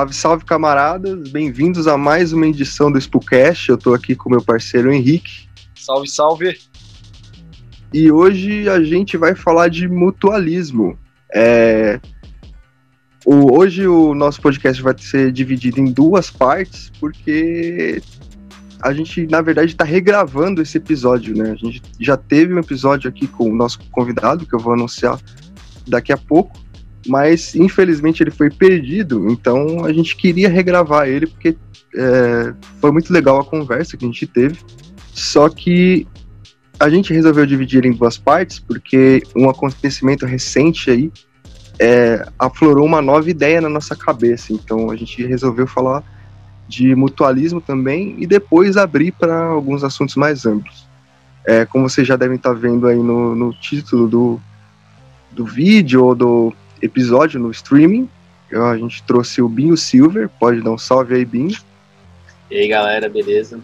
Salve, salve camaradas, bem-vindos a mais uma edição do Spookcast. Eu tô aqui com meu parceiro Henrique. Salve, salve. E hoje a gente vai falar de mutualismo. É... O, hoje o nosso podcast vai ser dividido em duas partes, porque a gente, na verdade, está regravando esse episódio, né? A gente já teve um episódio aqui com o nosso convidado, que eu vou anunciar daqui a pouco, mas infelizmente ele foi perdido, então a gente queria regravar ele, porque é, foi muito legal a conversa que a gente teve. Só que a gente resolveu dividir em duas partes, porque um acontecimento recente aí é, aflorou uma nova ideia na nossa cabeça. Então a gente resolveu falar de mutualismo também e depois abrir para alguns assuntos mais amplos. É, como vocês já devem estar vendo aí no, no título do, do vídeo ou do episódio no streaming, a gente trouxe o Binho Silver, pode dar um salve aí, Binho. E aí, galera, beleza?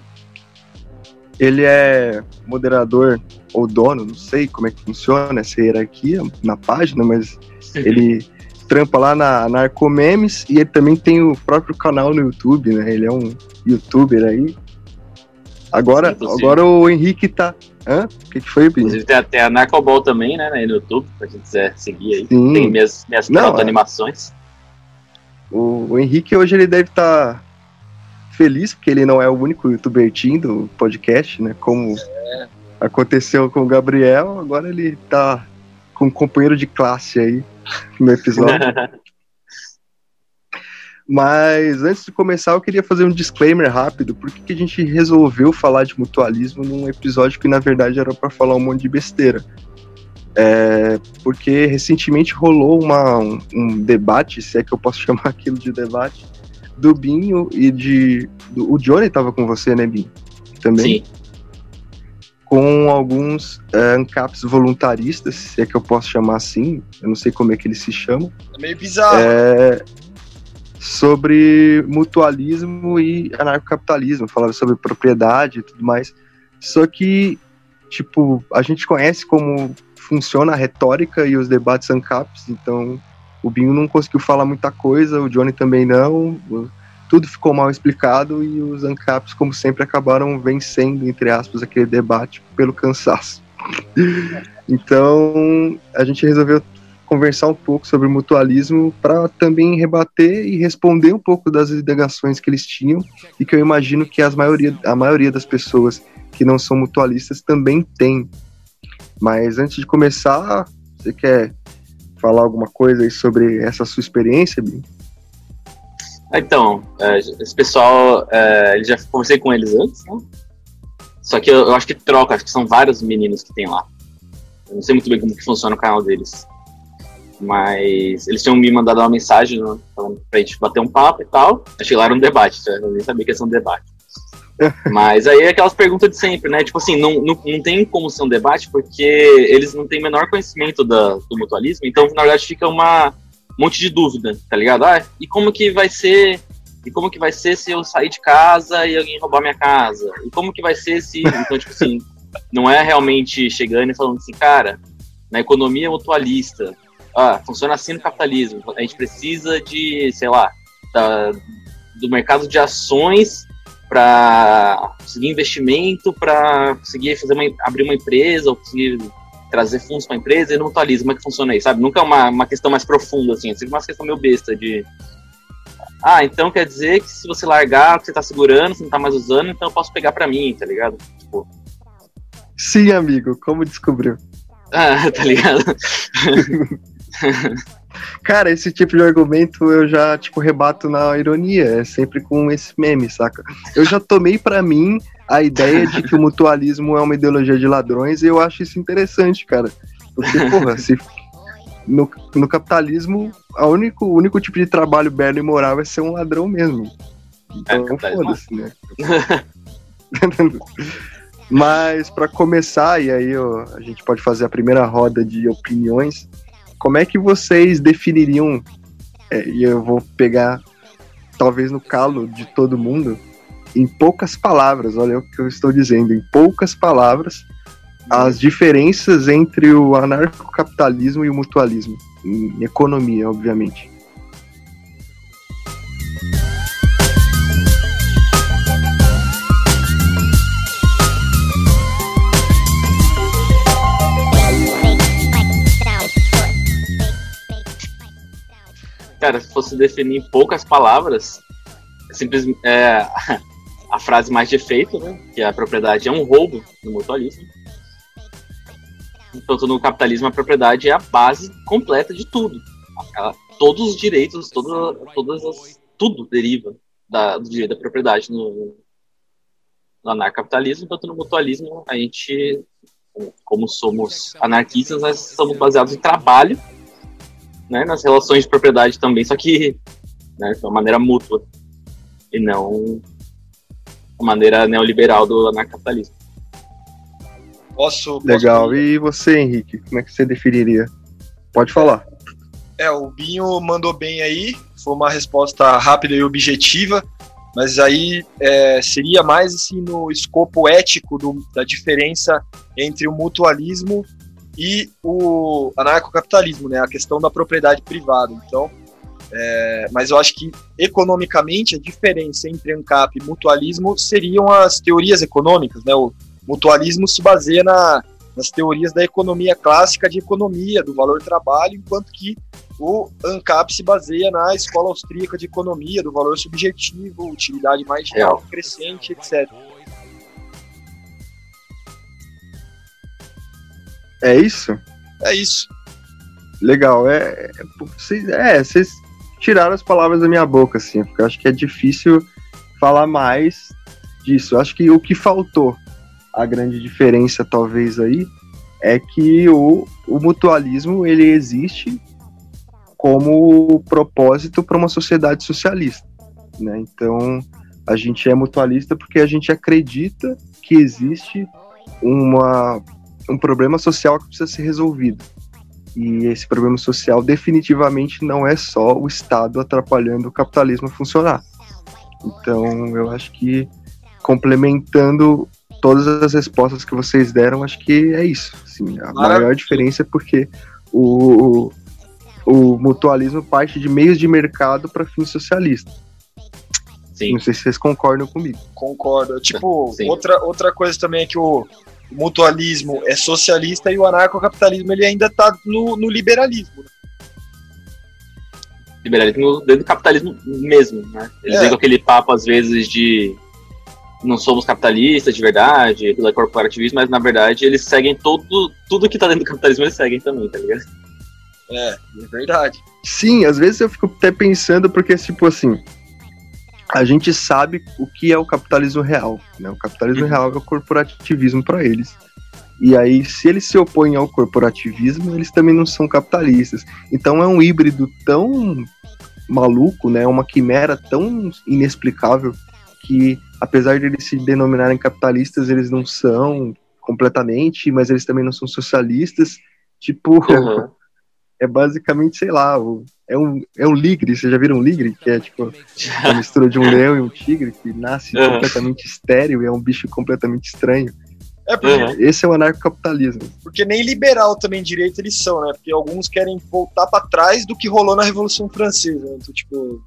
Ele é moderador ou dono, não sei como é que funciona essa hierarquia na página, mas ele trampa lá na Narcomemes e ele também tem o próprio canal no YouTube, né? Ele é um youtuber aí. Agora, agora o Henrique tá. Hã? O que, que foi, Bini? Inclusive tem até a Narcoball também, né? No YouTube, pra quem quiser seguir aí. Sim. Tem minhas, minhas Não, é. animações. O, o, Henrique hoje ele deve estar tá feliz, porque ele não é o único youtuber team do podcast, né? Como é. aconteceu com o Gabriel, agora ele tá com um companheiro de classe aí no episódio. Mas antes de começar, eu queria fazer um disclaimer rápido. Por que, que a gente resolveu falar de mutualismo num episódio que, na verdade, era para falar um monte de besteira? É, porque recentemente rolou uma, um, um, debate, se é que eu posso chamar aquilo de debate, do Binho e de. Do, o Johnny estava com você, né, Binho? Também. Sim com alguns uh, ANCAPs voluntaristas, se é que eu posso chamar assim, eu não sei como é que eles se chamam. É meio bizarro. É, sobre mutualismo e anarcocapitalismo, falava sobre propriedade e tudo mais. Só que, tipo, a gente conhece como funciona a retórica e os debates ANCAPs, então o Binho não conseguiu falar muita coisa, o Johnny também não tudo ficou mal explicado e os ANCAPs, como sempre, acabaram vencendo, entre aspas, aquele debate pelo cansaço. então, a gente resolveu conversar um pouco sobre mutualismo para também rebater e responder um pouco das indagações que eles tinham e que eu imagino que as maioria, a maioria das pessoas que não são mutualistas também tem. Mas antes de começar, você quer falar alguma coisa sobre essa sua experiência, Bim? Então, é, esse pessoal, é, já conversei com eles antes, né? Só que eu, eu, acho que troca, acho que são vários meninos que tem lá. Eu não sei muito bem como que funciona o canal deles. Mas eles tinham me mandado uma mensagem né, pra gente bater um papo e tal. Achei lá era um debate, eu nem sabia que ia ser um debate. Mas aí é aquelas perguntas de sempre, né? Tipo assim, não, não, não tem como ser um debate porque eles não têm o menor conhecimento da, do mutualismo, então na verdade fica uma, um monte de dúvida, tá ligado? Ah, e como que vai ser? E como que vai ser se eu sair de casa e alguém roubar minha casa? E como que vai ser se. Então, tipo assim, não é realmente chegando e falando assim, cara, na economia mutualista, ah, funciona assim no capitalismo. A gente precisa de, sei lá, da, do mercado de ações para conseguir investimento, para conseguir fazer uma, abrir uma empresa ou conseguir trazer fundos para a empresa e no mutualismo, como é que funciona aí, sabe? Nunca é uma, uma questão mais profunda, assim, é sempre uma questão meio besta de. Ah, então quer dizer que se você largar o que você está segurando, você não está mais usando, então eu posso pegar para mim, tá ligado? Tipo. Sim, amigo, como descobriu? Ah, tá ligado? Cara, esse tipo de argumento eu já, tipo, rebato na ironia. É sempre com esse meme, saca? Eu já tomei para mim a ideia de que o mutualismo é uma ideologia de ladrões e eu acho isso interessante, cara. Porque, porra, se no, no capitalismo, a único, o único tipo de trabalho belo e moral é ser um ladrão mesmo. Então, é, foda-se, né? Mas, para começar, e aí ó, a gente pode fazer a primeira roda de opiniões, como é que vocês definiriam, é, e eu vou pegar talvez no calo de todo mundo, em poucas palavras, olha o que eu estou dizendo, em poucas palavras, as diferenças entre o anarcocapitalismo e o mutualismo, em economia, obviamente. Fosse definir em poucas palavras, é simplesmente é, a frase mais de efeito, né? Que a propriedade é um roubo no mutualismo. Enquanto no capitalismo a propriedade é a base completa de tudo. todos os direitos, toda, todas as, tudo deriva da, do direito da propriedade no, no anarcapitalismo, enquanto no mutualismo a gente, como somos anarquistas, nós somos baseados em trabalho, né, nas relações de propriedade também, só que né, de uma maneira mútua e não a maneira neoliberal do anarcapitalismo. Posso, posso Legal. E você, Henrique, como é que você definiria? Pode falar. É, o Binho mandou bem aí, foi uma resposta rápida e objetiva, mas aí é, seria mais assim no escopo ético do, da diferença entre o mutualismo e o anarcocapitalismo, né, a questão da propriedade privada. Então, é, mas eu acho que economicamente a diferença entre ANCAP e mutualismo seriam as teorias econômicas, né? O mutualismo se baseia na, nas teorias da economia clássica de economia, do valor trabalho, enquanto que o ANCAP se baseia na escola austríaca de economia, do valor subjetivo, utilidade marginal crescente, etc. É isso? É isso. Legal. É, é, é vocês tiraram as palavras da minha boca, assim, porque eu acho que é difícil falar mais disso. Eu acho que o que faltou, a grande diferença talvez aí, é que o, o mutualismo ele existe como propósito para uma sociedade socialista. Né? Então, a gente é mutualista porque a gente acredita que existe uma, um problema social que precisa ser resolvido. E esse problema social definitivamente não é só o Estado atrapalhando o capitalismo a funcionar. Então, eu acho que complementando todas as respostas que vocês deram, acho que é isso. Assim, a maior diferença é porque o, o mutualismo parte de meios de mercado para fins socialistas. Sim. Não sei se vocês concordam comigo. Concordo. Tipo, outra, outra coisa também é que o mutualismo é socialista e o anarcocapitalismo ele ainda está no, no liberalismo. Né? Liberalismo dentro do capitalismo mesmo, né? Eles é. aquele papo, às vezes, de não somos capitalistas de verdade, aquilo é corporativismo, mas na verdade eles seguem todo, tudo que está dentro do capitalismo, eles seguem também, tá ligado? É, é verdade. Sim, às vezes eu fico até pensando, porque, tipo assim, a gente sabe o que é o capitalismo real. Né? O capitalismo uhum. real é o corporativismo para eles. E aí, se eles se opõem ao corporativismo, eles também não são capitalistas. Então é um híbrido tão maluco, né? Uma quimera tão inexplicável que, apesar de eles se denominarem capitalistas, eles não são completamente, mas eles também não são socialistas. Tipo, uhum. é basicamente, sei lá, o, é um, é um ligre, vocês já viram um ligre? Que é tipo a mistura de um leão e um tigre que nasce uhum. completamente estéreo e é um bicho completamente estranho. É porque, uhum. Esse é o anarcocapitalismo. Porque nem liberal também direito eles são, né? Porque alguns querem voltar para trás do que rolou na Revolução Francesa. Né? Então, tipo,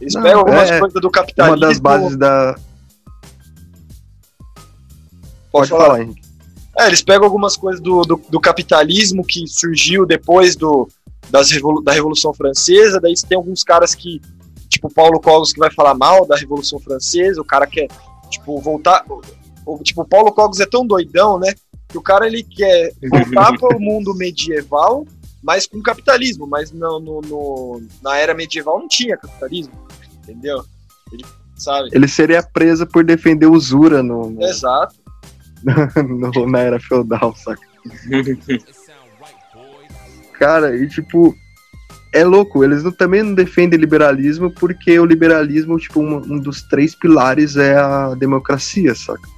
eles Não, pegam algumas é, coisas do capitalismo. Uma das bases da. Pode, Pode falar, falar Henrique. É, eles pegam algumas coisas do, do, do capitalismo que surgiu depois do, das revolu da Revolução Francesa, daí você tem alguns caras que, tipo Paulo Cogos, que vai falar mal da Revolução Francesa, o cara quer, tipo, voltar. O, tipo, Paulo Cogos é tão doidão, né? Que o cara ele quer voltar para o mundo medieval, mas com capitalismo, mas no, no, no, na era medieval não tinha capitalismo, entendeu? Ele, sabe? Ele seria preso por defender usura no. no... Exato. No, na era feudal, saca? Cara, e tipo, é louco, eles não, também não defendem liberalismo porque o liberalismo, tipo, um, um, dos três pilares é a democracia, saca?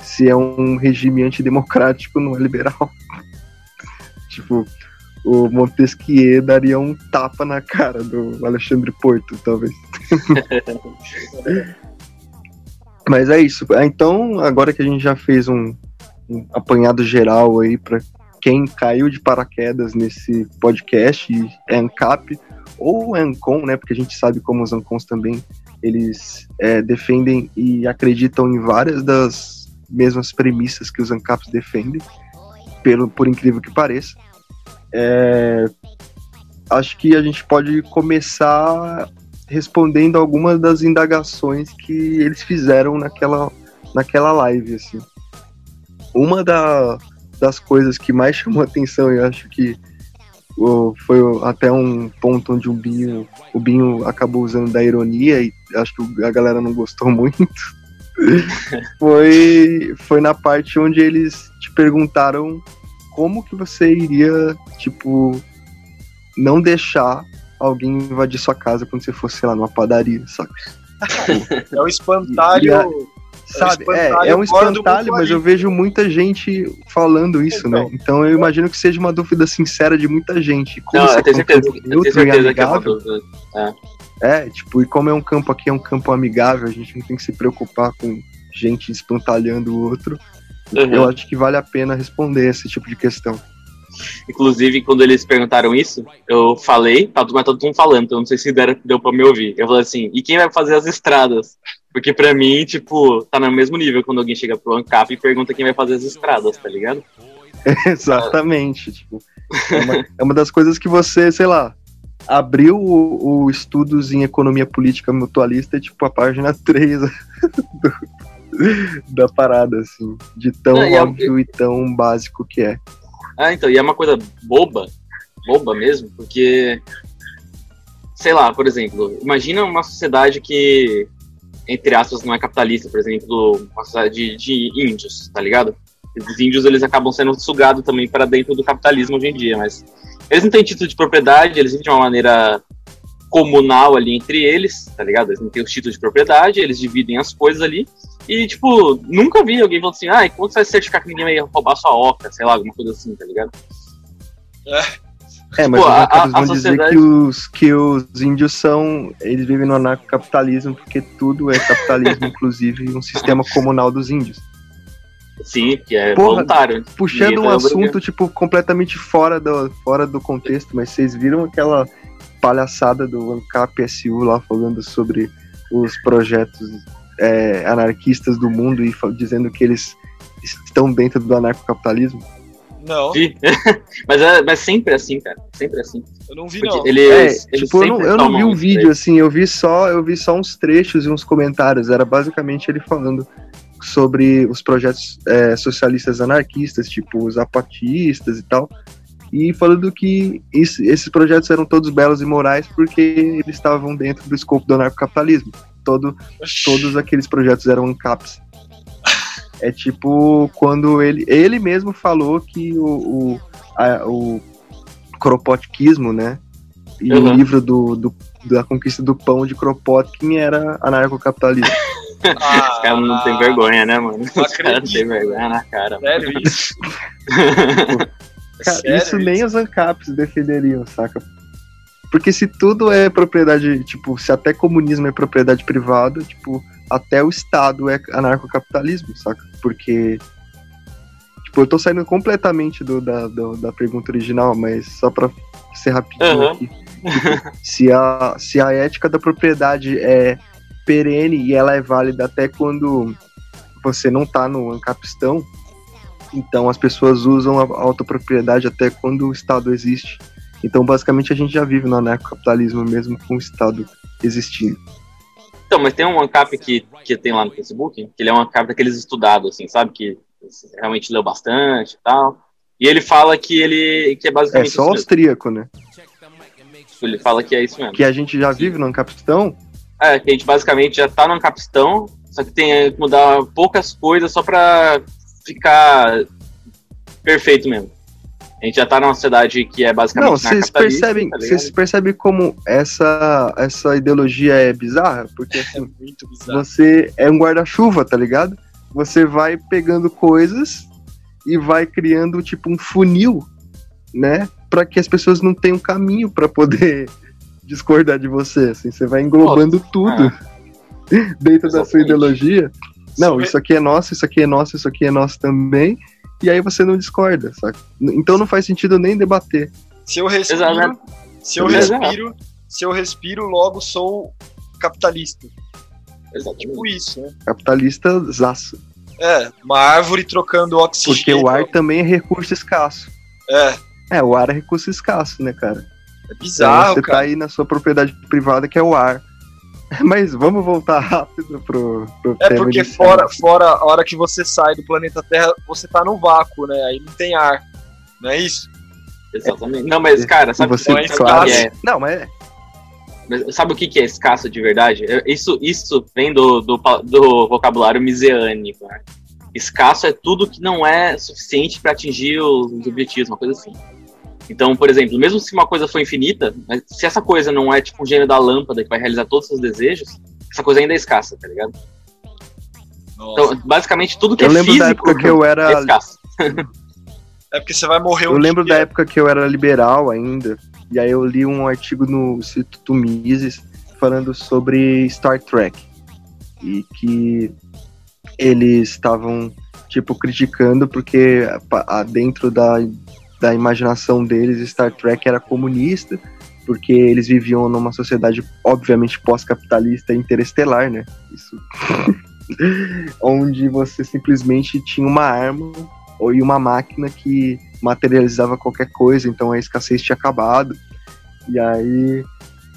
Se é um regime antidemocrático, não é liberal. tipo, o Montesquieu daria um tapa na cara do Alexandre Porto, talvez. Mas é isso. Então, agora que a gente já fez um, um apanhado geral aí para quem caiu de paraquedas nesse podcast, é ANCAP ou ANCOM, né? Porque a gente sabe como os ANCONs também eles é, defendem e acreditam em várias das mesmas premissas que os ANCAPs defendem, pelo, por incrível que pareça. É, acho que a gente pode começar respondendo algumas das indagações que eles fizeram naquela, naquela live, assim. Uma da, das coisas que mais chamou atenção, e acho que o, foi até um ponto onde o Binho, o Binho acabou usando da ironia e acho que a galera não gostou muito. foi, foi na parte onde eles te perguntaram como que você iria, tipo, não deixar alguém invadir sua casa quando você fosse, sei lá, numa padaria, sabe? é o espantalho. Sabe, é, é um espantalho, mas eu vejo muita gente falando isso, né? então, né? Então eu imagino que seja uma dúvida sincera de muita gente. Como não, eu tenho certeza, eu tenho certeza que é uma dúvida. É. é, tipo, e como é um campo aqui, é um campo amigável, a gente não tem que se preocupar com gente espantalhando o outro. Uhum. Eu acho que vale a pena responder esse tipo de questão. Inclusive, quando eles perguntaram isso, eu falei, tá, mas todo mundo falando, então não sei se deu, deu pra me ouvir. Eu falei assim, e quem vai fazer as estradas? Porque pra mim, tipo, tá no mesmo nível quando alguém chega pro ANCAP e pergunta quem vai fazer as estradas, tá ligado? Exatamente, é. tipo, é uma, é uma das coisas que você, sei lá, abriu o, o, estudos em economia política mutualista, tipo, a página 3 do, da parada, assim, de tão Não, óbvio e, e tão básico que é. Ah, então, e é uma coisa boba, boba mesmo, porque, sei lá, por exemplo, imagina uma sociedade que, entre aspas, não é capitalista, por exemplo, uma sociedade de, de índios, tá ligado? Os índios, eles acabam sendo sugados também para dentro do capitalismo hoje em dia, mas eles não têm título de propriedade, eles vivem de uma maneira comunal ali entre eles, tá ligado? Eles não têm os títulos de propriedade, eles dividem as coisas ali. E, tipo, nunca vi alguém falando assim, ah, como você vai certificar que ninguém vai roubar sua oca, sei lá, alguma coisa assim, tá ligado? É, mas tipo, os a, vão sociedade... dizer que os, que os índios são. Eles vivem no anarcocapitalismo porque tudo é capitalismo, inclusive um sistema comunal dos índios. Sim, que é Porra, voluntário. Puxando um assunto, tipo, completamente fora do, fora do contexto, mas vocês viram aquela palhaçada do ANCAP SU lá falando sobre os projetos é, anarquistas do mundo e dizendo que eles estão dentro do anarcocapitalismo? Não. mas, é, mas sempre assim, cara. Sempre assim. Eu não vi, Porque não. Eles, é, eles tipo, eu não, eu não vi o vídeo, assim, eu vi só, eu vi só uns trechos e uns comentários. Era basicamente ele falando sobre os projetos é, socialistas anarquistas, tipo os zapatistas e tal e falando que isso, esses projetos eram todos belos e morais porque eles estavam dentro do escopo do anarcocapitalismo. Todo, todos aqueles projetos eram ANCAPs. É tipo quando ele, ele mesmo falou que o, o, a, o Kropotkinismo, né? E uhum. o livro do, do, da conquista do pão de Kropotkin era anarcocapitalismo. Ah, Os caras não tem vergonha, né, mano? Os caras não tem vergonha na cara. Sério mano. isso? Cara, Sério, isso nem os ANCAPs defenderiam, saca? Porque se tudo é propriedade, tipo, se até comunismo é propriedade privada, tipo, até o Estado é anarcocapitalismo, saca? Porque. Tipo, eu tô saindo completamente do, da, do, da pergunta original, mas só pra ser rapidinho uhum. aqui. Tipo, se, a, se a ética da propriedade é perene e ela é válida até quando você não tá no ancapistão, então as pessoas usam a autopropriedade até quando o Estado existe. Então basicamente a gente já vive no anarcocapitalismo mesmo com o Estado existindo. Então, mas tem um ANCAP que, que tem lá no Facebook, que ele é um ANCAP daqueles estudados, assim, sabe? Que realmente leu bastante e tal. E ele fala que ele que é basicamente. É só austríaco, né? Ele fala que é isso mesmo. Que a gente já vive no Ancapistão? É, que a gente basicamente já tá no Ancapistão, só que tem que mudar poucas coisas só pra ficar perfeito mesmo. A gente já tá numa sociedade que é basicamente. Não, vocês percebem, tá vocês percebem como essa, essa ideologia é bizarra? Porque assim, é bizarro. você é um guarda-chuva, tá ligado? Você vai pegando coisas e vai criando tipo um funil, né? Para que as pessoas não tenham caminho para poder discordar de você. Assim, você vai englobando Nossa. tudo ah. dentro Exatamente. da sua ideologia. Não, isso aqui é nosso, isso aqui é nosso, isso aqui é nosso também. E aí você não discorda, saca? Então não faz sentido nem debater. Se eu respiro, Exato. se eu respiro, se eu respiro, logo sou capitalista. Exatamente. Tipo isso, né? Capitalista zaço. É, uma árvore trocando oxigênio. Porque o ar também é recurso escasso. É. É, o ar é recurso escasso, né, cara? É bizarro, Então, você cara. tá aí na sua propriedade privada, que é o ar. Mas vamos voltar rápido pro, pro É tema porque fora, fora a hora que você sai do planeta Terra, você tá no vácuo, né? Aí não tem ar. Não é isso? Exatamente. Não, mas, cara, sabe, você, o claro. que é? Não, mas é. Mas Sabe o que que é escasso de verdade? Isso, isso vem do, do, do vocabulário miseânico. Né? Escasso é tudo que não é suficiente para atingir os objetivos, uma coisa assim. Então, por exemplo, mesmo se uma coisa for infinita, mas se essa coisa não é tipo um gênio da lâmpada que vai realizar todos os seus desejos, essa coisa ainda é escassa, tá ligado? Nossa. Então, basicamente, tudo que Eu é lembro físico da época que eu é era. escasso. É porque você vai morrer um Eu lembro dia. da época que eu era liberal ainda. E aí eu li um artigo no Instituto Mises falando sobre Star Trek. E que eles estavam, tipo, criticando porque dentro da, da imaginação deles Star Trek era comunista, porque eles viviam numa sociedade, obviamente, pós-capitalista interestelar, né? Isso. Onde você simplesmente tinha uma arma ou uma máquina que materializava qualquer coisa, então a escassez tinha acabado. E aí,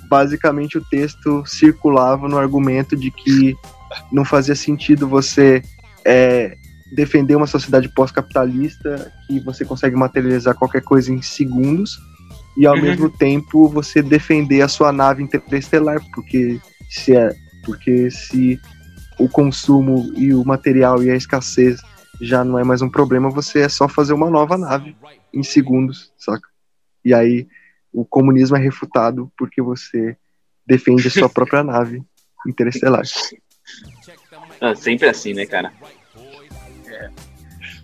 basicamente, o texto circulava no argumento de que não fazia sentido você é, defender uma sociedade pós-capitalista que você consegue materializar qualquer coisa em segundos e ao Uhum. mesmo tempo você defender a sua nave interestelar, porque se é porque se o consumo e o material e a escassez já não é mais um problema, você é só fazer uma nova nave em segundos, saca? E aí o comunismo é refutado porque você defende a sua própria nave interestelar. É sempre assim, né, cara?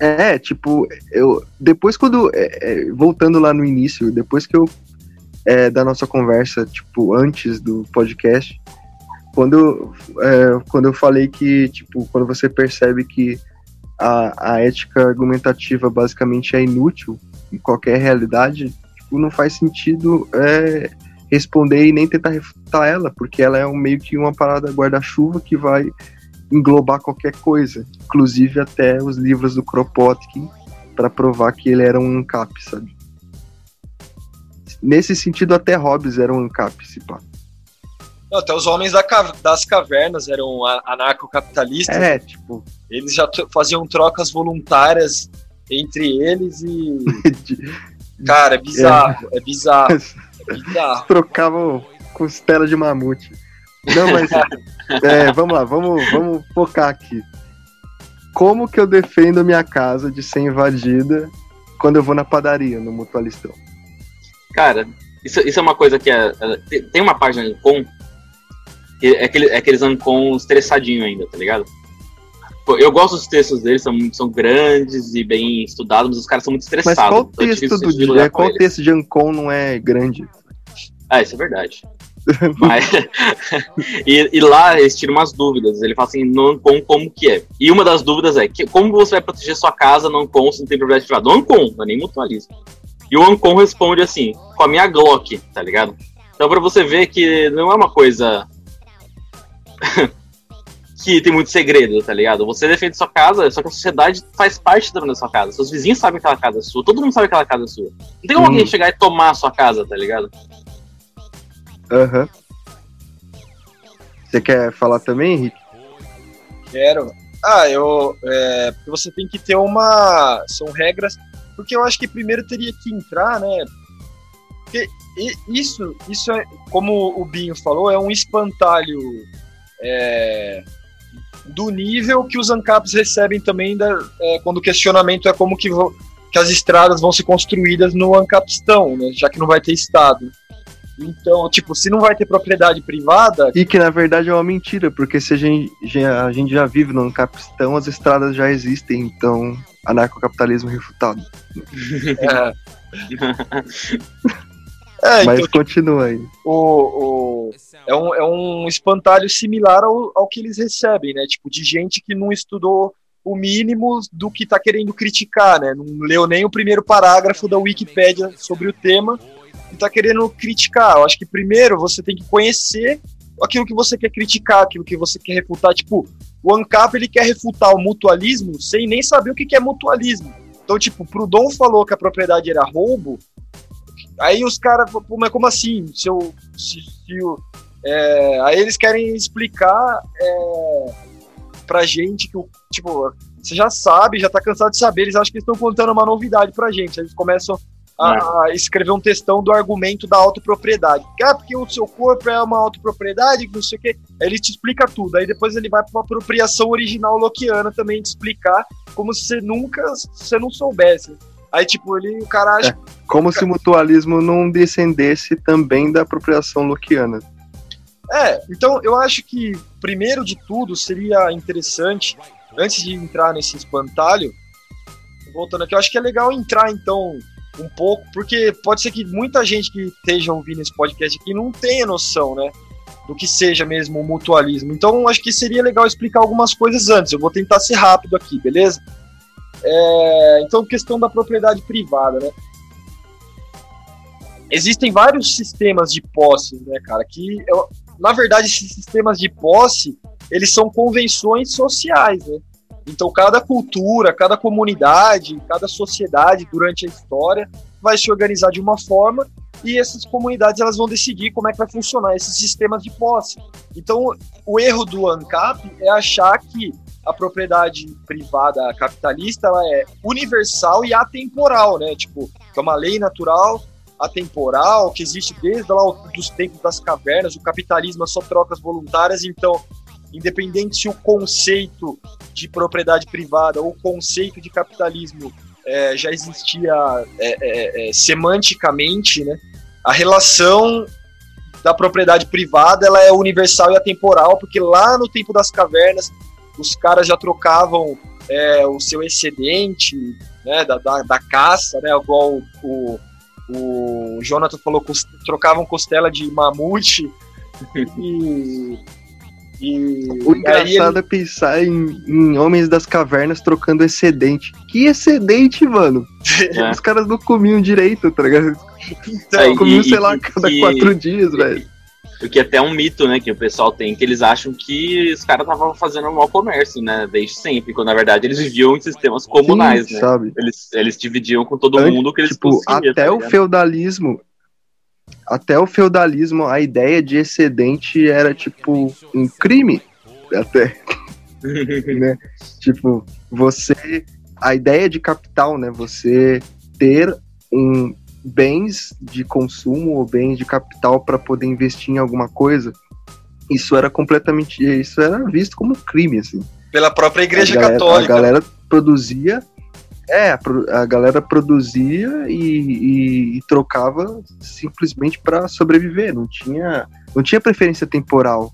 É, tipo, eu depois quando é, é, voltando lá no início, depois que eu é, da nossa conversa, tipo, antes do podcast, quando é, quando eu falei que, tipo, quando você percebe que a, a ética argumentativa basicamente é inútil em qualquer realidade, tipo, não faz sentido é, responder e nem tentar refutar ela, porque ela é um, meio que uma parada guarda-chuva que vai englobar qualquer coisa, inclusive até os livros do Kropotkin, para provar que ele era um ANCAP, sabe? Nesse sentido, até Hobbes era um ANCAP, se pá. Não, até os homens da das cavernas eram anarcocapitalistas. É, tipo, Eles já faziam trocas voluntárias entre eles e. Cara, é bizarro. É bizarro. É bizarro. trocavam costela de mamute. Não, mas é, vamos lá, vamos, vamos focar aqui. Como que eu defendo a minha casa de ser invadida quando eu vou na padaria, no mutualistão? Cara, isso, isso é uma coisa que é, é, tem- uma página de Ancon que é, aquele, é aqueles Ancon estressadinho ainda, tá ligado? Eu gosto dos textos deles, são, são grandes e bem estudados, mas os caras são muito Mas estressados. qual então é texto do dia? com Qual texto de Ancon não é grande? Ah, isso é verdade. Mas, e, e lá eles tiram umas dúvidas. Ele fala assim, no Ancon, como que é? E uma das dúvidas é, que, como você vai proteger sua casa no Ancon se não tem propriedade privada? No Ancon, não é nem mutualismo. E o Ancon responde assim, com a minha Glock, tá ligado? Então pra você ver que não é uma coisa que tem muito segredo, tá ligado? Você defende sua casa, só que a sociedade faz parte da sua casa. Seus vizinhos sabem que aquela casa é sua, todo mundo sabe que aquela casa é sua. Não tem como Hum. alguém chegar e tomar a sua casa, tá ligado? Aham. Você quer falar também, Henrique? Quero. Ah, eu. É, você tem que ter uma. São regras. Porque eu acho que primeiro teria que entrar, né? Porque isso, isso é, como o Binho falou, é um espantalho é, do nível que os ANCAPs recebem também da, é, quando o questionamento é como que, vão- que as estradas vão ser construídas no ANCAPistão, né? Já que não vai ter Estado. Então, tipo, se não vai ter propriedade privada, E que na verdade é uma mentira, porque se a gente já, a gente já vive num capistão, as estradas já existem, então anarcocapitalismo refutado. É, é Mas então, continua aí. o, o- é, um, é um espantalho similar ao, ao que eles recebem, né? Tipo, de gente que não estudou o mínimo do que tá querendo criticar, né? Não leu nem o primeiro parágrafo da Wikipédia sobre o tema e tá querendo criticar. Eu acho que primeiro você tem que conhecer aquilo que você quer criticar, aquilo que você quer refutar. Tipo, o ANCAP ele quer refutar o mutualismo sem nem saber o que é mutualismo. Então, tipo, Proudhon falou que a propriedade era roubo, Aí os caras, mas como assim? Se eu, se, se eu, é, aí eles querem explicar é, pra gente que o. Tipo, você já sabe, já tá cansado de saber, eles acham que estão contando uma novidade pra gente. Aí eles começam a, a, escrever um textão do argumento da autopropriedade. Ah, porque o seu corpo é uma autopropriedade, não sei o quê. Aí ele te explica tudo. Aí depois ele vai para uma apropriação original loquiana também te explicar como se você nunca você não soubesse. Aí, tipo, ele, o cara acha. É, como se o mutualismo não descendesse também da apropriação loquiana. É, então eu acho que, primeiro de tudo, seria interessante, antes de entrar nesse espantalho, voltando aqui, eu acho que é legal entrar, então, um pouco, porque pode ser que muita gente que esteja ouvindo esse podcast aqui não tenha noção, né? Do que seja mesmo o mutualismo. Então, acho que seria legal explicar algumas coisas antes. Eu vou tentar ser rápido aqui, beleza? É, então, questão da propriedade privada, né? Existem vários sistemas de posse, né, cara? Que, na verdade, esses sistemas de posse, eles são convenções sociais, né? Então, cada cultura, cada comunidade, cada sociedade durante a história vai se organizar de uma forma e essas comunidades elas vão decidir como é que vai funcionar esses sistemas de posse. Então, o erro do ANCAP é achar que a propriedade privada capitalista ela é universal e atemporal, né? Tipo, que é uma lei natural atemporal que existe desde lá dos tempos das cavernas. O capitalismo é só trocas voluntárias, então independente se o conceito de propriedade privada ou o conceito de capitalismo é, já existia é, é, é, semanticamente, né? A relação da propriedade privada ela é universal e atemporal, porque lá no tempo das cavernas os caras já trocavam é, o seu excedente né, da, da, da caça, né, igual o, o, o Jonathan falou, trocavam costela de mamute e e, o engraçado ele... é pensar em, em, homens das cavernas trocando excedente. Que excedente, mano? É. Os caras não comiam direito, tá ligado? Então, é, comiam, sei lá, cada que, quatro dias, velho. Porque até é um mito, né, que o pessoal tem, que eles acham que os caras estavam fazendo um mau comércio, né, desde sempre, quando na verdade eles viviam em sistemas comunais, Sim, né? Sabe? Eles, eles dividiam com todo mundo que eles tipo. Até tá o feudalismo, até o feudalismo, a ideia de excedente era tipo um crime, até. né? Tipo, você. A ideia de capital, né? Você ter um bens de consumo ou bens de capital para poder investir em alguma coisa, isso era completamente. Isso era visto como crime, assim. Pela própria Igreja a galera, Católica. A galera produzia é, a galera produzia e, e, e trocava simplesmente para sobreviver, não tinha, não tinha preferência temporal,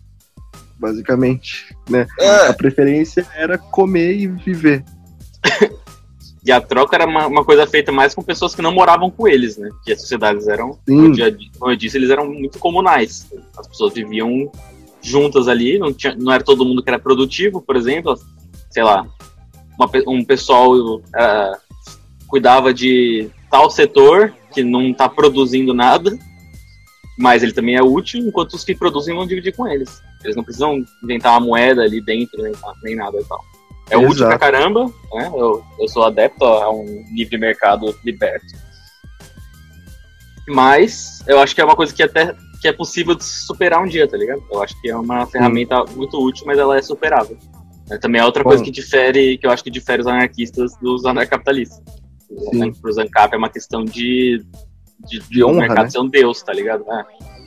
basicamente, né? É. A preferência era comer e viver. E a troca era uma, uma, coisa feita mais com pessoas que não moravam com eles, né? Que as sociedades eram, como eu disse, eles eram muito comunais. As pessoas viviam juntas ali, não, tinha, não era todo mundo que era produtivo, por exemplo. Sei lá, uma, um pessoal uh, cuidava de tal setor que não está produzindo nada, mas ele também é útil, enquanto os que produzem vão dividir com eles. Eles não precisam inventar uma moeda ali dentro, nem, nem nada e tal. É Exato. útil pra caramba, né? Eu, eu sou adepto a um livre mercado liberto. Mas eu acho que é uma coisa que até que é possível de superar um dia, tá ligado? Eu acho que é uma ferramenta muito útil, mas ela é superável. É, também é outra Bom. coisa que difere, que eu acho que difere os anarquistas dos anarcapitalistas. Para os ANCAP é uma questão de, de, de, de honra, o mercado né? ser um deus, tá ligado? É.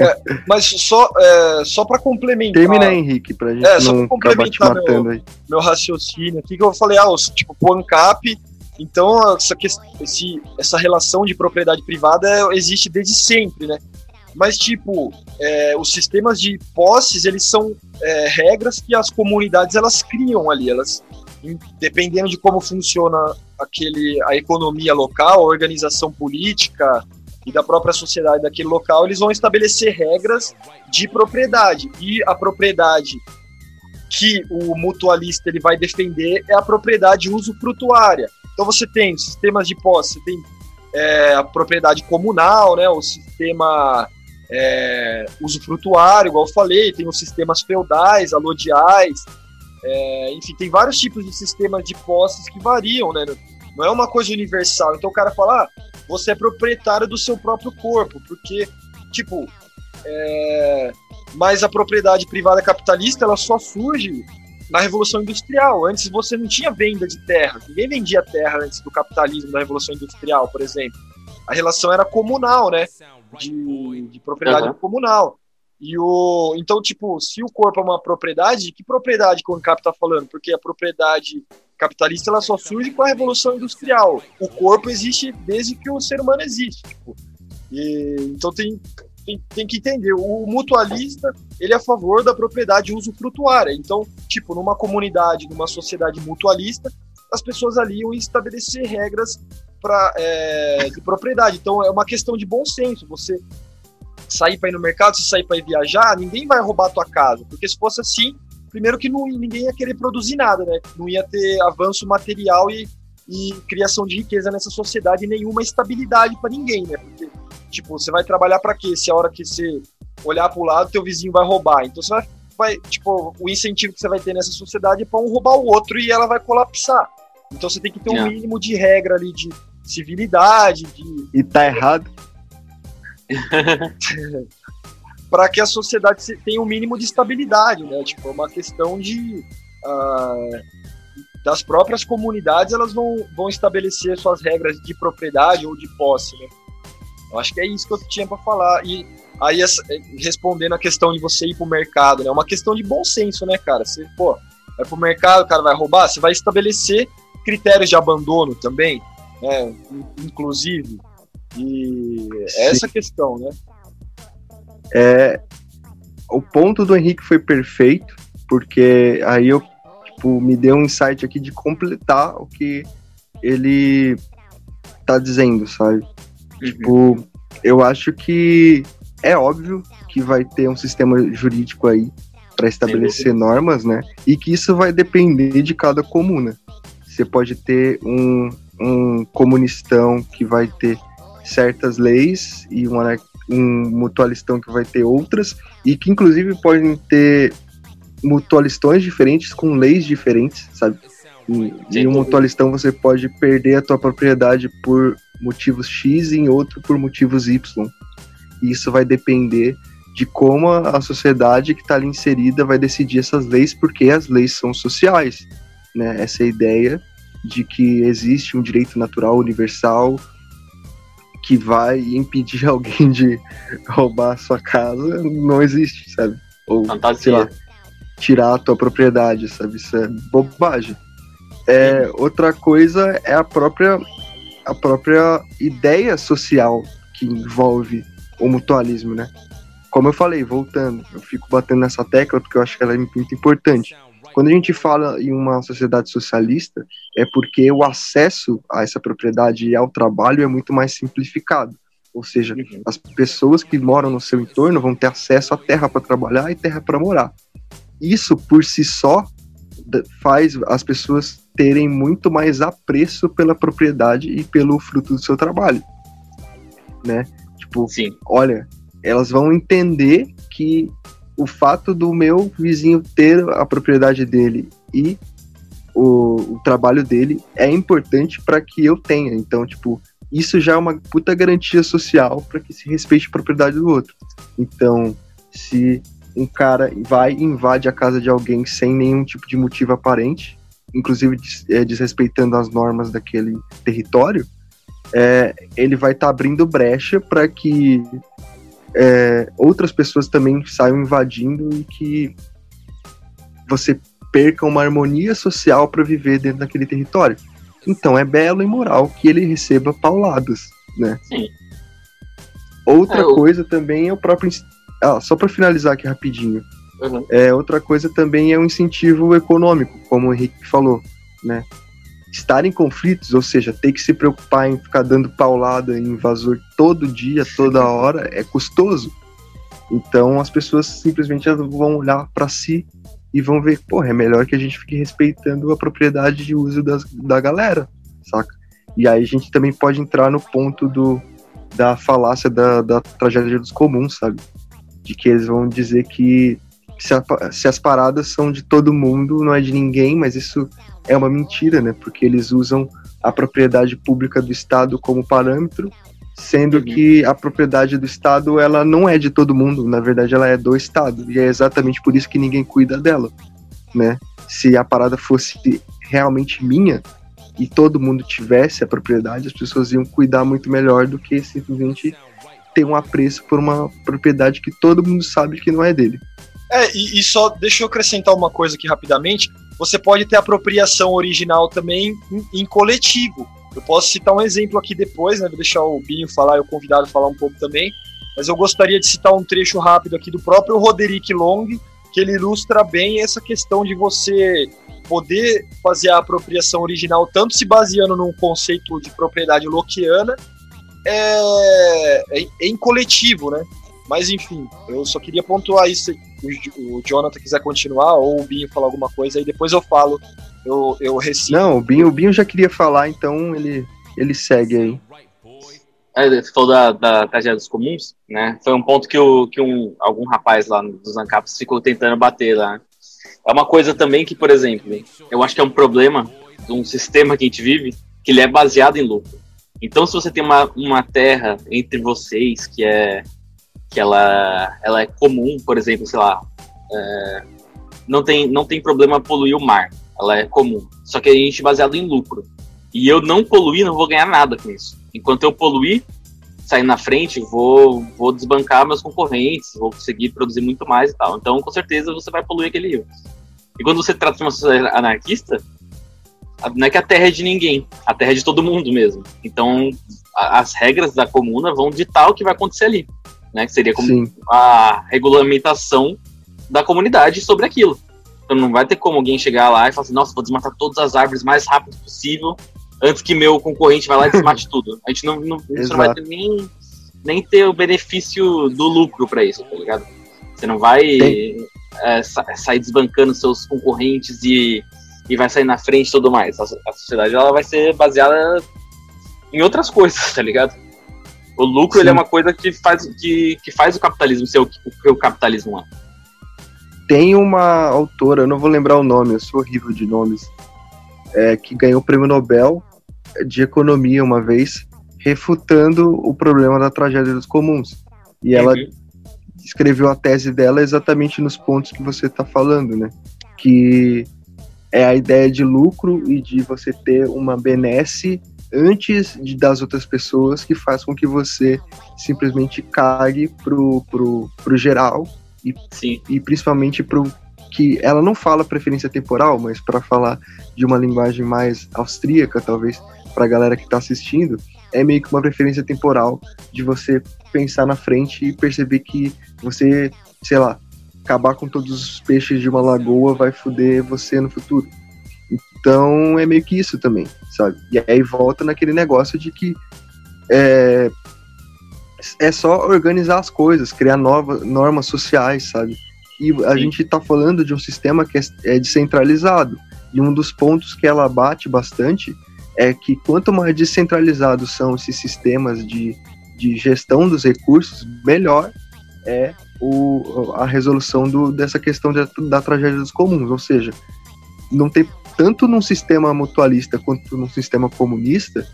É, mas só, é, só para complementar. Termina aí, Henrique, pra gente é, só não complementar meu, aí. meu raciocínio aqui, que eu falei, ah, os, tipo, o ANCAP, então essa, esse, essa relação de propriedade privada existe desde sempre, né? Mas, tipo, é, os sistemas de posses, eles são é, regras que as comunidades elas criam ali. Elas, dependendo de como funciona aquele, a economia local, a organização política e da própria sociedade daquele local, eles vão estabelecer regras de propriedade. E a propriedade que o mutualista ele vai defender é a propriedade usufrutuária. Então você tem sistemas de posse, você tem é, a propriedade comunal, né, o sistema é, usufrutuário, igual eu falei, tem os sistemas feudais, alodiais, é, enfim, tem vários tipos de sistemas de posses que variam, né? Não é uma coisa universal. Então o cara fala, ah, você é proprietário do seu próprio corpo, porque, tipo, é... mas a propriedade privada capitalista ela só surge na Revolução Industrial. Antes você não tinha venda de terra, ninguém vendia terra antes do capitalismo da Revolução Industrial, por exemplo. A relação era comunal, né? De, de propriedade uhum. comunal. E o, então, tipo, se o corpo é uma propriedade, que propriedade que o ANCAP está falando? Porque a propriedade capitalista ela só surge com a Revolução Industrial. O corpo existe desde que o ser humano existe. Tipo, e, então tem, tem, tem, que entender, o mutualista ele é a favor da propriedade usufrutuária. Então, tipo, numa comunidade, numa sociedade mutualista, as pessoas ali iam estabelecer regras pra, é, de propriedade. Então, é uma questão de bom senso. Você sair para ir no mercado, se sair para ir viajar, ninguém vai roubar a tua casa, porque se fosse assim, primeiro que não, ninguém ia querer produzir nada, né? Não ia ter avanço material e, e criação de riqueza nessa sociedade, nenhuma estabilidade para ninguém, né? Porque, tipo, você vai trabalhar para quê? Se a hora que você olhar para o lado, teu vizinho vai roubar. Então você vai, vai, tipo, o incentivo que você vai ter nessa sociedade é para um roubar o outro e ela vai colapsar. Então você tem que ter um mínimo de regra ali de civilidade, de... E tá errado. para que a sociedade tenha um mínimo de estabilidade, né? Tipo, é uma questão de uh, das próprias comunidades, elas vão, vão estabelecer suas regras de propriedade ou de posse, né? Eu acho que é isso que eu tinha para falar. E aí, respondendo a questão de você ir pro mercado, né? É uma questão de bom senso, né, cara? Você, pô, vai pro mercado, o cara vai roubar, você vai estabelecer critérios de abandono também, né? Inclusive. E essa questão, né? É, o ponto do Henrique foi perfeito, porque aí eu tipo, me deu um insight aqui de completar o que ele tá dizendo, sabe? Uhum. Tipo, eu acho que é óbvio que vai ter um sistema jurídico aí para estabelecer normas, né? E que isso vai depender de cada comuna. Você pode ter um, um comunistão que vai ter certas leis e um, um mutualistão que vai ter outras, e que inclusive podem ter mutualistões diferentes com leis diferentes, sabe? E, em um mutualistão você pode perder a tua propriedade por motivos X e em outro por motivos Y. E isso vai depender de como a sociedade que está ali inserida vai decidir essas leis, porque as leis são sociais. Né? Essa é a ideia de que existe um direito natural universal que vai impedir alguém de roubar a sua casa não existe, sabe? Ou, Fantasia. sei lá, tirar a tua propriedade, sabe? Isso é bobagem. É, outra coisa é a própria, a própria ideia social que envolve o mutualismo, né? Como eu falei, voltando, eu fico batendo nessa tecla porque eu acho que ela é muito importante. Quando a gente fala em uma sociedade socialista, é porque o acesso a essa propriedade e ao trabalho é muito mais simplificado. Ou seja, uhum. as pessoas que moram no seu entorno vão ter acesso à terra para trabalhar e terra para morar. Isso por si só faz as pessoas terem muito mais apreço pela propriedade e pelo fruto do seu trabalho, né? Tipo, Sim. olha, elas vão entender que o fato do meu vizinho ter a propriedade dele e o, o trabalho dele é importante para que eu tenha. Então, tipo, isso já é uma puta garantia social para que se respeite a propriedade do outro. Então, se um cara vai e invade a casa de alguém sem nenhum tipo de motivo aparente, inclusive des, é, desrespeitando as normas daquele território, é, ele vai estar tá abrindo brecha para que é, outras pessoas também saiam invadindo e que você perca uma harmonia social para viver dentro daquele território. Então é belo e moral que ele receba pauladas, né? Sim. Outra é, coisa também é o próprio. Ah, só para finalizar aqui rapidinho. Uhum. É, outra coisa também é o um incentivo econômico, como o Henrique falou, né? Estar em conflitos, ou seja, ter que se preocupar em ficar dando paulada em invasor todo dia, toda hora, é custoso. Então as pessoas simplesmente vão olhar para si e vão ver, porra, é melhor que a gente fique respeitando a propriedade de uso das, da galera, saca? E aí a gente também pode entrar no ponto do, da falácia da, da tragédia dos comuns, sabe? De que eles vão dizer que se, a, se as paradas são de todo mundo, não é de ninguém, mas isso é uma mentira, né? Porque eles usam a propriedade pública do Estado como parâmetro, sendo Uhum. que a propriedade do Estado ela não é de todo mundo, na verdade ela é do Estado e é exatamente por isso que ninguém cuida dela, né? Se a parada fosse realmente minha e todo mundo tivesse a propriedade, as pessoas iam cuidar muito melhor do que simplesmente ter um apreço por uma propriedade que todo mundo sabe que não é dele. É, e, e só deixa eu acrescentar uma coisa aqui rapidamente. Você pode ter apropriação original também em, em coletivo. Eu posso citar um exemplo aqui depois, né? Vou deixar o Binho falar e o convidado falar um pouco também. Mas eu gostaria de citar um trecho rápido aqui do próprio Roderick Long, que ele ilustra bem essa questão de você poder fazer a apropriação original, tanto se baseando num conceito de propriedade lockeana, é, é em coletivo, né? Mas enfim, eu só queria pontuar isso. Se o, o Jonathan quiser continuar, ou o Binho falar alguma coisa, aí depois eu falo. Eu, eu recito. Não, o Binho, o Binho já queria falar, então ele, ele segue aí. É, você falou da, da tragédia dos comuns, né? Foi um ponto que, o, que um, algum rapaz lá dos ANCAPs ficou tentando bater lá. É uma coisa também que, por exemplo, eu acho que é um problema de um sistema que a gente vive, que ele é baseado em lucro. Então, se você tem uma, uma terra entre vocês que é que ela, ela é comum, por exemplo, sei lá, é, não, tem, não tem problema poluir o mar, ela é comum. Só que a gente é baseado em lucro. E eu não poluir, não vou ganhar nada com isso. Enquanto eu poluir, sair na frente, vou, vou desbancar meus concorrentes, vou conseguir produzir muito mais e tal. Então, com certeza, você vai poluir aquele rio. E quando você trata de uma sociedade anarquista, não é que a terra é de ninguém, a terra é de todo mundo mesmo. Então, as regras da comuna vão ditar o que vai acontecer ali, né? Que seria como Sim. a regulamentação da comunidade sobre aquilo. Então, não vai ter como alguém chegar lá e falar assim, nossa, vou desmatar todas as árvores o mais rápido possível antes que meu concorrente vá lá e desmate tudo. A gente não, não, não vai ter nem, nem ter o benefício do lucro para isso, tá ligado? Você não vai é, sa- sair desbancando seus concorrentes e, e vai sair na frente e tudo mais. A, a sociedade ela vai ser baseada em outras coisas, tá ligado? O lucro ele é uma coisa que faz, que, que faz o capitalismo ser o que o, que o capitalismo é. Tem uma autora, eu não vou lembrar o nome, eu sou horrível de nomes, é, que ganhou o prêmio Nobel de Economia uma vez, refutando o problema da tragédia dos comuns. E ela Uhum. escreveu a tese dela exatamente nos pontos que você está falando, né? Que é a ideia de lucro e de você ter uma benesse antes de das outras pessoas que faz com que você simplesmente cague pro, pro, pro geral Sim. e principalmente pro que ela não fala preferência temporal, mas para falar de uma linguagem mais austríaca, talvez para a galera que está assistindo, é meio que uma preferência temporal de você pensar na frente e perceber que você, sei lá, acabar com todos os peixes de uma lagoa vai foder você no futuro. Então é meio que isso também, sabe? E aí volta naquele negócio de que é, é só organizar as coisas, criar novas normas sociais, sabe? E a Sim. gente está falando de um sistema que é, é descentralizado. E um dos pontos que ela bate bastante é que quanto mais descentralizados são esses sistemas de, de gestão dos recursos, melhor é o, a resolução do, dessa questão da, da tragédia dos comuns. Ou seja, não tem tanto num sistema mutualista quanto num sistema comunista,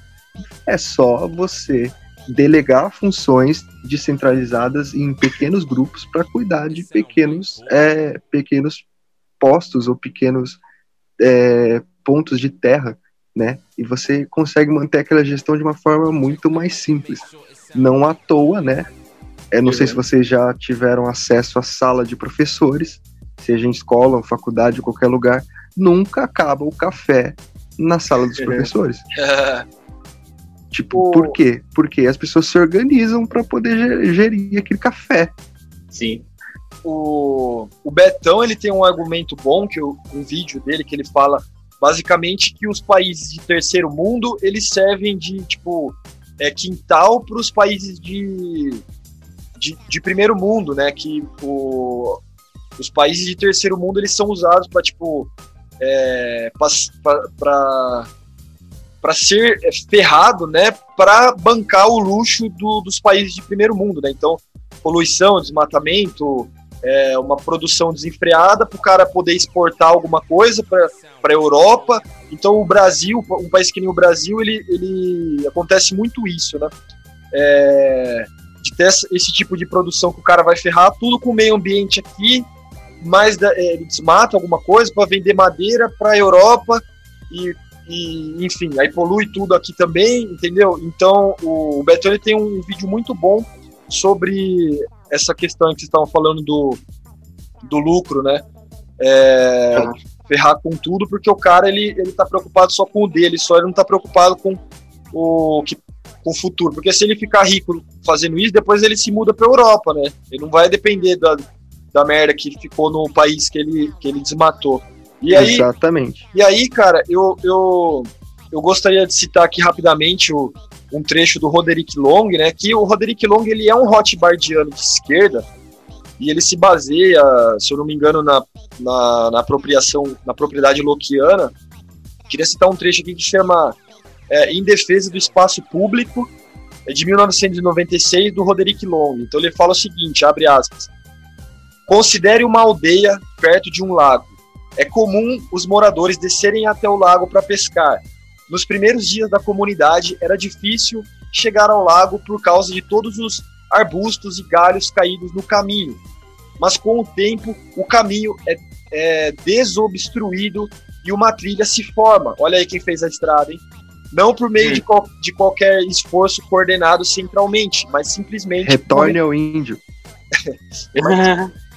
é só você delegar funções descentralizadas em pequenos grupos para cuidar de pequenos, é, pequenos postos ou pequenos é, pontos de terra, né? E você consegue manter aquela gestão de uma forma muito mais simples. Não à toa, né? Eu não sei se vocês já tiveram acesso à sala de professores, seja em escola, ou faculdade, qualquer lugar, nunca acaba o café na sala dos É. professores. Tipo, por quê? Porque as pessoas se organizam para poder ge- gerir aquele café. Sim. o, o Betão ele tem um argumento bom que o, um vídeo dele que ele fala basicamente que os países de terceiro mundo eles servem de tipo é, quintal para os países de, de, de primeiro mundo, né? Que o, os países de terceiro mundo eles são usados para tipo é, para ser ferrado, né? Para bancar o luxo do- dos países de primeiro mundo, né? Então poluição, desmatamento, é, uma produção desenfreada para o cara poder exportar alguma coisa para a Europa. Então o Brasil, um país que nem o Brasil, ele, ele acontece muito isso, né? É, de ter esse tipo de produção que o cara vai ferrar tudo com o meio ambiente aqui, mas é, ele desmata alguma coisa para vender madeira para a Europa e, e, enfim, aí polui tudo aqui também, entendeu? Então o Beto ele tem um vídeo muito bom sobre essa questão que vocês estavam falando do, do lucro, né? É, ferrar com tudo, porque o cara ele, ele tá preocupado só com o dele, só ele não tá preocupado com o que com o futuro. Porque se ele ficar rico fazendo isso, depois ele se muda para Europa, né? Ele não vai depender da, da merda que ficou no país que ele, que ele desmatou. E aí, Exatamente. E aí, cara, eu, eu, eu gostaria de citar aqui rapidamente o, um trecho do Roderick Long, né? Que o Roderick Long ele é um hotbardiano de esquerda e ele se baseia, se eu não me engano, na, na, na apropriação, na propriedade loquiana. Queria citar um trecho aqui que chama é, Em Defesa do Espaço Público, é de 1996, do Roderick Long. Então ele fala o seguinte, abre aspas, Considere uma aldeia perto de um lago. É comum os moradores descerem até o lago para pescar, nos primeiros dias da comunidade, era difícil chegar ao lago por causa de todos os arbustos e galhos caídos no caminho. Mas com o tempo, o caminho é, é desobstruído e uma trilha se forma. Olha aí quem fez a estrada, hein? Não por meio de, qual, de, qualquer esforço coordenado centralmente, mas simplesmente. Retorne por... ao índio.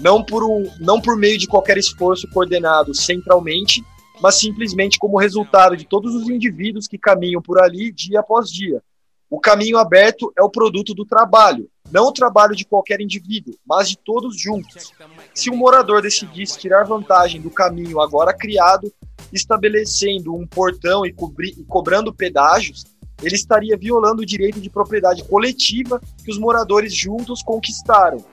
não, por um, não por meio de qualquer esforço coordenado centralmente, mas simplesmente como resultado de todos os indivíduos que caminham por ali dia após dia. O caminho aberto é o produto do trabalho, não o trabalho de qualquer indivíduo, mas de todos juntos. Se um morador decidisse tirar vantagem do caminho agora criado, estabelecendo um portão e, e cobrando pedágios, ele estaria violando o direito de propriedade coletiva que os moradores juntos conquistaram,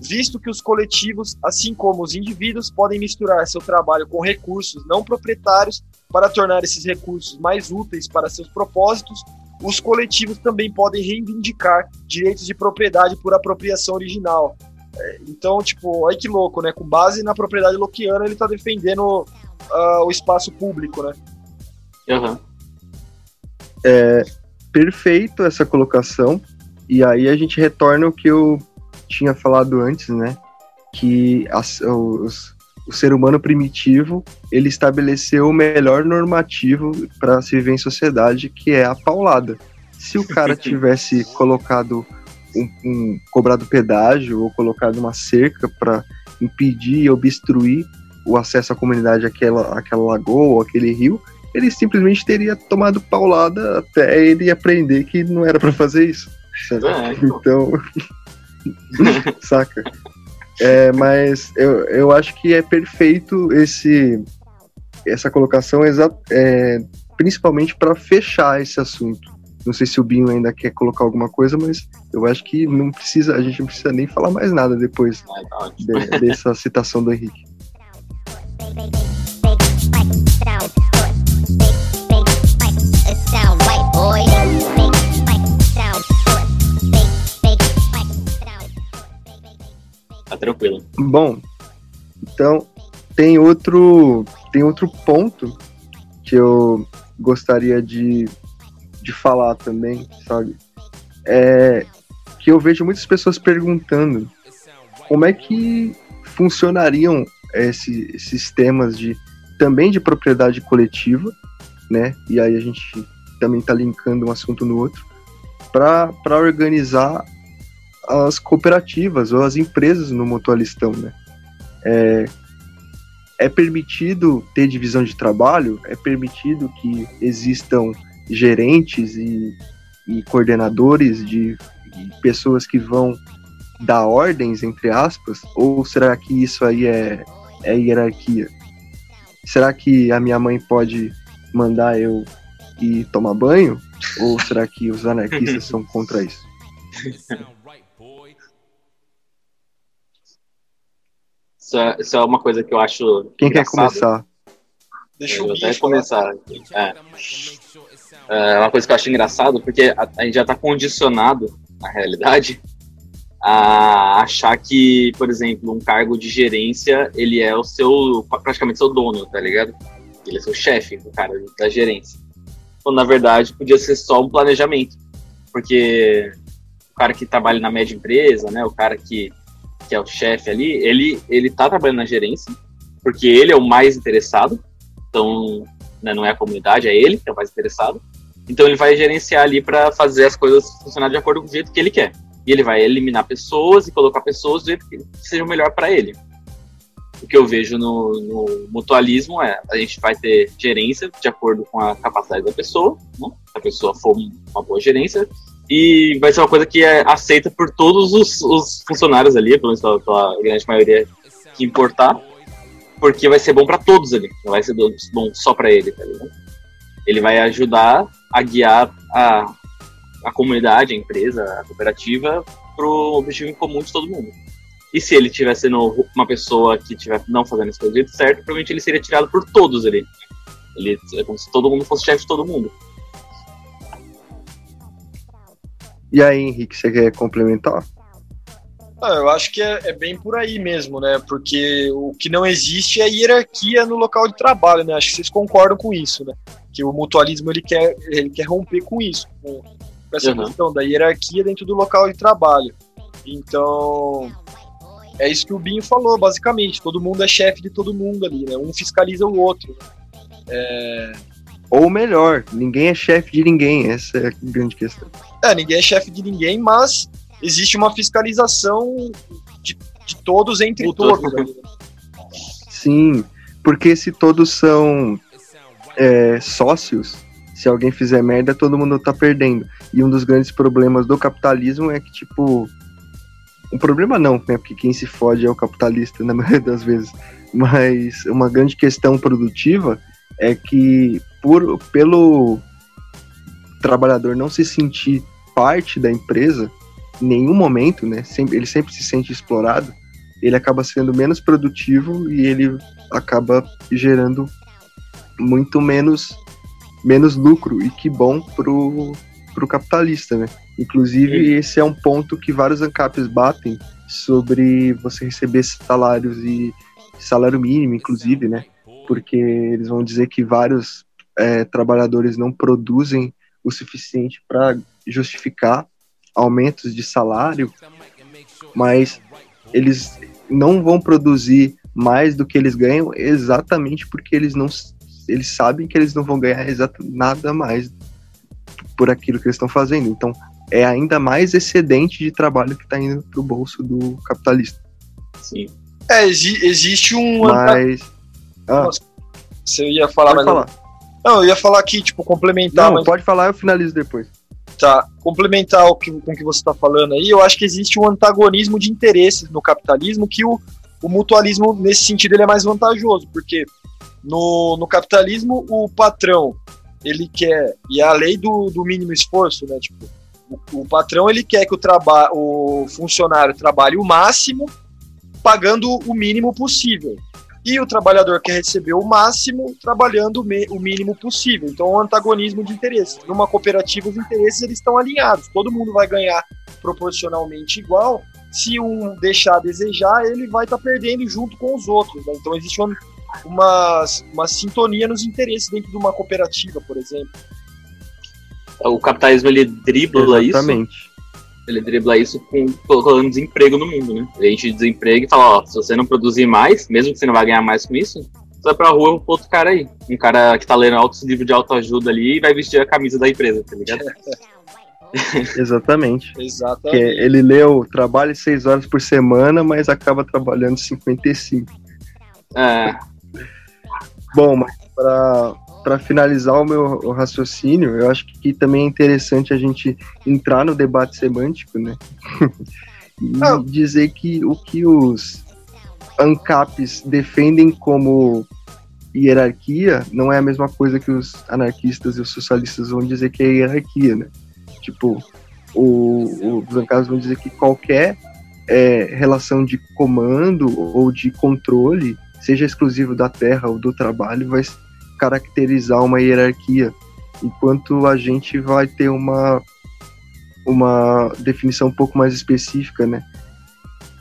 visto que os coletivos, assim como os indivíduos, podem misturar seu trabalho com recursos não proprietários para tornar esses recursos mais úteis para seus propósitos, os coletivos também podem reivindicar direitos de propriedade por apropriação original. É, então, tipo, olha que louco, né? Com base na propriedade loquiana, ele está defendendo uh, o espaço público, né? Uhum. É perfeito essa colocação. E aí a gente retorna o que eu tinha falado antes, né? Que as, os, o ser humano primitivo ele estabeleceu o melhor normativo para se viver em sociedade, que é a paulada. Se o cara tivesse colocado um, um, cobrado pedágio ou colocado uma cerca para impedir e obstruir o acesso à comunidade àquela, àquela lagoa ou aquele rio, ele simplesmente teria tomado paulada até ele aprender que não era para fazer isso. É, então, Saca? É, mas eu, eu acho que é perfeito esse essa colocação é, principalmente para fechar esse assunto. Não sei se o Binho ainda quer colocar alguma coisa, mas eu acho que não precisa, a gente não precisa nem falar mais nada depois de, dessa citação do Henrique. Tá tranquilo. Bom, então tem outro, tem outro ponto que eu gostaria de, de falar também, sabe? É que eu vejo muitas pessoas perguntando como é que funcionariam esses sistemas de também de propriedade coletiva, né? E aí a gente também está linkando um assunto no outro para organizar as cooperativas ou as empresas no mutualistão, né? É, é permitido ter divisão de trabalho, é permitido que existam gerentes e, e coordenadores de, de pessoas que vão dar ordens, entre aspas, ou será que isso aí é, é hierarquia? Será que a minha mãe pode mandar eu ir tomar banho? Ou será que os anarquistas são contra isso? Isso é, isso é uma coisa que eu acho. Quem engraçado. quer começar? Deixa eu, eu até começar. É. é uma coisa que eu acho engraçado, porque a, a gente já está condicionado, na realidade, a achar que, por exemplo, um cargo de gerência, ele é o seu, praticamente seu dono, tá ligado? Ele é seu chefe, o cara da gerência. Quando, na verdade, podia ser só um planejamento. Porque o cara que trabalha na média empresa, né, o cara que, que é o chefe ali, ele, ele tá trabalhando na gerência, porque ele é o mais interessado, então né, não é a comunidade, é ele que é o mais interessado. Então ele vai gerenciar ali para fazer as coisas funcionar de acordo com o jeito que ele quer. E ele vai eliminar pessoas e colocar pessoas do jeito que seja o melhor para ele. O que eu vejo no, no, mutualismo é a gente vai ter gerência de acordo com a capacidade da pessoa, né? se a pessoa for uma boa gerência, e vai ser uma coisa que é aceita por todos os, os funcionários ali, pelo menos pela, pela grande maioria que importar, porque vai ser bom para todos ali, não vai ser bom só para ele, tá ligado? Ele vai ajudar a guiar a, a comunidade, a empresa, a cooperativa para o objetivo em comum de todo mundo. E se ele estiver sendo uma pessoa que estiver não fazendo isso do jeito certo, provavelmente ele seria tirado por todos ali. Ele é como se todo mundo fosse chefe de todo mundo. E aí, Henrique, você quer complementar? Ah, eu acho que é, é, bem por aí mesmo, né? Porque o que não existe é hierarquia no local de trabalho, né? Acho que vocês concordam com isso, né? Que o mutualismo ele quer, ele quer romper com isso, com, essa uhum. questão da hierarquia dentro do local de trabalho. Então, é isso que o Binho falou, basicamente. Todo mundo é chefe de todo mundo ali, né? Um fiscaliza o outro. É... Ou melhor, ninguém é chefe de ninguém. Essa é a grande questão. É, ninguém é chefe de ninguém, mas existe uma fiscalização de, de todos entre todos. Né? Sim, porque se todos são é, sócios, se alguém fizer merda, todo mundo tá perdendo. E um dos grandes problemas do capitalismo é que, tipo. Um problema não, né? Porque quem se fode é o capitalista, na maioria das vezes. Mas uma grande questão produtiva é que, por, pelo trabalhador não se sentir parte da empresa, em nenhum momento, né? Sempre, ele sempre se sente explorado, ele acaba sendo menos produtivo e ele acaba gerando muito menos menos lucro e que bom pro, pro capitalista, né? Inclusive, Sim. esse é um ponto que vários ANCAPs batem sobre você receber salários e salário mínimo, inclusive, né? Porque eles vão dizer que vários é, trabalhadores não produzem o suficiente para justificar aumentos de salário, mas eles não vão produzir mais do que eles ganham exatamente porque eles não eles sabem que eles não vão ganhar nada mais por aquilo que eles estão fazendo. Então, é ainda mais excedente de trabalho que está indo para o bolso do capitalista. Sim. É, exi existe um. Mas. Ah, Nossa, você ia falar pode mais. Falar. Não, eu ia falar aqui, tipo, complementar. Não, mas... pode falar, eu finalizo depois. Tá, complementar o que, com o que você está falando aí, eu acho que existe um antagonismo de interesses no capitalismo que o, o mutualismo, nesse sentido, ele é mais vantajoso, porque no, no capitalismo o patrão ele quer, e é a lei do, do mínimo esforço, né? Tipo, o, o patrão ele quer que o, traba, o funcionário trabalhe o máximo pagando o mínimo possível. E o trabalhador quer receber o máximo trabalhando o mínimo possível. Então, é um antagonismo de interesses. Numa cooperativa, os interesses eles estão alinhados. Todo mundo vai ganhar proporcionalmente igual. Se um deixar a desejar, ele vai estar tá perdendo junto com os outros. Né? Então, existe uma, uma, uma sintonia nos interesses dentro de uma cooperativa, por exemplo. O capitalismo ele dribla Exatamente. isso. Ele dribla isso com colocando desemprego no mundo, né? A gente desemprega e fala, ó, se você não produzir mais, mesmo que você não vai ganhar mais com isso, você vai pra rua pro outro cara aí. Um cara que tá lendo altos livros de autoajuda ali e vai vestir a camisa da empresa, tá ligado? Exatamente. Exatamente. Que ele leu, trabalha seis horas por semana, mas acaba trabalhando 55. É. Bom, mas para finalizar o meu raciocínio, eu acho que também é interessante a gente entrar no debate semântico, né? e ah. dizer que o que os ANCAPs defendem como hierarquia não é a mesma coisa que os anarquistas e os socialistas vão dizer que é hierarquia, né? Tipo, o, os ANCAPs vão dizer que qualquer é, relação de comando ou de controle seja exclusivo da terra ou do trabalho, vai caracterizar uma hierarquia, enquanto a gente vai ter uma uma definição um pouco mais específica, né?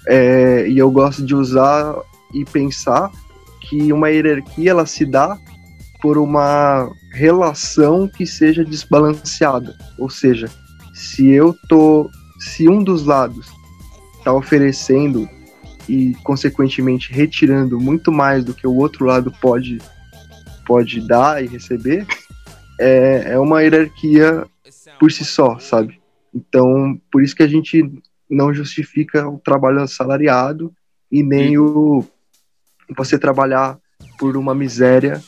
É, e eu gosto de usar e pensar que uma hierarquia ela se dá por uma relação que seja desbalanceada, ou seja, se eu tô, se um dos lados está oferecendo e consequentemente retirando muito mais do que o outro lado pode pode dar e receber, é, é uma hierarquia por si só, sabe? Então, por isso que a gente não justifica o trabalho assalariado e nem o você trabalhar por uma miséria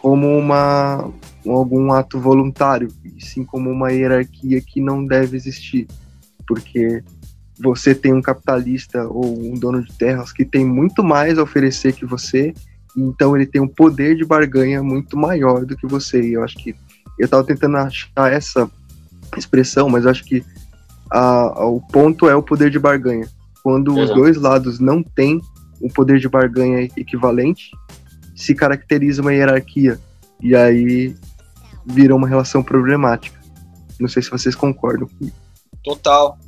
como uma algum ato voluntário, e sim como uma hierarquia que não deve existir, porque você tem um capitalista ou um dono de terras que tem muito mais a oferecer que você, então ele tem um poder de barganha muito maior do que você. E eu acho que eu estava tentando achar essa expressão, mas acho que a, a, o ponto é o poder de barganha. Quando Exato. os dois lados não têm um poder de barganha equivalente, se caracteriza uma hierarquia. E aí vira uma relação problemática. Não sei se vocês concordam comigo. Total.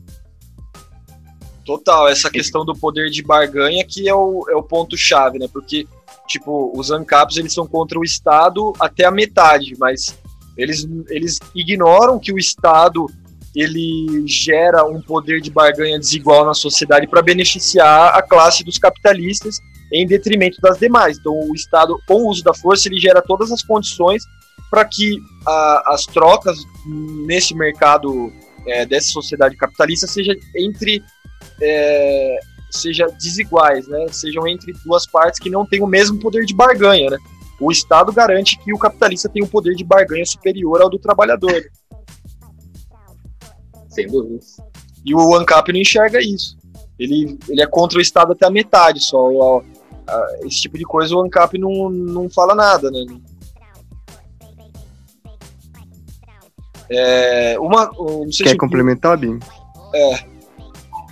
Total, essa questão do poder de barganha que é o, é o ponto-chave, né? Porque, tipo, os ANCAPs eles são contra o Estado até a metade, mas eles, eles ignoram que o Estado ele gera um poder de barganha desigual na sociedade para beneficiar a classe dos capitalistas em detrimento das demais. Então, o Estado, com o uso da força, ele gera todas as condições para que a, as trocas nesse mercado é, dessa sociedade capitalista seja entre é, seja desiguais, né? Sejam entre duas partes que não têm o mesmo poder de barganha, né? O Estado garante que o capitalista tem um poder de barganha superior ao do trabalhador. Sem dúvida. E o ANCAP não enxerga isso. Ele, ele é contra o Estado até a metade só. esse tipo de coisa o ANCAP não, não fala nada, né? É, uma, Quer complementar, Bim? É.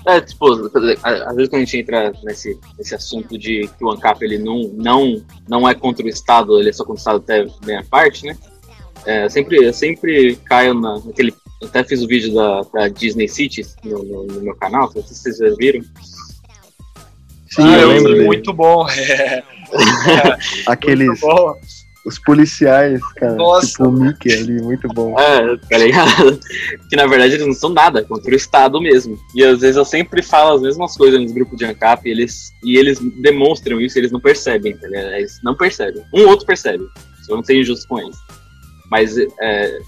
É, tipo, às vezes quando a gente entra nesse, nesse assunto de que o ANCAP ele não, não, não é contra o Estado, ele é só contra o Estado até bem a parte, né? É, eu sempre, eu sempre caio na, naquele. Eu até fiz o vídeo da, da Disney City no, no, no, meu canal, não sei se vocês já viram. Sim, ah, eu lembro. Muito bom. É. Aqueles. Muito bom os policiais, cara. Nossa. Tipo o Mickey ali, muito bom. É, tá ligado? que na verdade eles não são nada contra o Estado mesmo. E às vezes eu sempre falo as mesmas coisas nos grupos de ANCAP e eles, e eles demonstram isso e eles não percebem, tá ligado? Eles não percebem. Um outro percebe. Eu não ser injusto com eles. Mas é,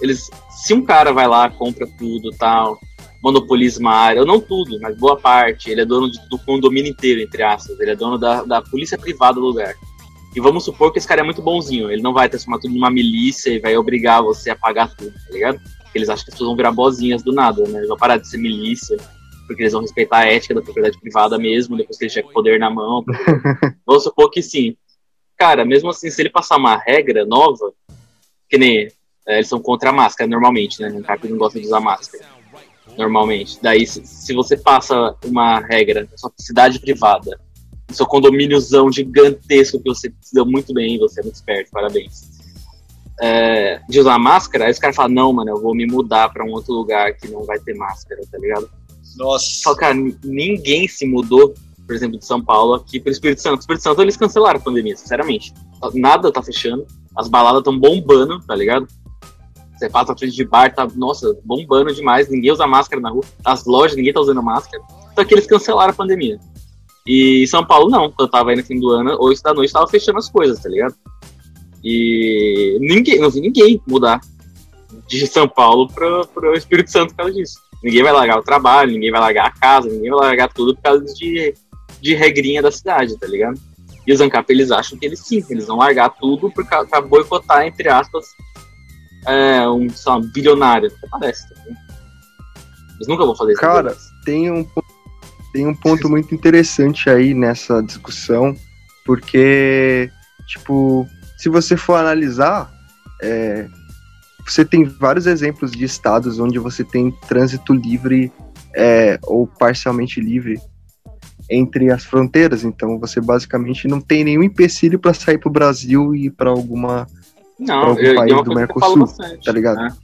eles. Se um cara vai lá, compra tudo tal, monopoliza uma área, ou não tudo, mas boa parte, ele é dono de, do condomínio inteiro, entre aspas, ele é dono da, da polícia privada do lugar e vamos supor que esse cara é muito bonzinho. Ele não vai transformar tudo numa milícia e vai obrigar você a pagar tudo, tá ligado? Porque eles acham que as pessoas vão virar bozinhas do nada, né? Eles vão parar de ser milícia, porque eles vão respeitar a ética da propriedade privada mesmo, depois que eles tiver poder na mão. vamos supor que sim. Cara, mesmo assim, se ele passar uma regra nova, que nem é, eles são contra a máscara normalmente, né? O cara não gosta de usar máscara. Normalmente. Daí, se, se você passa uma regra na sua cidade privada seu condomíniozão gigantesco que você deu muito bem, você é muito esperto, parabéns. É, de usar máscara, aí os caras falam, não, mano, eu vou me mudar para um outro lugar que não vai ter máscara, tá ligado? Nossa. Fala, cara, ninguém se mudou, por exemplo, de São Paulo aqui pro Espírito Santo. Espírito Santo eles cancelaram a pandemia, sinceramente. Nada tá fechando, as baladas estão bombando, tá ligado? Você passa frente de bar, tá, nossa, bombando demais, ninguém usa máscara na rua, as lojas, ninguém tá usando máscara. Então aqui eles cancelaram a pandemia. E São Paulo não, quando eu tava aí no fim do ano, 8 da noite tava fechando as coisas, tá ligado? E ninguém, não vi ninguém mudar de São Paulo para o Espírito Santo por causa disso. Ninguém vai largar o trabalho, ninguém vai largar a casa, ninguém vai largar tudo por causa de, de regrinha da cidade, tá ligado? E os ANCAP, eles acham que eles sim, eles vão largar tudo para boicotar, entre aspas, é, um, sei lá, um bilionário, até parece. Tá eles nunca vão fazer isso. Cara, tem um ponto tem um ponto muito interessante aí nessa discussão, porque, tipo, se você for analisar, é, você tem vários exemplos de estados onde você tem trânsito livre é, ou parcialmente livre entre as fronteiras. Então, você basicamente não tem nenhum empecilho para sair para o Brasil e para alguma não, pra algum eu, país do Mercosul, tá ligado? Né?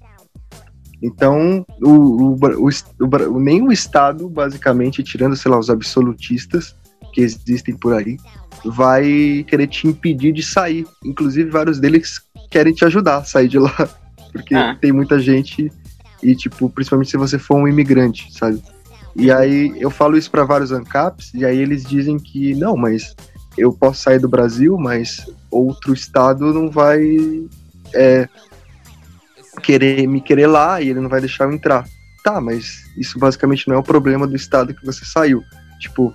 Então, o, o, o, nem o Estado, basicamente, tirando, sei lá, os absolutistas que existem por aí, vai querer te impedir de sair. Inclusive, vários deles querem te ajudar a sair de lá. Porque ah. tem muita gente, e, tipo, principalmente se você for um imigrante, sabe? E aí eu falo isso para vários ANCAPs, e aí eles dizem que não, mas eu posso sair do Brasil, mas outro estado não vai é, querer me querer lá e ele não vai deixar eu entrar. Tá, mas isso basicamente não é o problema do estado que você saiu. Tipo,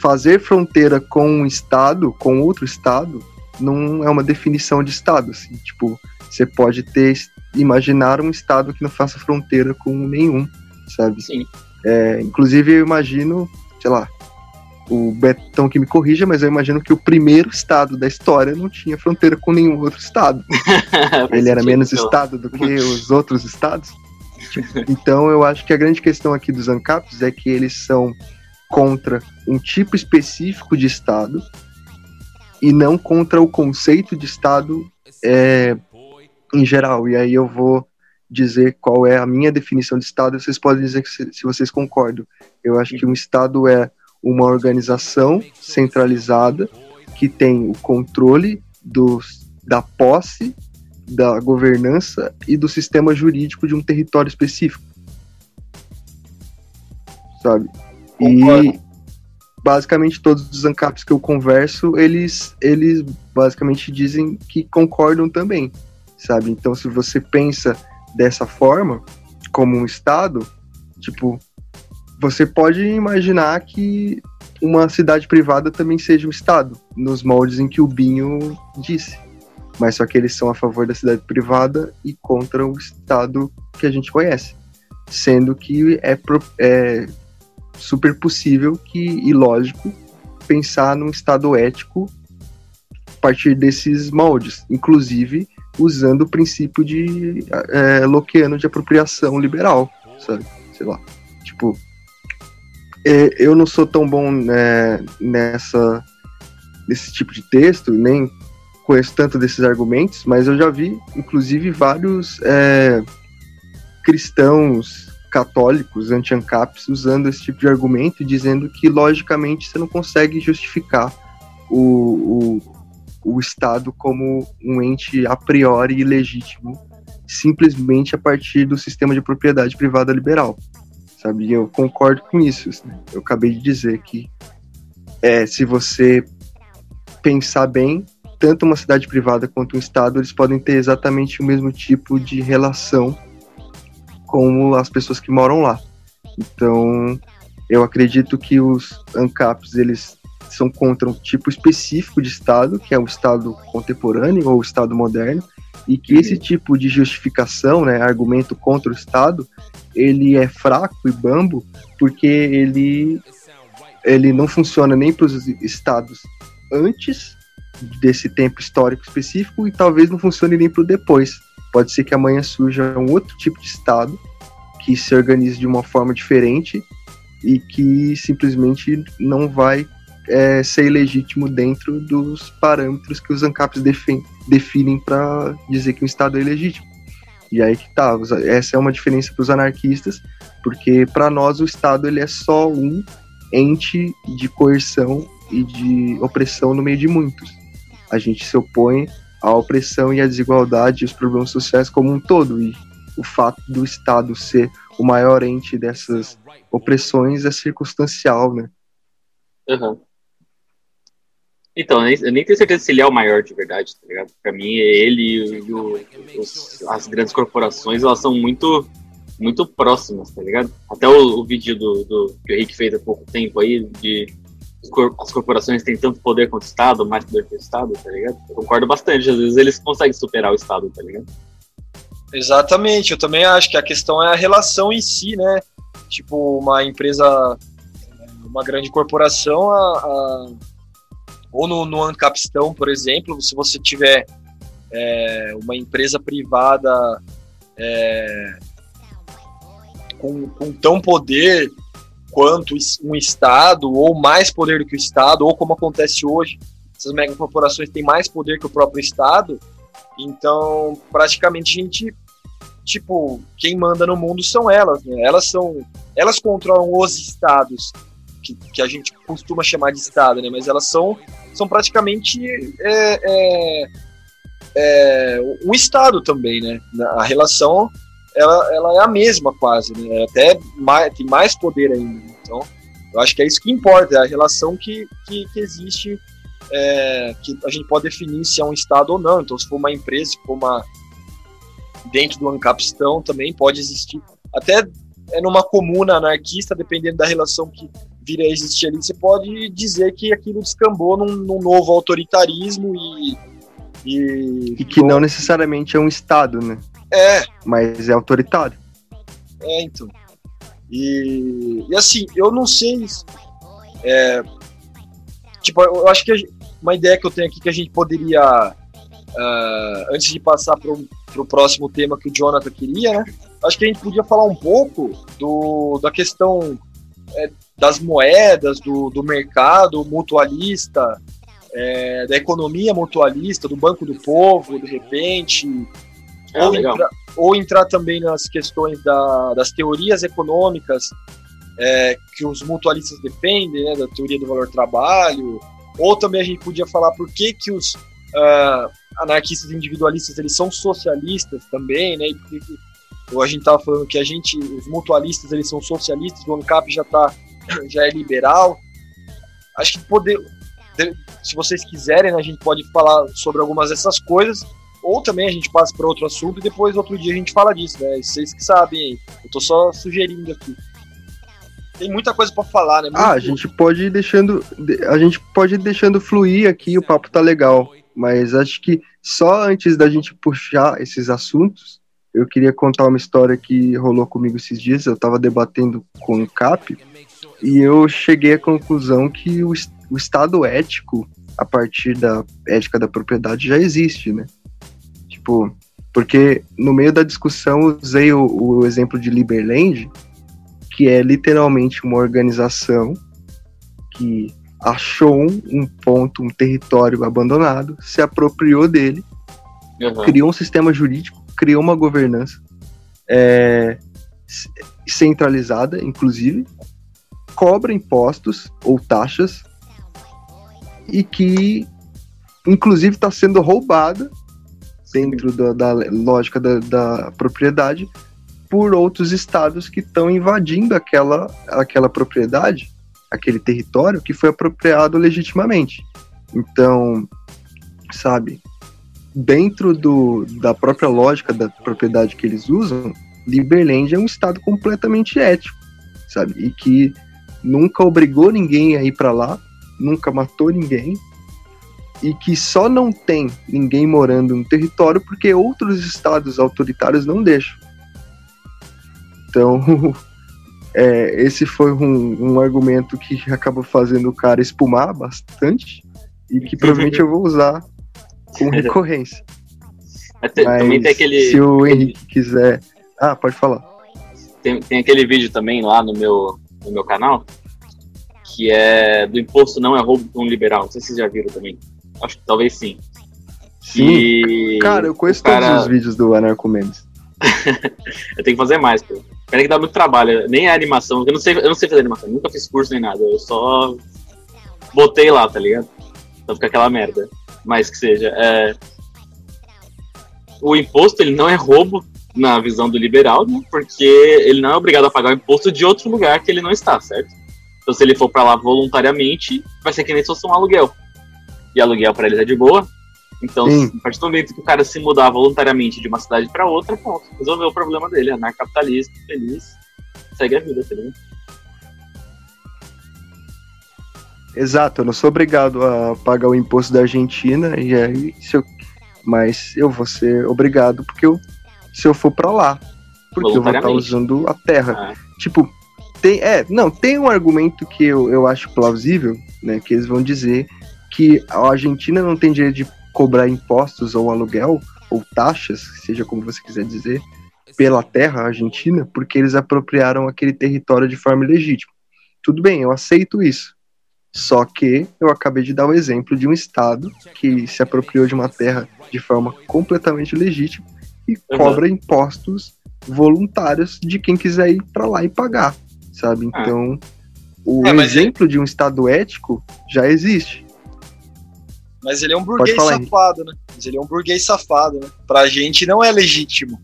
fazer fronteira com um estado, com outro estado, não é uma definição de estado, assim. Tipo, você pode ter imaginar um estado que não faça fronteira com nenhum, sabe? Sim. É, inclusive eu imagino, sei lá, o Betão que me corrija, mas eu imagino que o primeiro estado da história não tinha fronteira com nenhum outro estado. Ele era menos então. estado do que os outros estados. Então eu acho que a grande questão aqui dos ANCAPs é que eles são contra um tipo específico de estado e não contra o conceito de estado é, em geral. E aí eu vou dizer qual é a minha definição de estado, vocês podem dizer se, se vocês concordam. Eu acho que um estado é uma organização centralizada que tem o controle dos, da posse, da governança e do sistema jurídico de um território específico. Sabe? Concordo. E basicamente todos os ANCAPs que eu converso, eles, eles basicamente dizem que concordam também, sabe? Então, se você pensa dessa forma, como um Estado, tipo, você pode imaginar que uma cidade privada também seja um Estado, nos moldes em que o Binho disse. Mas só que eles são a favor da cidade privada e contra o Estado que a gente conhece. Sendo que é, é super possível que, e lógico pensar num Estado ético a partir desses moldes, inclusive usando o princípio de é, Lockeano de apropriação liberal, sabe? Sei lá. Tipo, eu não sou tão bom né, nessa nesse tipo de texto, nem conheço tanto desses argumentos, mas eu já vi, inclusive, vários é, cristãos católicos anti-ANCAPs usando esse tipo de argumento, dizendo que, logicamente, você não consegue justificar o, o, o Estado como um ente a priori ilegítimo, simplesmente a partir do sistema de propriedade privada liberal sabe? E eu concordo com isso. Eu acabei de dizer que é, se você pensar bem, tanto uma cidade privada quanto um estado, eles podem ter exatamente o mesmo tipo de relação com as pessoas que moram lá. Então, eu acredito que os ANCAPs, eles são contra um tipo específico de Estado, que é o Estado contemporâneo ou o Estado moderno, e que esse tipo de justificação, né, argumento contra o Estado, ele é fraco e bambo porque ele ele não funciona nem para os estados antes desse tempo histórico específico e talvez não funcione nem para o depois. Pode ser que amanhã surja um outro tipo de estado que se organize de uma forma diferente e que simplesmente não vai é, ser ilegítimo dentro dos parâmetros que os ANCAPs definem para dizer que um estado é ilegítimo. E aí que tá, essa é uma diferença para os anarquistas, porque para nós o Estado ele é só um ente de coerção e de opressão no meio de muitos. A gente se opõe à opressão e à desigualdade e os problemas sociais como um todo. E o fato do Estado ser o maior ente dessas opressões é circunstancial, né? Uhum. Então, eu nem tenho certeza se ele é o maior de verdade, tá ligado? Pra mim, ele e o, os, as grandes corporações, elas são muito, muito próximas, tá ligado? Até o, o vídeo do, do, que o Rick fez há pouco tempo aí, de as corporações têm tanto poder quanto o Estado, mais poder que o Estado, tá ligado? Eu concordo bastante, às vezes eles conseguem superar o Estado, tá ligado? Exatamente, eu também acho que a questão é a relação em si, né? Tipo, uma empresa, uma grande corporação, a, a ou no, no Ancapistão, por exemplo, se você tiver é, uma empresa privada é, com, com tão poder quanto um Estado, ou mais poder do que o Estado, ou como acontece hoje, essas megacorporações têm mais poder que o próprio Estado, então praticamente a gente tipo, quem manda no mundo são elas, né? Elas são. Elas controlam os estados, que, que a gente costuma chamar de estado, né? Mas elas são, são praticamente é, é, é, um estado também, né? A relação ela, ela é a mesma quase, né? Até mais, tem mais poder ainda. Então, eu acho que é isso que importa, é a relação que, que, que existe, é, que a gente pode definir se é um Estado ou não. Então, se for uma empresa, se for uma. dentro do Ancapistão também pode existir. Até é numa comuna anarquista, dependendo da relação que vir a existir ali, você pode dizer que aquilo descambou num, num novo autoritarismo e. E, e que não necessariamente é um Estado, né? É. Mas é autoritário. É, então. E, e assim, eu não sei. É, tipo, eu acho que uma ideia que eu tenho aqui que a gente poderia. Uh, antes de passar para o próximo tema que o Jonathan queria, né? Acho que a gente podia falar um pouco do, da questão é, das moedas, do, do mercado mutualista, é, da economia mutualista, do Banco do Povo, de repente, ah, ou, entrar, ou, entrar, também nas questões da, das teorias econômicas é, que os mutualistas defendem, né, da teoria do valor-trabalho, ou também a gente podia falar por que, que os uh, anarquistas individualistas eles são socialistas também, né, e a gente estava falando que a gente, os mutualistas eles são socialistas, o ANCAP já, tá, já é liberal. Acho que poder, se vocês quiserem, né, a gente pode falar sobre algumas dessas coisas, ou também a gente passa para outro assunto e depois outro dia a gente fala disso, né? Vocês que sabem, eu tô só sugerindo aqui. Tem muita coisa para falar, né? Muito ah, a gente pode ir deixando, a gente pode ir deixando fluir aqui, o papo tá legal, mas acho que só antes da gente puxar esses assuntos, eu queria contar uma história que rolou comigo esses dias. Eu tava debatendo com o CAP e eu cheguei à conclusão que o, o estado ético, a partir da ética da propriedade, já existe, né? Tipo, porque no meio da discussão usei o, o exemplo de Liberland, que é literalmente uma organização que achou um, ponto, um território abandonado, se apropriou dele, uhum. criou um sistema jurídico, criou uma governança é, centralizada, inclusive, cobra impostos ou taxas e que, inclusive, está sendo roubada dentro da, da lógica da, da, propriedade por outros estados que estão invadindo aquela, aquela propriedade, aquele território que foi apropriado legitimamente. Então, sabe, dentro do, da própria lógica da propriedade que eles usam, Liberland é um estado completamente ético, sabe, e que nunca obrigou ninguém a ir para lá, nunca matou ninguém, e que só não tem ninguém morando no território porque outros estados autoritários não deixam. Então, é, esse foi um, um, argumento que acabou fazendo o cara espumar bastante e que provavelmente eu vou usar com recorrência. Mas, também tem aquele. Se o Henrique quiser. Ah, pode falar. Tem, tem aquele vídeo também lá no meu, no meu canal que é do imposto não é roubo com um liberal. Não sei se vocês já viram também. Acho que talvez sim. Sim. E cara, eu conheço cara... todos os vídeos do Anarco Mendes. eu tenho que fazer mais, pô. Pena que dá muito trabalho. Nem a animação. Eu não sei, eu não sei fazer animação. Nunca fiz curso nem nada. Eu só botei lá, tá ligado? Então fica aquela merda. Mas que seja. É... O imposto ele não é roubo na visão do liberal, né? Porque ele não é obrigado a pagar o imposto de outro lugar que ele não está, certo? Então se ele for para lá voluntariamente, vai ser que nem se fosse um aluguel e aluguel para eles é de boa. Então, Sim. a partir do momento que o cara se mudar voluntariamente de uma cidade para outra, pronto, resolveu o problema dele. Anarcapitalista, feliz, segue a vida, tá ligado? Exato, eu não sou obrigado a pagar o imposto da Argentina, e aí, se eu, mas eu vou ser obrigado porque eu, se eu for para lá, porque eu vou estar usando a terra. Ah. Tipo, tem, é, não, tem um argumento que eu, eu acho plausível, né, que eles vão dizer que a Argentina não tem direito de cobrar impostos ou aluguel ou taxas, seja como você quiser dizer, pela terra argentina, porque eles apropriaram aquele território de forma ilegítima. Tudo bem, eu aceito isso. Só que eu acabei de dar o exemplo de um estado que se apropriou de uma terra de forma completamente legítima e uhum. cobra impostos voluntários de quem quiser ir para lá e pagar, sabe? Ah. Então, o é, exemplo de um Estado ético já existe. Mas ele é um burguês safado, né? Mas ele é um burguês safado, né? Pra gente não é legítimo.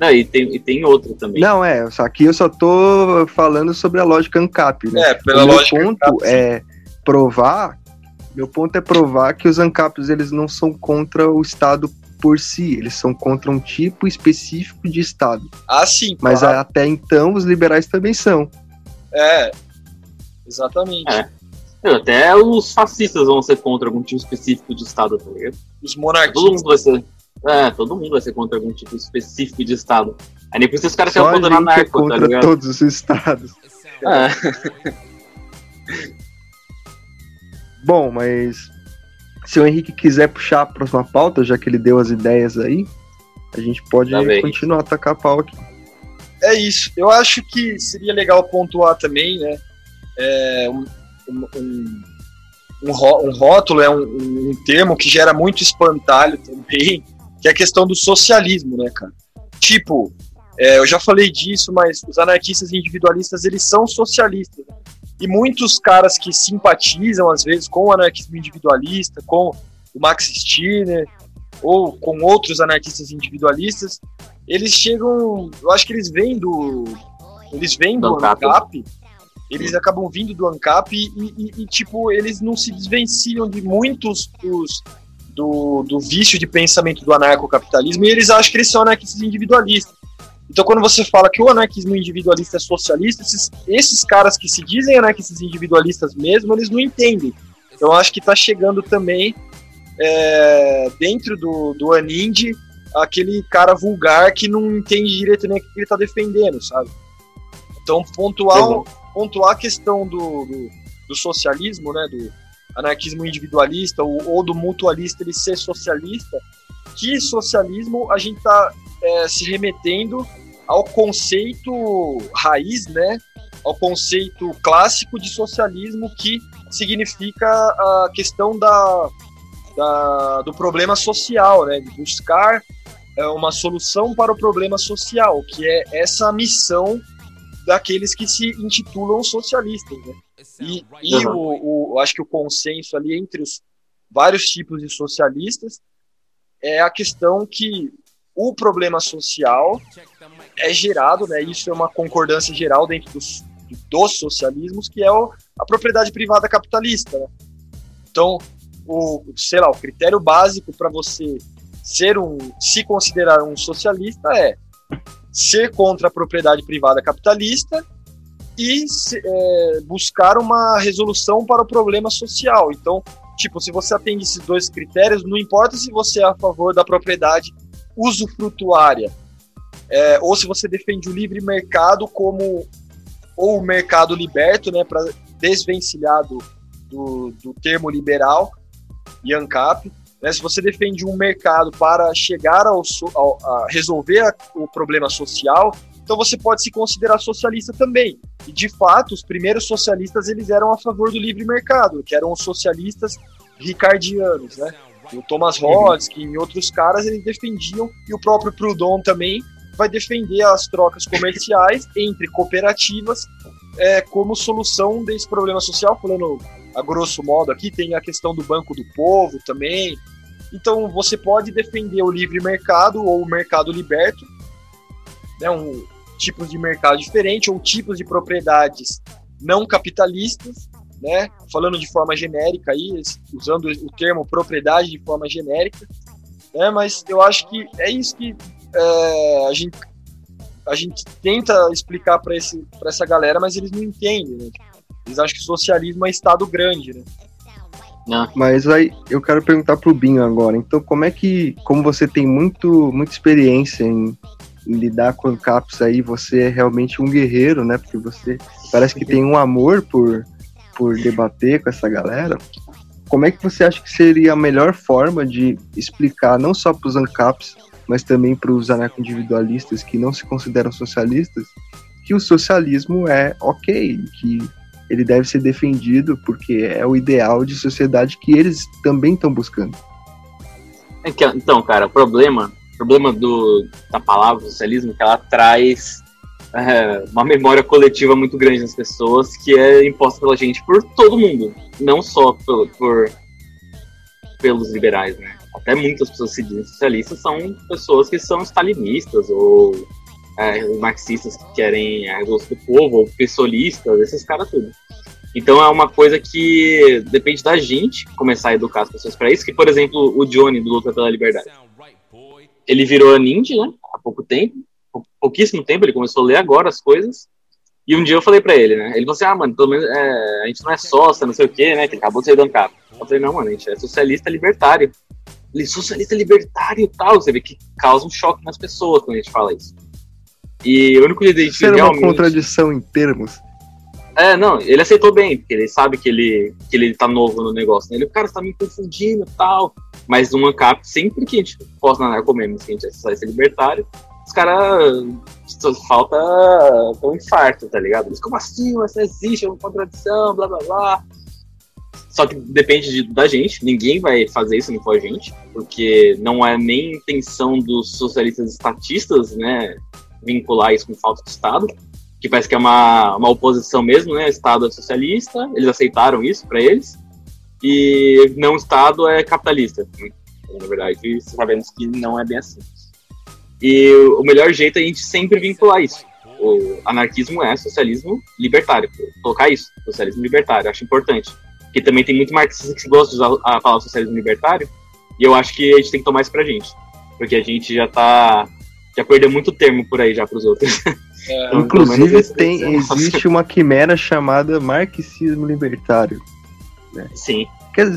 Não, e tem, e tem outro também. Não, é, só aqui eu só tô falando sobre a lógica ANCAP, né? É, pela o lógica meu ponto ANCAP, é provar, meu ponto é provar que os ANCAPs eles não são contra o Estado por si, eles são contra um tipo específico de Estado. Ah, sim. Mas claro. até então os liberais também são. É, exatamente. É. Até os fascistas vão ser contra algum tipo específico de Estado, tá ligado? Os monarquistas. Todo mundo vai ser. É, todo mundo vai ser contra algum tipo específico de Estado. Aí nem por isso os caras ficam contra narco, é contra tá ligado? todos os estados. É. Bom, mas se o Henrique quiser puxar a próxima pauta, já que ele deu as ideias aí, a gente pode tá continuar a atacar a pau aqui. É isso. Eu acho que seria legal pontuar também, né? É, um, um, um, um, rótulo é um, um termo que gera muito espantalho também, que é a questão do socialismo, né, cara? Tipo, é, eu já falei disso, mas os anarquistas individualistas, eles são socialistas. Né? E muitos caras que simpatizam, às vezes, com o anarquismo individualista, com o Max Stirner, ou com outros anarquistas individualistas, eles chegam. Eu acho que eles vêm do. Eles vêm do, do ANCAP, eles acabam vindo do ANCAP e, e, e, tipo, eles não se desvencilham de muitos dos, do, do vício de pensamento do anarcocapitalismo e eles acham que eles são anarquistas individualistas. Então, quando você fala que o anarquismo individualista é socialista, esses, esses caras que se dizem anarquistas individualistas mesmo, eles não entendem. Então, acho que está chegando também é, dentro do, do Anindi aquele cara vulgar que não entende direito nem o que ele está defendendo, sabe? Então, pontuar, pontuar a questão do, do, do, socialismo, né, do anarquismo individualista ou, ou do mutualista ele ser socialista, que socialismo a gente está é, se remetendo ao conceito raiz, né? Ao conceito clássico de socialismo que significa a questão da, da do problema social, né? De buscar é, uma solução para o problema social, que é essa missão daqueles que se intitulam socialistas, né? E, e o, o, acho que o consenso ali entre os vários tipos de socialistas é a questão que o problema social é gerado, né? Isso é uma concordância geral dentro dos, dos socialismos, que é o, a propriedade privada capitalista. Né? Então, o, sei lá, o critério básico para você ser um, se considerar um socialista é ser contra a propriedade privada capitalista e é, buscar uma resolução para o problema social. Então, tipo, se você atende esses dois critérios, não importa se você é a favor da propriedade usufrutuária, é, ou se você defende o livre mercado como ou o mercado liberto, né, para desvencilhar do, do, termo liberal e ANCAP, né, se você defende um mercado para chegar ao, ao a resolver a, o problema social, então você pode se considerar socialista também. E de fato, os primeiros socialistas eles eram a favor do livre mercado, que eram os socialistas ricardianos, né? O Thomas Hodsky e outros caras eles defendiam, e o próprio Proudhon também vai defender as trocas comerciais entre cooperativas é, como solução desse problema social, falando a grosso modo aqui, tem a questão do Banco do Povo também. Então você pode defender o livre mercado ou o mercado liberto, né, um tipos de mercado diferente ou tipos de propriedades não capitalistas, né? Falando de forma genérica aí, usando o termo propriedade de forma genérica, né? Mas eu acho que é isso que é, a gente a gente tenta explicar para esse para essa galera, mas eles não entendem, né? Eles acham que socialismo é estado grande, né? Não. Mas aí eu quero perguntar pro Binho agora. Então, como é que, como você tem muito muita experiência em, em lidar com caps aí, você é realmente um guerreiro, né? Porque você parece que tem um amor por por debater com essa galera, como é que você acha que seria a melhor forma de explicar, não só para os ANCAPs, mas também para os anarco-individualistas que não se consideram socialistas, que o socialismo é ok, que ele deve ser defendido porque é o ideal de sociedade que eles também estão buscando. É então, cara, o problema problema do, da palavra socialismo é que ela traz é, uma memória coletiva muito grande nas pessoas que é imposta pela gente por todo mundo, não só por, por pelos liberais, né? Até muitas pessoas se dizem socialistas são pessoas que são stalinistas ou é, marxistas que querem a revolução do povo, ou pessoalistas, esses caras tudo. Então é uma coisa que depende da gente começar a educar as pessoas para isso. Que, por exemplo, o Johnny do Luta pela Liberdade. Ele virou ninja, né? Há pouco tempo, pouquíssimo tempo, ele começou a ler agora as coisas. E um dia eu falei pra ele, né? Ele falou assim: ah, mano, pelo menos é, a gente não é sócia, não sei o quê, né? Que ele acabou de sair do. Eu falei: não, mano, a gente é socialista libertário. Ele, socialista libertário e tal. Você vê que causa um choque nas pessoas quando a gente fala isso. E o único de Isso era uma contradição em termos. É, não, ele aceitou bem, porque ele sabe que ele, que ele tá novo no negócio. Né? Ele, cara, você tá me confundindo e tal. Mas no ANCAP, sempre que a gente posta na Narcomemes que a gente é ser libertário, os caras falta um infarto, tá ligado? Eles, como assim? Mas existe uma contradição, blá blá blá. Só que depende de, da gente, ninguém vai fazer isso, não for a gente, porque não é nem intenção dos socialistas estatistas, né, vincular isso com falta de Estado que parece que é uma, uma oposição mesmo, né? Estado é socialista, eles aceitaram isso para eles, e não Estado é capitalista. Na verdade, sabemos que não é bem assim. E o melhor jeito é a gente sempre vincular isso. O anarquismo é socialismo libertário. Colocar isso, socialismo libertário, acho importante. Porque também tem muito marxista que gosta de usar a palavra socialismo libertário, e eu acho que a gente tem que tomar isso pra gente. Porque a gente já tá. Já perdeu muito termo por aí já pros outros. É, então, Inclusive, tem, existe uma quimera chamada marxismo libertário. Né? Sim. Quer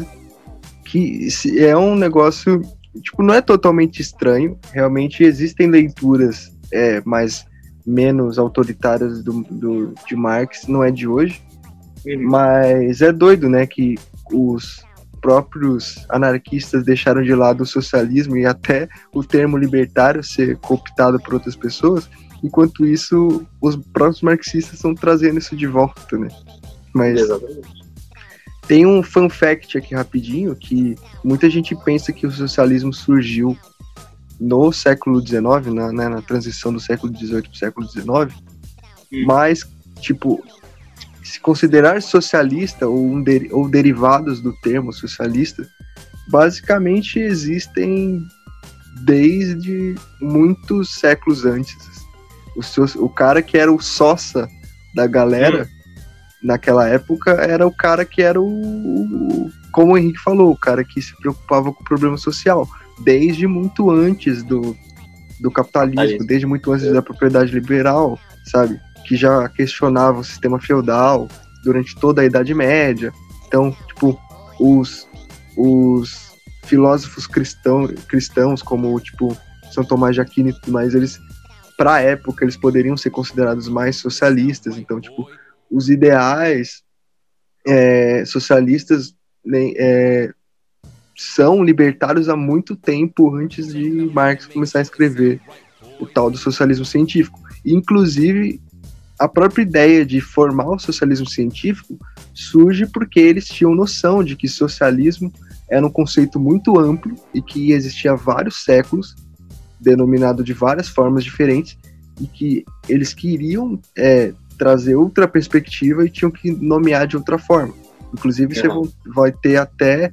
que é um negócio, tipo, não é totalmente estranho. Realmente existem leituras é, mais menos autoritárias do, do, de Marx, não é de hoje. Uhum. Mas é doido, né, que os próprios anarquistas deixaram de lado o socialismo e até o termo libertário ser cooptado por outras pessoas Enquanto isso, os próprios marxistas estão trazendo isso de volta, né? Mas Exatamente. tem um fun fact aqui rapidinho que muita gente pensa que o socialismo surgiu no século XIX, na, né, na transição do século XVIII para o século XIX, hum. mas, tipo, se considerar socialista ou, um de, ou derivados do termo socialista, basicamente existem desde muitos séculos antes o, o cara que era o soça da galera hum. naquela época era o cara que era o, o, como o Henrique falou, o cara que se preocupava com o problema social, desde muito antes do, do capitalismo, desde muito antes da propriedade liberal, sabe? Que já questionava o sistema feudal durante toda a Idade Média. Então, tipo, os, os filósofos cristão, cristãos, como, tipo, São Tomás de Aquino e tudo mais, eles para a época eles poderiam ser considerados mais socialistas. Então, tipo, os ideais é, socialistas né, é, são libertários há muito tempo antes de Marx começar a escrever o tal do socialismo científico. Inclusive, a própria ideia de formar o socialismo científico surge porque eles tinham noção de que socialismo era um conceito muito amplo e que existia há vários séculos denominado de várias formas diferentes e que eles queriam é, trazer outra perspectiva e tinham que nomear de outra forma. Inclusive, você vai ter até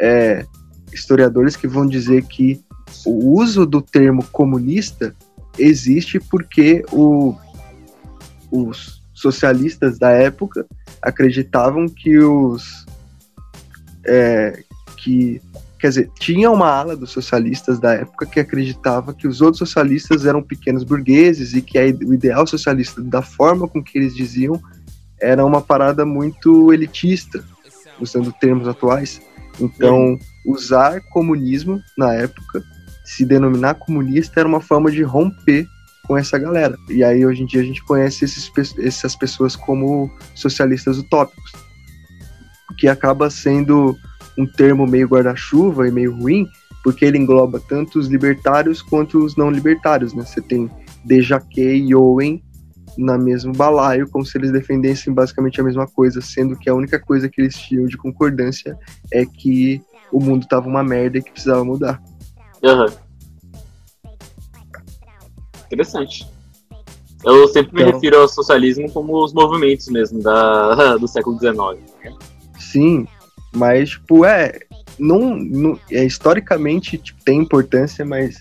é, historiadores que vão dizer que o uso do termo comunista existe porque o, os socialistas da época acreditavam que os é, que Quer dizer, tinha uma ala dos socialistas da época que acreditava que os outros socialistas eram pequenos burgueses e que o ideal socialista, da forma com que eles diziam, era uma parada muito elitista, usando termos atuais. Então, usar comunismo na época, se denominar comunista, era uma forma de romper com essa galera. E aí, hoje em dia, a gente conhece esses, essas pessoas como socialistas utópicos, que acaba sendo um termo meio guarda-chuva e meio ruim, porque ele engloba tanto os libertários quanto os não libertários, né? Você tem Dejaquet e Owen na mesmo balaio, como se eles defendessem basicamente a mesma coisa, sendo que a única coisa que eles tinham de concordância é que o mundo tava uma merda e que precisava mudar. Uhum. Interessante. Eu sempre me então, refiro ao socialismo como os movimentos mesmo da, do século XIX. Sim, mas, tipo, é. Não, não, é historicamente tipo, tem importância, mas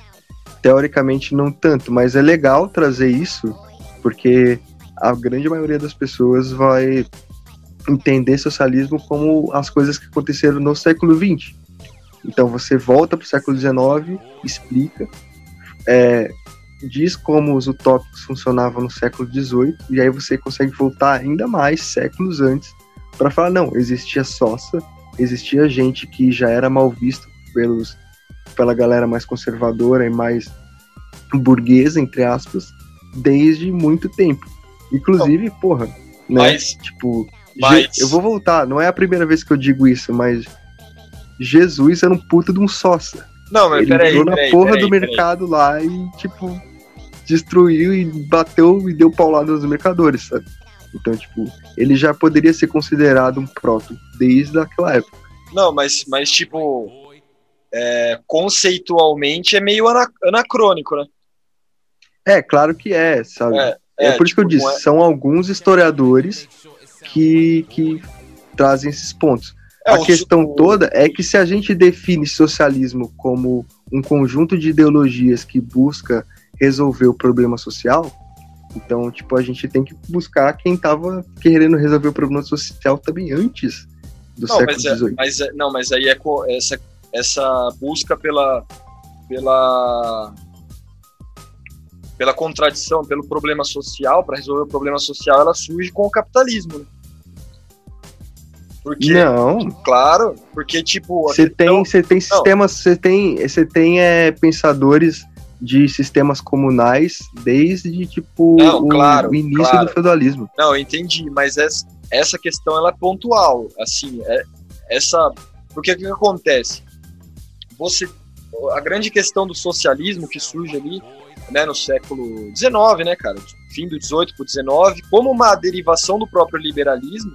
teoricamente não tanto. Mas é legal trazer isso, porque a grande maioria das pessoas vai entender socialismo como as coisas que aconteceram no século XX. Então você volta para o século XIX, explica, é, diz como os utópicos funcionavam no século XVIII, e aí você consegue voltar ainda mais séculos antes para falar: não, existia soça, existia gente que já era mal visto pelos, pela galera mais conservadora e mais burguesa, entre aspas, desde muito tempo. Inclusive, não. porra, né? Mas, tipo, mas... eu vou voltar, não é a primeira vez que eu digo isso, mas Jesus era um puta de um sócia. Não, mas Ele peraí. entrou na peraí, porra peraí, do mercado lá e, tipo, destruiu e bateu e deu paulada nos mercadores, sabe? Então, tipo, ele já poderia ser considerado um proto desde aquela época. Não, mas, mas tipo, é, conceitualmente é meio anacrônico, né? É, claro que é, sabe? É, é, é por isso tipo, que eu tipo, disse, é... são alguns historiadores que, que trazem esses pontos. É, a questão o... toda é que se a gente define socialismo como um conjunto de ideologias que busca resolver o problema social, então, tipo, a gente tem que buscar quem estava querendo resolver o problema social também antes do não, século XVIII. É, mas é, não, mas aí é essa, essa busca pela, pela, pela contradição, pelo problema social, para resolver o problema social, ela surge com o capitalismo, né? Porque, não. Claro, porque tipo. Você tem, você tem sistemas, você tem, você tem é, pensadores de sistemas comunais desde tipo não, claro, o, início claro. do feudalismo. Não, entendi, mas essa, essa questão ela é pontual, assim, é, essa porque o que acontece? Você a grande questão do socialismo que surge ali, né, no século XIX, né, cara, fim do 18 para o 19, como uma derivação do próprio liberalismo,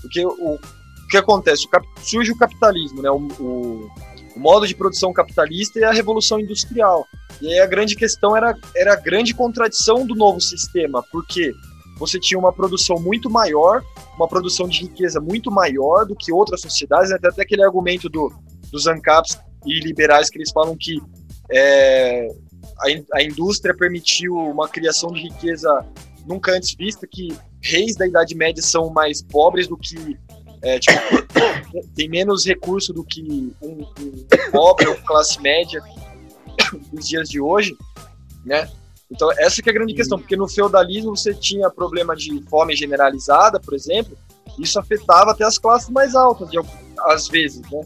porque o, o que acontece? O surge o capitalismo, né, o, o, o modo de produção capitalista e a revolução industrial. E aí a grande questão era, era a grande contradição do novo sistema, porque você tinha uma produção muito maior, uma produção de riqueza muito maior do que outras sociedades, até, até aquele argumento do, dos ANCAPs e liberais que eles falam que é, a, a indústria permitiu uma criação de riqueza nunca antes vista, que reis da Idade Média são mais pobres do que é, tipo, tem menos recurso do que um, um pobre ou classe média dos dias de hoje, né? Então, essa é a grande questão, porque no feudalismo você tinha problema de fome generalizada, por exemplo, isso afetava até as classes mais altas, de, às vezes, né?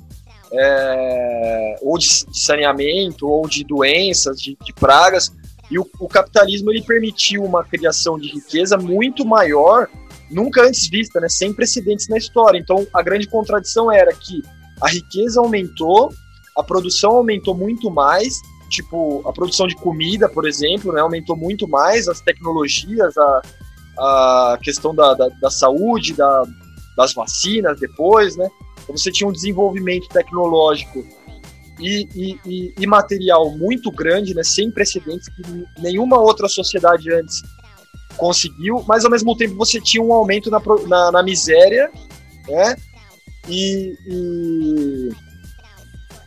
É, ou de saneamento, ou de doenças, de, de pragas, e o, o, capitalismo ele permitiu uma criação de riqueza muito maior, nunca antes vista, né? sem precedentes na história. Então, a grande contradição era que a riqueza aumentou, a produção aumentou muito mais, tipo, a produção de comida, por exemplo, né, aumentou muito mais, as tecnologias, a, a questão da, da, da saúde, da, das vacinas depois, né? Então você tinha um desenvolvimento tecnológico e, e, e, e, material muito grande, né, sem precedentes, que nenhuma outra sociedade antes conseguiu, mas ao mesmo tempo você tinha um aumento na, na, na miséria, né? E, e,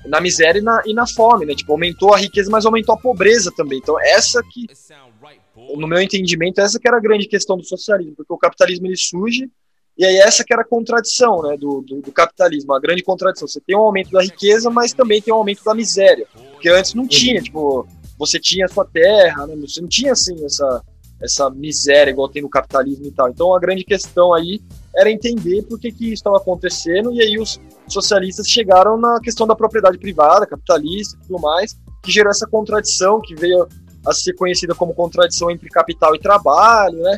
na miséria e na, e na fome, né? Tipo, aumentou a riqueza, mas aumentou a pobreza também. Então, essa que, no meu entendimento, essa que era a grande questão do socialismo, porque o capitalismo ele surge e aí essa que era a contradição, né, do, do, do, capitalismo, a grande contradição. Você tem um aumento da riqueza, mas também tem um aumento da miséria, porque antes não tinha, tipo, você tinha sua terra, né, você não tinha assim essa essa miséria igual tem no capitalismo e tal. Então a grande questão aí era entender por que, que isso estava acontecendo, e aí os socialistas chegaram na questão da propriedade privada, capitalista e tudo mais, que gerou essa contradição, que veio a ser conhecida como contradição entre capital e trabalho, né?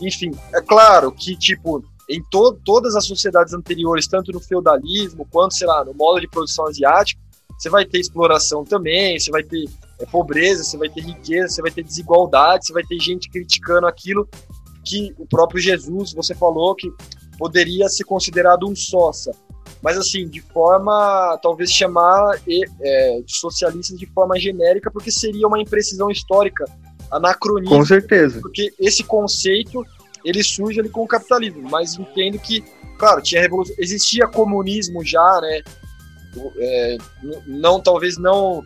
Enfim, é claro que, tipo, em to todas as sociedades anteriores, tanto no feudalismo quanto, sei lá, no modo de produção asiático, você vai ter exploração também, você vai ter é, pobreza, você vai ter riqueza, você vai ter desigualdade, você vai ter gente criticando aquilo que o próprio Jesus, você falou que poderia ser considerado um sócia. Mas, assim, de forma, talvez chamar é, de socialistas de forma genérica, porque seria uma imprecisão histórica anacronismo. Com certeza. Porque esse conceito, ele surge ali com o capitalismo, mas entendo que, claro, tinha revolução, existia comunismo já, né? É, não, talvez não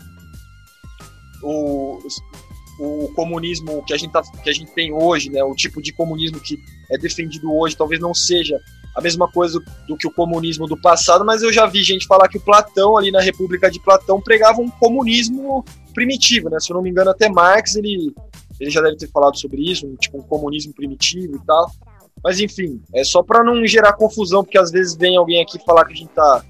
o, o comunismo que a, gente tá, que a gente tem hoje, né? O tipo de comunismo que é defendido hoje, talvez não seja a mesma coisa do que o comunismo do passado, mas eu já vi gente falar que o Platão, ali na República de Platão, pregava um comunismo primitivo, né? Se eu não me engano, até Marx, ele, ele já deve ter falado sobre isso, um, tipo um comunismo primitivo e tal. Mas enfim, é só para não gerar confusão, porque às vezes vem alguém aqui falar que a gente tá.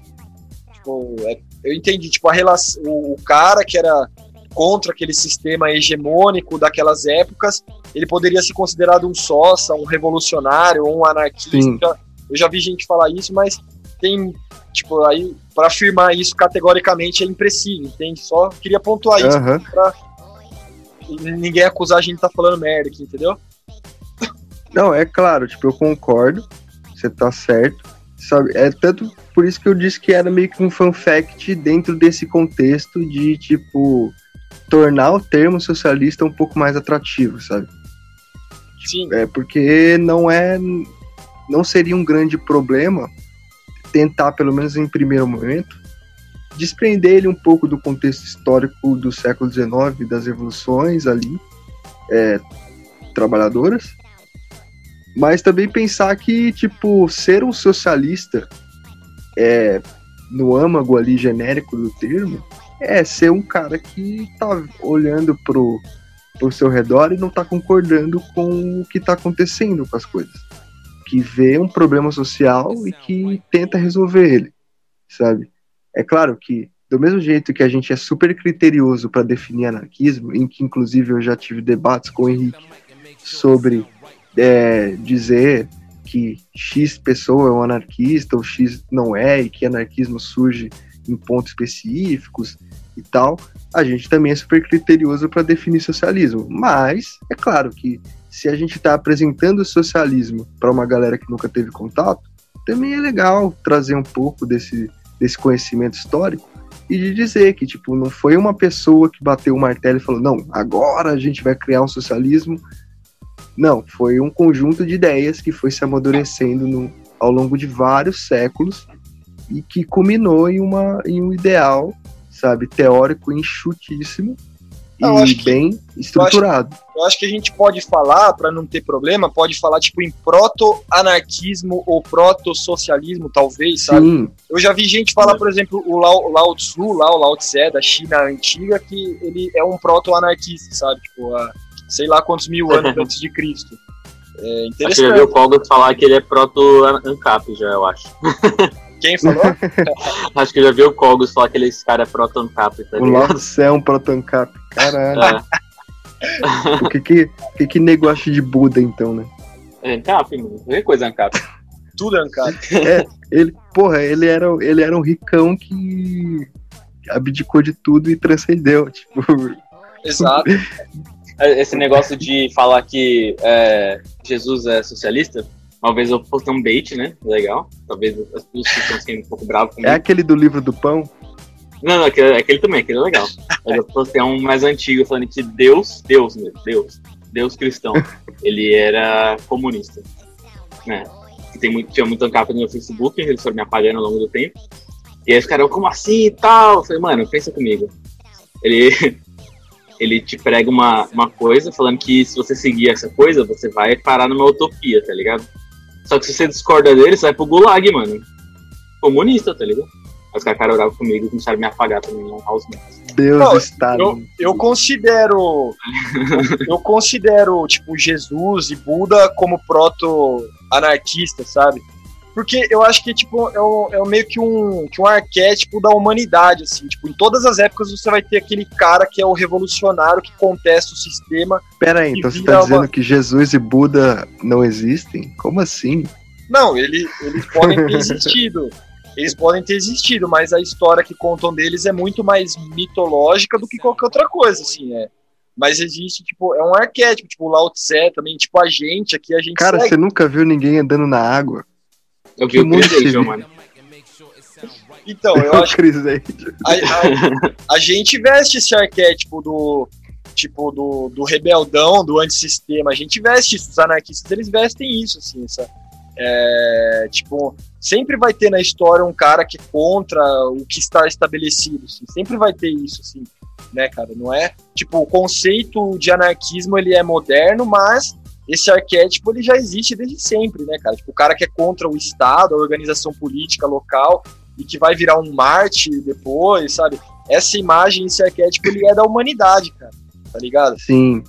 Tipo, é, eu entendi, tipo, a relação. O, o cara que era contra aquele sistema hegemônico daquelas épocas, ele poderia ser considerado um sócia, um revolucionário, um anarquista. Sim. Eu já vi gente falar isso, mas tem, tipo, aí, para afirmar isso categoricamente é impreciso, entende? Só queria pontuar isso uhum. pra ninguém acusar a gente de tá falando merda aqui, entendeu? Não, é claro, tipo, eu concordo, você tá certo, sabe? É tanto por isso que eu disse que era meio que um fun fact dentro desse contexto de, tipo, tornar o termo socialista um pouco mais atrativo, sabe? Sim. É porque não é não seria um grande problema tentar, pelo menos em primeiro momento, desprender ele um pouco do contexto histórico do século XIX, das revoluções ali, é, trabalhadoras, mas também pensar que, tipo, ser um socialista é, no âmago ali genérico do termo, é ser um cara que tá olhando pro, pro seu redor e não tá concordando com o que tá acontecendo com as coisas. Que vê um problema social e que tenta resolver ele, sabe? É claro que, do mesmo jeito que a gente é super criterioso para definir anarquismo, em que inclusive eu já tive debates com o Henrique sobre é, dizer que X pessoa é um anarquista ou X não é, e que anarquismo surge em pontos específicos e tal, a gente também é super criterioso para definir socialismo. Mas, é claro que se a gente está apresentando o socialismo para uma galera que nunca teve contato, também é legal trazer um pouco desse, desse conhecimento histórico e de dizer que, tipo, não foi uma pessoa que bateu o martelo e falou, não, agora a gente vai criar um socialismo. Não, foi um conjunto de ideias que foi se amadurecendo no, ao longo de vários séculos e que culminou em, uma, em um ideal sabe, teórico enxutíssimo não, e bem que, estruturado. Eu acho, eu acho, que a gente pode falar, para não ter problema, pode falar tipo em proto-anarquismo ou proto-socialismo, talvez, sabe? Sim. Eu já vi gente falar, por exemplo, o Lao, Lao Tzu, lá, o Lao Tse, da China antiga, que ele é um proto-anarquista, sabe? Tipo, há sei lá quantos mil anos antes de Cristo. É interessante. Acho que já vi o Paulo falar que ele é proto-ancap, já, eu acho. Quem falou? Acho que já viu o Cogos falar que esse cara é Proton Cap, tá O Lord é um Proton Cap. Caralho. É. o que que, o que que nego acha de Buda, então, né? É Ancap, mano. Qualquer coisa é Ancap. Tudo é Ancap. É, ele, porra, ele era, ele era um ricão que abdicou de tudo e transcendeu, tipo... Exato. Esse negócio de falar que é, Jesus é socialista, Talvez eu fosse um bait, né? Legal. Talvez as pessoas estão sendo um pouco bravas comigo. É aquele do livro do pão? Não, não, aquele, aquele também, aquele é legal. Mas eu fosse um mais antigo, falando que Deus, Deus mesmo, Deus, Deus cristão, ele era comunista. Né? Tem muito, tinha muito capa no meu Facebook, eles foram me apagando ao longo do tempo. E aí os caras, como assim e tal? Eu falei, mano, pensa comigo. Ele, ele te prega uma, uma coisa falando que se você seguir essa coisa, você vai parar numa utopia, tá ligado? Só que se você discorda dele, você vai pro gulag, mano. Comunista, tá ligado? Os caras oravam comigo e começaram a me apagar também lá aos Deus Não, está. Eu, eu considero. eu considero, tipo, Jesus e Buda como proto-anarquista, sabe? Porque eu acho que, tipo, é, um, é meio que um, que um arquétipo da humanidade, assim. Tipo, em todas as épocas você vai ter aquele cara que é o revolucionário que contesta o sistema. Pera aí, então você tá dizendo uma... que Jesus e Buda não existem? Como assim? Não, ele, eles podem ter existido. Eles podem ter existido, mas a história que contam deles é muito mais mitológica do que qualquer outra coisa, assim, é. Mas existe, tipo, é um arquétipo, tipo, o Lao Tse também, tipo, a gente aqui, a gente Cara, segue. você nunca viu ninguém andando na água? Eu vi o Chris Angel, mano. Então, eu acho que a, a, a, gente veste esse arquétipo do, tipo, do, do rebeldão, do antissistema. A gente veste isso, os anarquistas, eles vestem isso, assim, essa, é, tipo, sempre vai ter na história um cara que é contra o que está estabelecido, assim, sempre vai ter isso, assim, né, cara, não é? Tipo, o conceito de anarquismo, ele é moderno, mas esse arquétipo, ele já existe desde sempre, né, cara? Tipo, o cara que é contra o Estado, a organização política local, e que vai virar um Marte depois, sabe? Essa imagem, esse arquétipo, ele é da humanidade, cara, tá ligado? Sim,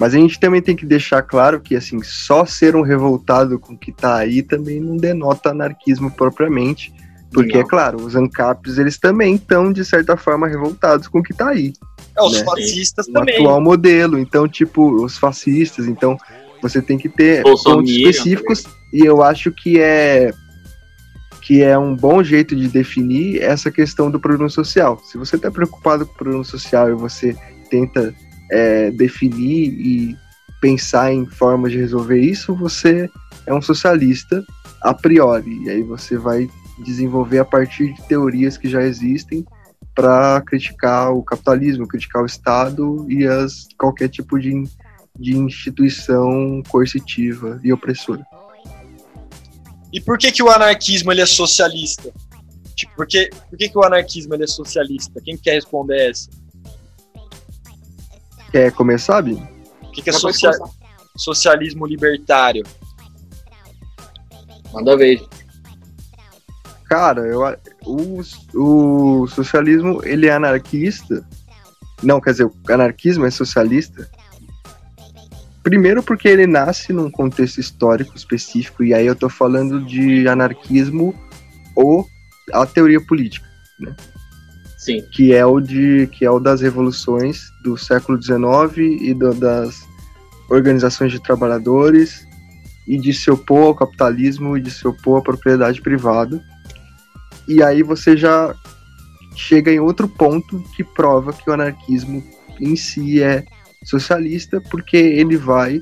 mas a gente também tem que deixar claro que, assim, só ser um revoltado com o que tá aí também não denota anarquismo propriamente. Porque, não. é claro, os ANCAPs, eles também estão, de certa forma, revoltados com o que tá aí. É, os né? fascistas o também. atual modelo. Então, tipo, os fascistas. Então, você tem que ter pontos específicos. Também. E eu acho que é que é um bom jeito de definir essa questão do problema social. Se você está preocupado com o problema social e você tenta é, definir e pensar em formas de resolver isso, você é um socialista a priori. E aí você vai desenvolver a partir de teorias que já existem para criticar o capitalismo, criticar o Estado e as, qualquer tipo de, de instituição coercitiva e opressora. E por que, que o anarquismo ele é socialista? Tipo, por que, por que, que o anarquismo ele é socialista? Quem quer responder essa? Quer começar, Binho? O que, que é social... socialismo libertário? Manda ver. Cara, eu, o, o socialismo ele é anarquista. Não, quer dizer, o anarquismo é socialista. Primeiro porque ele nasce num contexto histórico específico, e aí eu tô falando de anarquismo ou a teoria política, né? Sim. que é o de que é o das revoluções do século XIX e do, das organizações de trabalhadores e de se opor ao capitalismo e de se opor à propriedade privada. E aí você já chega em outro ponto que prova que o anarquismo em si é socialista, porque ele vai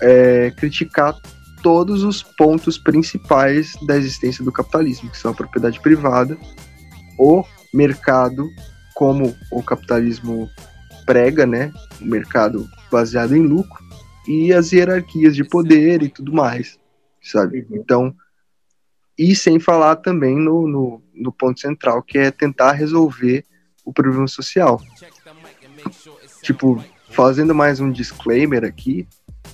é, criticar todos os pontos principais da existência do capitalismo, que são a propriedade privada, o mercado como o capitalismo prega, né? Um mercado baseado em lucro e as hierarquias de poder e tudo mais, sabe? Uhum. Então, e sem falar também no, no, no, ponto central, que é tentar resolver o problema social. Tipo, fazendo mais um disclaimer aqui,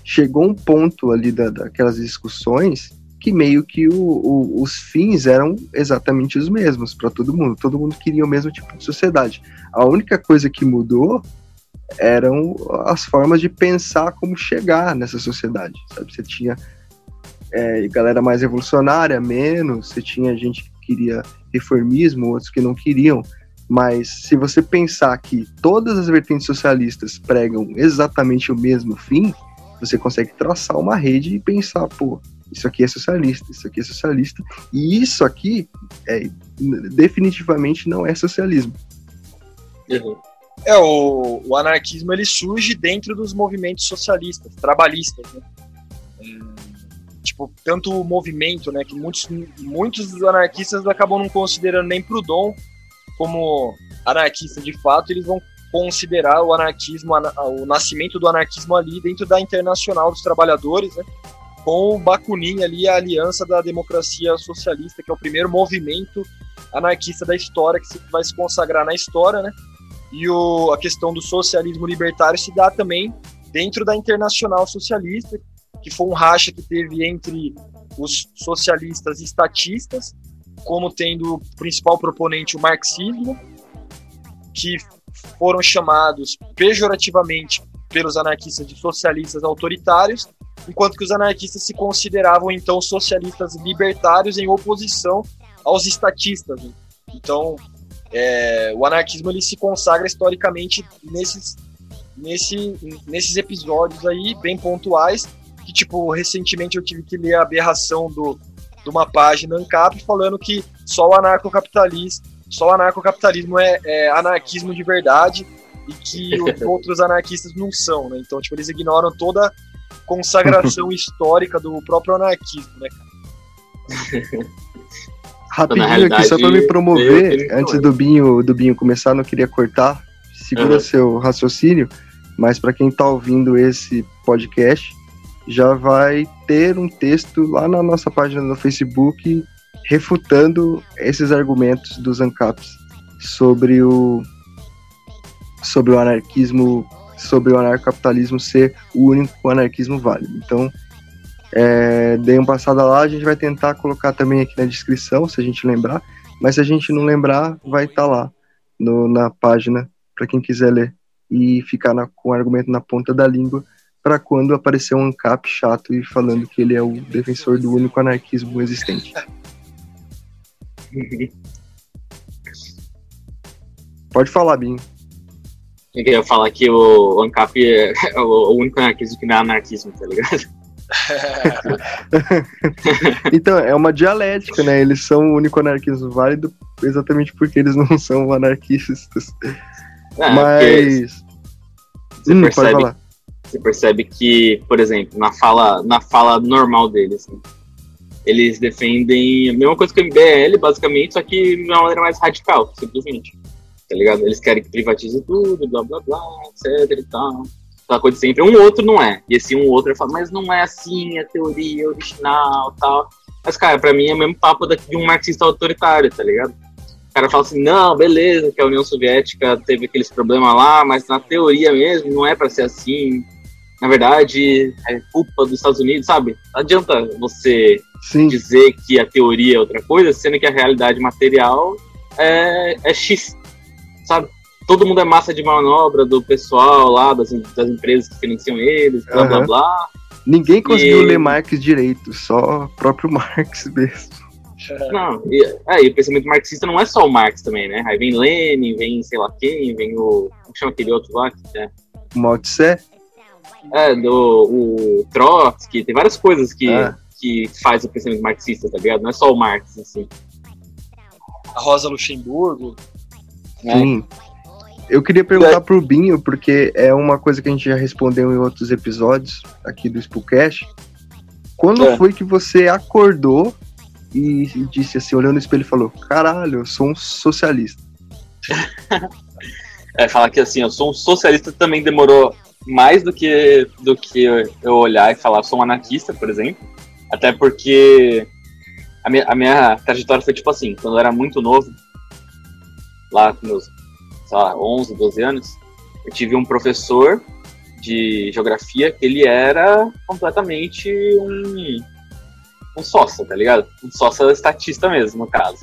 chegou um ponto ali da, daquelas discussões que meio que o, o, os fins eram exatamente os mesmos para todo mundo. Todo mundo queria o mesmo tipo de sociedade. A única coisa que mudou eram as formas de pensar como chegar nessa sociedade. Sabe? Você tinha é, galera mais revolucionária, menos, você tinha gente que queria reformismo, outros que não queriam. Mas se você pensar que todas as vertentes socialistas pregam exatamente o mesmo fim, você consegue traçar uma rede e pensar, pô, isso aqui é socialista, isso aqui é socialista, e isso aqui é, definitivamente não é socialismo. Uhum. É, o, o, anarquismo ele surge dentro dos movimentos socialistas, trabalhistas, né? Tipo, tanto movimento, né, que muitos, muitos anarquistas acabam não considerando nem Proudhon como anarquista de fato, eles vão considerar o anarquismo, o nascimento do anarquismo ali dentro da Internacional dos Trabalhadores, né? com o Bakunin ali, a Aliança da Democracia Socialista, que é o primeiro movimento anarquista da história, que vai se consagrar na história, né? E o, a questão do socialismo libertário se dá também dentro da Internacional Socialista, que foi um racha que teve entre os socialistas e estatistas, como tendo o principal proponente o marxismo, que foram chamados pejorativamente pelos anarquistas de socialistas autoritários, enquanto que os anarquistas se consideravam então socialistas libertários em oposição aos estatistas. Né? Então, é, o anarquismo ele se consagra historicamente nesses, nesse, nesses episódios aí bem pontuais que tipo recentemente eu tive que ler a aberração do, de uma página ANCAP falando que só o anarcocapitalismo só o anarcocapitalismo é, é anarquismo de verdade e que os outros anarquistas não são, né? Então, tipo, eles ignoram toda consagração histórica do próprio anarquismo, né, cara? Rapidinho aqui, só para me promover, antes do Binho, do Binho começar, não queria cortar. segura Uhum. seu raciocínio, mas para quem está ouvindo esse podcast, já vai ter um texto lá na nossa página no Facebook refutando esses argumentos dos ANCAPs sobre o sobre o anarquismo, sobre o anarcapitalismo ser o único anarquismo válido. Então, é, dei uma passada lá, a gente vai tentar colocar também aqui na descrição, se a gente lembrar, mas se a gente não lembrar, vai estar lá no- na página para quem quiser ler e ficar na- com o argumento na ponta da língua para quando aparecer um ANCAP chato e falando que ele é o defensor do único anarquismo existente. Pode falar, Binho. Eu queria falar que o ANCAP é o único anarquismo que não é anarquismo, tá ligado? Então, é uma dialética, né? Eles são o único anarquismo válido exatamente porque eles não são anarquistas. É, porque Mas. você Hum, pode percebe falar. Você percebe que, por exemplo, na fala, na fala normal deles, né, eles defendem a mesma coisa que o MBL, basicamente, só que de uma maneira mais radical, simplesmente. Tá ligado? Eles querem que privatize tudo, blá blá blá, etc e tal. Aquela coisa sempre. Um outro não é. E esse um outro fala, mas não é assim a teoria original tal. Mas, cara, pra mim é o mesmo papo da- de um marxista autoritário, tá ligado? O cara fala assim, não, beleza, que a União Soviética teve aqueles problemas lá, mas na teoria mesmo não é pra ser assim. Na verdade, é culpa dos Estados Unidos, sabe? Não adianta você Sim, dizer que a teoria é outra coisa, sendo que a realidade material é, é X, sabe? Todo mundo é massa de manobra do pessoal lá, das, das empresas que financiam eles, blá blá Aham. blá. ninguém conseguiu E- ler Marx direito, só o próprio Marx mesmo. Não, e, é, e o pensamento marxista não é só o Marx também, né? Aí vem Lenin, vem sei lá quem, vem o. Como chama aquele outro lá? Que é, O Mao Tse, é, do o Trotsky, tem várias coisas que, Ah. que faz o pensamento marxista, tá ligado? Não é só o Marx, assim. A Rosa Luxemburgo. né? sim. Eu queria perguntar pro Binho, porque é uma coisa que a gente já respondeu em outros episódios aqui do Spookcast. Quando É. foi que você acordou e disse assim, olhando no espelho e falou: Caralho, eu sou um socialista? É, falar que assim, eu sou um socialista também demorou mais do que, do que eu olhar e falar, sou um anarquista, por exemplo. Até porque a minha, a minha trajetória foi tipo assim, quando eu era muito novo, lá com meus, sei lá, 11, 12 anos, eu tive um professor de geografia que ele era completamente um, um sócio, tá ligado? Um sócio estatista mesmo, no caso.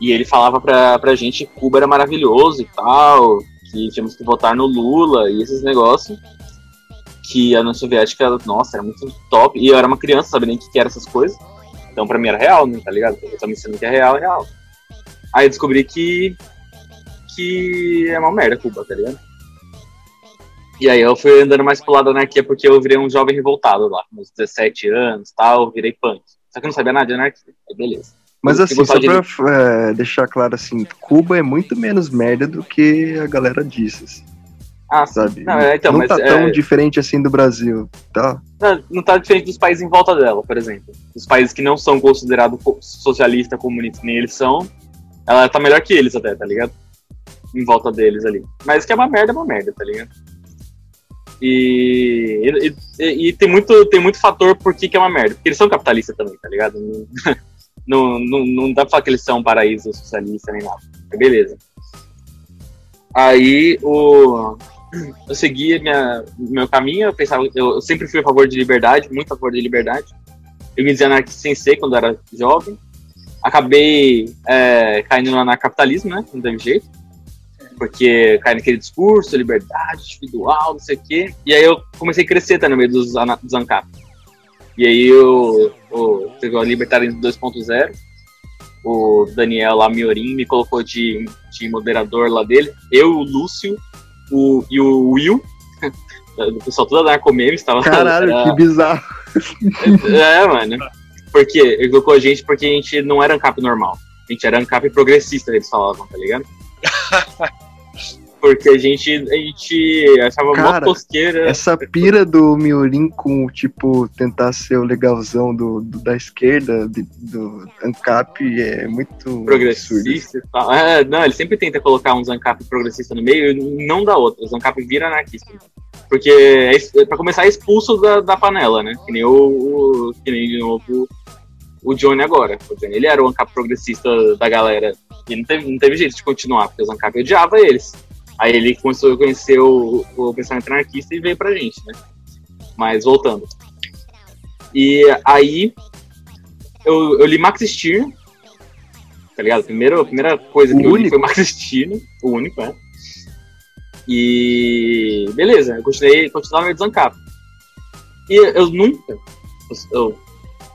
E ele falava pra, pra gente que Cuba era maravilhoso e tal, que tínhamos que votar no Lula e esses negócios. Que a União Soviética, nossa, era muito top. E eu era uma criança, sabia nem o que, que eram essas coisas. Então pra mim era real, né, tá ligado? Eu tô me ensinando que é real, é real. Aí eu descobri que. que é uma merda Cuba, tá ligado? E aí eu fui andando mais pro lado da anarquia porque eu virei um jovem revoltado lá, com uns 17 anos e tal, virei punk. Só que eu não sabia nada de anarquia. Aí beleza. Mas assim, só de- pra é, deixar claro assim, Cuba é muito menos merda do que a galera disse, assim, Ah, sabe? Não, é, então, não tá é- tão diferente assim do Brasil, tá? Não, não tá diferente dos países em volta dela, por exemplo. Os países que não são considerados co- socialista, comunista, nem eles são, ela tá melhor que eles até, tá ligado? Em volta deles ali. Mas que é uma merda, é uma merda, tá ligado? E, e, e- e tem, muito, tem muito fator por que, que é uma merda. Porque eles são capitalistas também, tá ligado? Não, não, não, dá pra falar que eles são um paraíso socialista nem nada. Beleza. Aí o, eu segui minha, meu caminho, eu pensava, eu, sempre fui a favor de liberdade, muito a favor de liberdade. Eu me dizia anarquista sem ser quando era jovem. Acabei é, caindo no anarcapitalismo, né? Não teve jeito. Porque cai naquele discurso, liberdade individual, não sei o quê. E aí eu comecei a crescer tá, no meio dos, dos. E aí eu, eu teve a Libertário 2.0. O Daniel lá, Miorim, me colocou de, de moderador lá dele. Eu, o Lúcio o, e o Will. O pessoal todo anarcomeme estava Caralho, era- que bizarro. é, mano. Porque ele colocou a gente porque a gente não era ANCAP normal. A gente era ANCAP progressista, eles falavam, tá ligado? porque a gente, a gente achava mó Cara, tosqueira. Essa pira do Miorim com, tipo, tentar ser o legalzão do, do- da esquerda, de- do ANCAP, é muito absurdo. progressista e tal. É, não, ele sempre tenta colocar uns ANCAP progressista no meio e não dá outra. Os ANCAP vira anarquista. Porque, é, es- pra começar, é expulso da, da panela, né? Que nem o, o- que nem de novo o Johnny agora. O Johnny, ele era o ANCAP progressista da galera. E não teve, não teve jeito de continuar, porque os ANCAP odiava eles. Aí ele começou a conhecer o, o pensamento anarquista e veio pra gente, né? Mas voltando. E aí eu, eu li Max tá ligado? Primeiro, a primeira coisa O que eu li foi Max Steer, o único, é. E beleza, eu continuei, continuava no Zancap. E eu nunca, eu,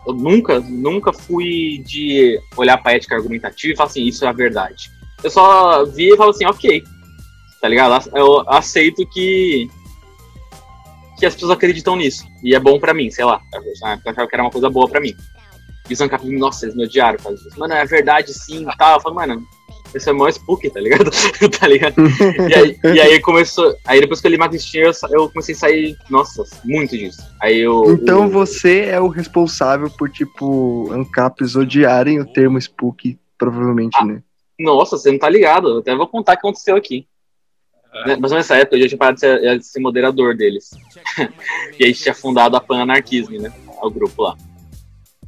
eu nunca, nunca fui de olhar pra ética argumentativa e falar assim, isso é a verdade. Eu só vi e falo assim, ok, tá ligado? Eu aceito que que as pessoas acreditam nisso. E é bom pra mim, sei lá. Eu achava que era uma coisa boa pra mim. E o Zancap, nossa, eles me odiaram. Mano, é verdade sim e tal. Eu falei, mano, esse é o maior spook, tá ligado? tá ligado? E aí, e aí começou. Aí depois que eu li Steer, eu, eu comecei a sair, nossa, muito disso. Aí eu. Então o- você é o responsável por, tipo, ANCAPs odiarem o termo spook, provavelmente, Ah. né? Nossa, você não tá ligado. Eu até vou contar o que aconteceu aqui. Né, Mas nessa época eu já tinha parado de ser, de ser moderador deles. e a gente tinha fundado a Pananarquismo, né? O grupo lá.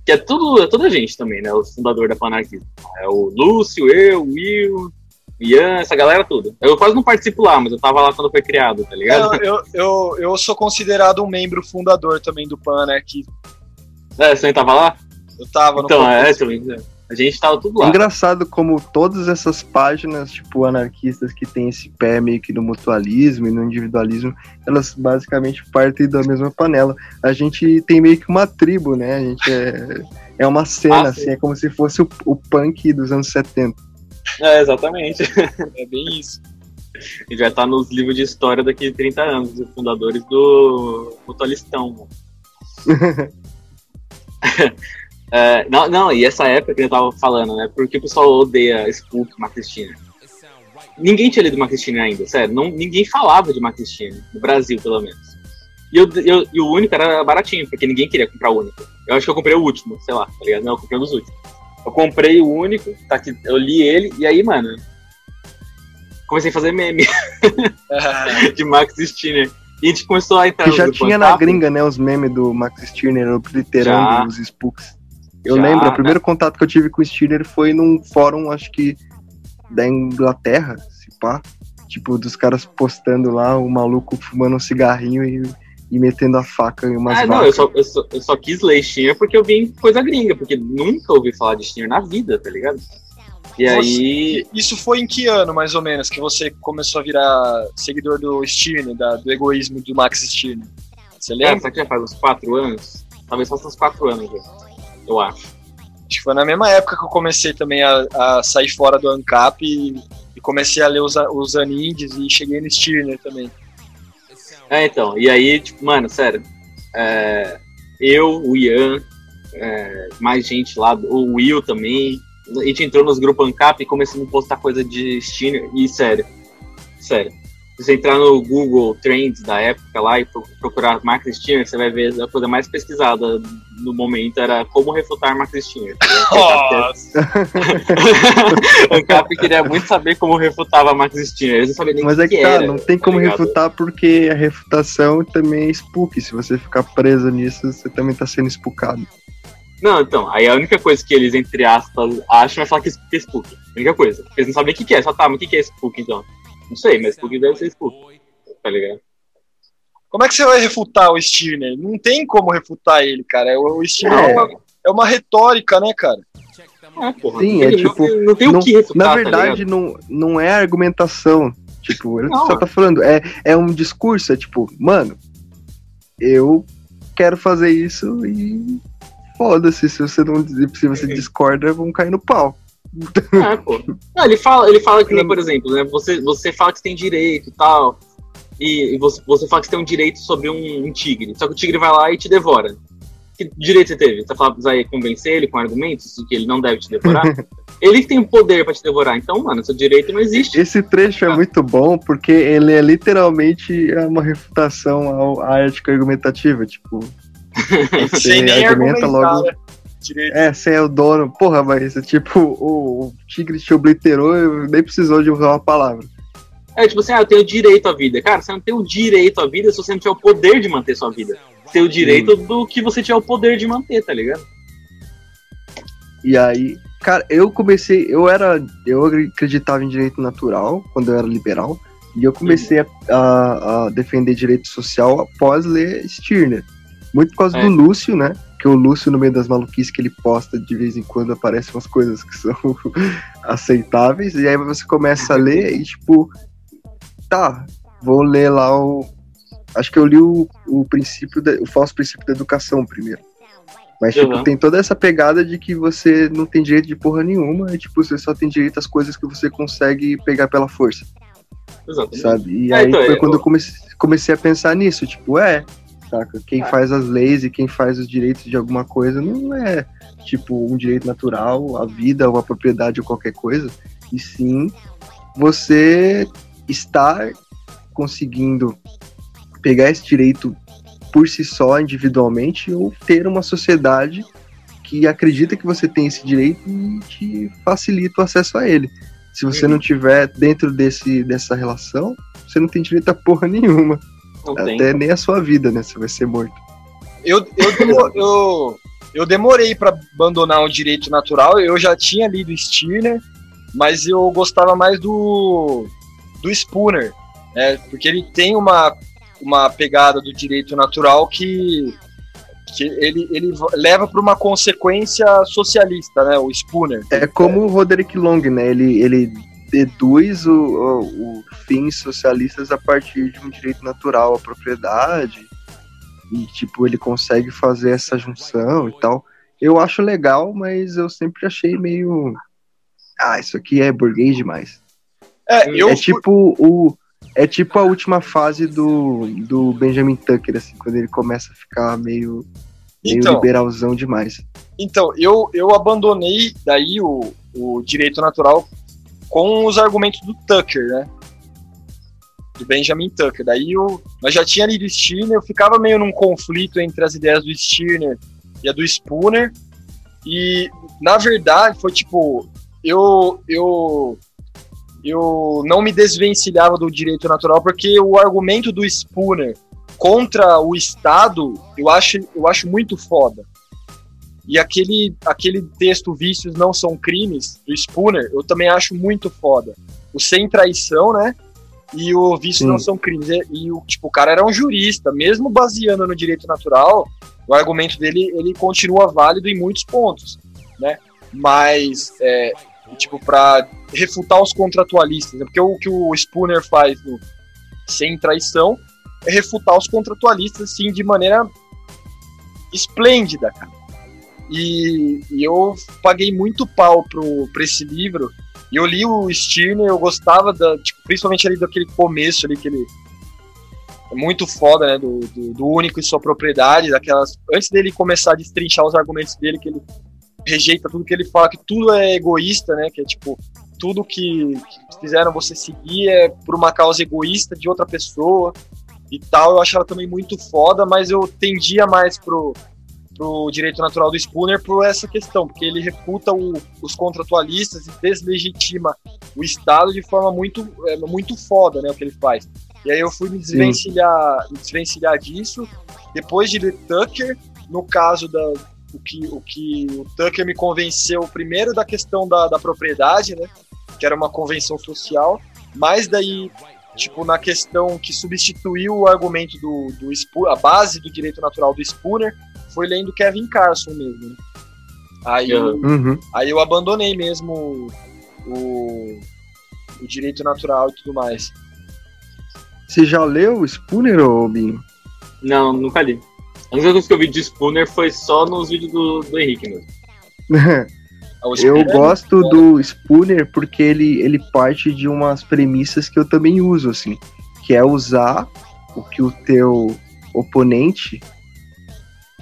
Que é tudo, é toda a gente também, né? O fundador da Pananarquismo. É o Lúcio, eu, o Will, Ian, essa galera toda. Eu quase não participo lá, mas eu tava lá quando foi criado, tá ligado? Eu, eu, eu, eu sou considerado um membro fundador também do PAN, né? Que É, você nem tava lá? eu tava no Então, é, também. A gente tava tudo É lá. engraçado como todas essas páginas, tipo, anarquistas que tem esse pé meio que no mutualismo e no individualismo, elas basicamente partem da mesma panela. A gente tem meio que uma tribo, né? A gente é, é uma cena, Ah, sim. assim, é como se fosse o, o punk dos anos 70. É, exatamente. É bem isso. A gente vai estar nos livros de história daqui a 30 anos, os fundadores do Mutualistão. É, não, não, e essa época que eu tava falando, né? Porque o pessoal odeia Spook, Steiner. Ninguém tinha lido Steiner ainda, sério. Não, ninguém falava de Steiner, no Brasil, pelo menos. E, eu, eu- e o único era baratinho, porque ninguém queria comprar o único. Eu acho que eu comprei o último, sei lá, tá ligado? Não, eu comprei um dos últimos. Eu comprei o único, tá aqui, eu li ele, e aí, mano, comecei a fazer meme de Max Steiner. E a gente começou a entrar Que já tinha na gringa, né, os memes do Max Stirner obliterando Já. os spooks. Eu Já, lembro, o né? primeiro contato que eu tive com o Stirner foi num fórum, acho que da Inglaterra, se pá. Tipo, dos caras postando lá, o maluco fumando um cigarrinho e, e metendo a faca em umas Ah, não, eu só, eu, só, eu só quis ler Steiner porque eu vi em coisa gringa, porque nunca ouvi falar de Steiner na vida, tá ligado? E aí. E Isso foi em que ano, mais ou menos, que você começou a virar seguidor do Stirner, da- do egoísmo do Max Stirner? Você É, lembra? será que já faz uns 4 anos? Talvez faça uns 4 anos já. Eu acho. Acho que foi na mesma época que eu comecei também a, a sair fora do ANCAP e, e comecei a ler os, os Anindes e cheguei no Stirner também. É, então. E aí, tipo, mano, sério. é, eu, o Ian, é, mais gente lá, o Will também. A gente entrou nos grupos ANCAP e começamos a postar coisa de Steiner. E sério, sério. Se você entrar no Google Trends da época lá e pro- procurar Max Steiner, você vai ver a coisa mais pesquisada no momento era como refutar Max Steiner. tá ligado? ANCAP queria muito saber como refutava Max Steiner. Eles não sabiam nem o Mas que é que que tá, era, não tem tá como ligado? refutar porque a refutação também é spook. Se você ficar preso nisso, você também tá sendo spookado. Não, então, aí a única coisa que eles, entre aspas, acham é falar que é Spook. A única coisa. Porque eles não sabem o que, que é. Só tá, mas o que, que é Spook então? Não sei, mas Spook deve ser Spook. Tá ligado? Como é que você vai refutar o Stirner? Não tem como refutar ele, cara. O, o Stirner é. É. uma, é uma retórica, né, cara? Ah, porra. Sim, é tipo, Não, não tem o Não- que refutar. Na tá verdade, ligado? não, não é argumentação. Tipo, ele Não, só é. tá falando, é, é um discurso, é tipo, mano, eu quero fazer isso e foda-se, se você não se você discorda, vão cair no pau. É, pô. Não, ele fala, ele fala que nem, por exemplo, né? Você, você fala que você tem direito e tal. E, e você, você fala que você tem um direito sobre um, um tigre. Só que o tigre vai lá e te devora. Que direito você teve? Você fala, vai convencer ele com argumentos de que ele não deve te devorar? Ele que tem o poder pra te devorar. Então, mano, seu direito não existe. Esse trecho é muito bom porque ele é literalmente uma refutação à ética argumentativa. Tipo, você Sem nem argumenta argumentar, logo. Direito. É, você é o dono. Porra, mas tipo, o, o tigre te obliterou e nem precisou de usar uma palavra. É tipo assim, ah, eu tenho direito à vida. Cara, você não tem o direito à vida se você não tiver o poder de manter sua vida. Você tem o direito do que você tiver o poder de manter, tá ligado? E aí, cara, eu comecei, eu era, eu acreditava em direito natural quando eu era liberal, e eu comecei a, a- a defender direito social após ler Stirner. Muito por causa É. do Lúcio, né? Que o Lúcio, no meio das maluquices que ele posta, de vez em quando aparecem umas coisas que são aceitáveis, e aí você começa a ler e, tipo, tá, vou ler lá o. Acho que eu li o, o princípio, da- o falso princípio da educação primeiro. Mas, tipo, Uhum. tem toda essa pegada de que você não tem direito de porra nenhuma, e, tipo, você só tem direito às coisas que você consegue pegar pela força, Exatamente. sabe? E É, aí então, foi eu- quando eu comecei, comecei a pensar nisso, tipo, é, saca? Quem É. faz as leis e quem faz os direitos de alguma coisa não é, tipo, um direito natural, a vida ou a propriedade ou qualquer coisa, e sim você estar conseguindo pegar esse direito por si só, individualmente, ou ter uma sociedade que acredita que você tem esse direito e te facilita o acesso a ele. Se você Uhum. não tiver dentro desse, dessa relação, você não tem direito a porra nenhuma. Não tem. Até nem a sua vida, né? Você vai ser morto. Eu, eu, eu, eu demorei para abandonar o direito natural. Eu já tinha lido Stirner, mas eu gostava mais do, do Spooner, né? Porque ele tem uma, uma pegada do direito natural que, que ele, ele leva para uma consequência socialista, né? O Spooner. É como o Roderick Long, né? Ele, ele deduz o, o, o fins socialistas a partir de um direito natural à propriedade. E, tipo, ele consegue fazer essa junção e tal. Eu acho legal, mas eu sempre achei meio. Ah, isso aqui é burguês demais. É, eu é tipo o. É tipo a última fase do, do Benjamin Tucker, assim, quando ele começa a ficar meio, meio Então, liberalzão demais. Então, eu, eu abandonei daí o, o direito natural com os argumentos do Tucker, né? Do Benjamin Tucker. Daí eu, eu já tinha lido Stirner, eu ficava meio num conflito entre as ideias do Stirner e a do Spooner. E, na verdade, foi tipo, eu, eu, eu não me desvencilhava do direito natural porque o argumento do Spooner contra o Estado, eu acho, eu acho muito foda. E aquele, aquele texto Vícios Não São Crimes, do Spooner, eu também acho muito foda. O Sem Traição, né? E o Vícios. Não São Crimes. E, e o, tipo, o cara era um jurista, mesmo baseando no direito natural, o argumento dele ele continua válido em muitos pontos, né? Mas, é, tipo, para refutar os contratualistas, né? porque o que o Spooner faz no Sem Traição é refutar os contratualistas, assim, de maneira esplêndida, cara. E, e eu paguei muito pau pro, pra esse livro. E eu li o Stirner, eu gostava, da, tipo, principalmente ali daquele começo ali, que ele é muito foda, né? Do, do, do único e sua propriedade, daquelas. Antes dele começar a destrinchar os argumentos dele, que ele rejeita tudo que ele fala, que tudo é egoísta, né? Que é tipo, tudo que, que fizeram você seguir é por uma causa egoísta de outra pessoa e tal. Eu achava também muito foda, mas eu tendia mais pro, pro direito natural do Spooner por essa questão, porque ele refuta o, os contratualistas e deslegitima o Estado de forma muito, é, muito foda, né, o que ele faz. E aí eu fui me desvencilhar, me desvencilhar disso, depois de ler Tucker, no caso da o que o, que o Tucker me convenceu primeiro da questão da, da propriedade, né, que era uma convenção social, mas daí tipo, na questão que substituiu o argumento do, do a base do direito natural do Spooner, foi lendo Kevin Carson mesmo. Né? Aí, Uhum. Uhum. aí eu abandonei mesmo o, o direito natural e tudo mais. Você já leu o Spooner, ô Binho? Não, nunca li. A única coisa que eu vi de Spooner foi só nos vídeos do, do Henrique mesmo. Eu é gosto do Spooner porque ele, ele parte de umas premissas que eu também uso, assim, que é usar o que o teu oponente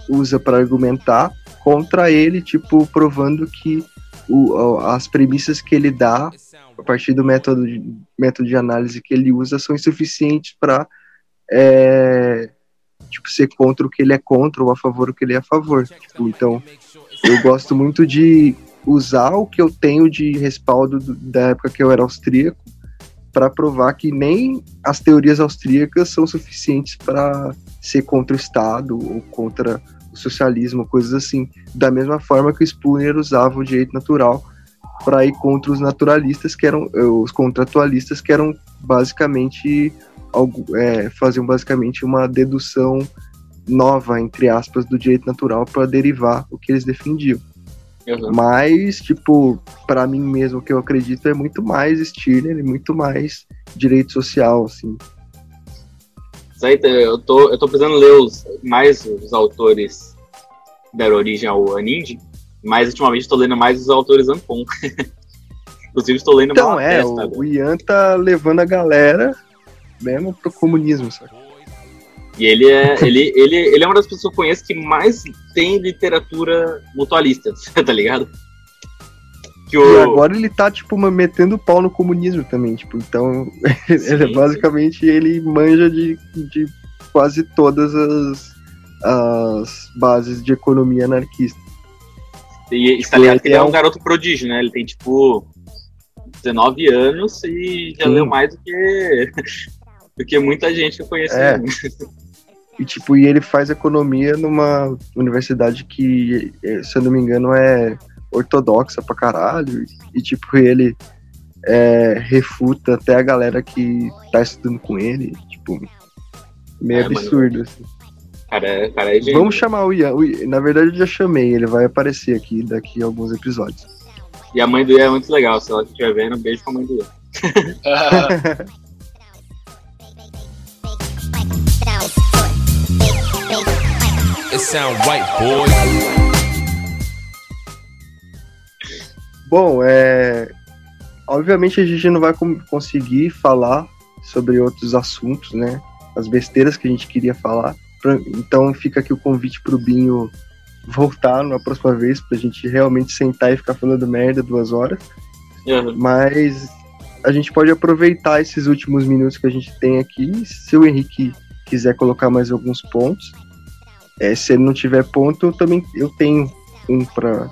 usa para argumentar contra ele, tipo, provando que o, as premissas que ele dá a partir do método de, método de análise que ele usa são insuficientes para é, tipo, ser contra o que ele é contra ou a favor do que ele é a favor. Tipo, então, eu gosto muito de usar o que eu tenho de respaldo do, da época que eu era austríaco para provar que nem as teorias austríacas são suficientes para ser contra o Estado ou contra o socialismo, coisas assim. Da mesma forma que o Spooner usava o direito natural para ir contra os naturalistas, que eram eh, os contratualistas, que eram basicamente é, faziam basicamente uma dedução nova, entre aspas, do direito natural para derivar o que eles defendiam. Uhum. Mas, tipo, para mim mesmo, o que eu acredito é muito mais Stirner e muito mais direito social, assim. Eu tô, eu tô precisando ler os, mais os autores que deram origem ao Anindi, mas ultimamente estou lendo mais os autores Ampon. Inclusive estou lendo Então, é, o, o Ian tá levando a galera mesmo pro comunismo, sabe? E ele é, ele, ele, ele é uma das pessoas que eu conheço que mais tem literatura mutualista, tá ligado? Que o... E agora ele tá, tipo, metendo pau no comunismo também, tipo, então, ele, é basicamente, ele manja de, de quase todas as, as bases de economia anarquista. E está tipo, ligado que ele é um garoto prodígio, né? Ele tem, tipo, 19 anos e já Sim. leu mais do que, do que muita gente que eu conheço. É. E, tipo, e ele faz economia numa universidade que, se eu não me engano, é ortodoxa pra caralho. E, tipo, ele é, refuta até a galera que tá estudando com ele. Tipo, meio é, absurdo, mano. assim. Cara, cara é Vamos chamar o Ian. o Na verdade, eu já chamei, ele vai aparecer aqui daqui a alguns episódios. E a mãe do Ian é muito legal, se ela estiver vendo, um beijo pra mãe do Ian. It sound right, boy. Bom, é. Obviamente a gente não vai conseguir falar sobre outros assuntos, né? As besteiras que a gente queria falar. Então fica aqui o convite pro Binho voltar na próxima vez pra gente realmente sentar e ficar falando merda duas horas. Uhum. Mas a gente pode aproveitar esses últimos minutos que a gente tem aqui. Se o Henrique quiser colocar mais alguns pontos, é, se ele não tiver ponto, eu também eu tenho um para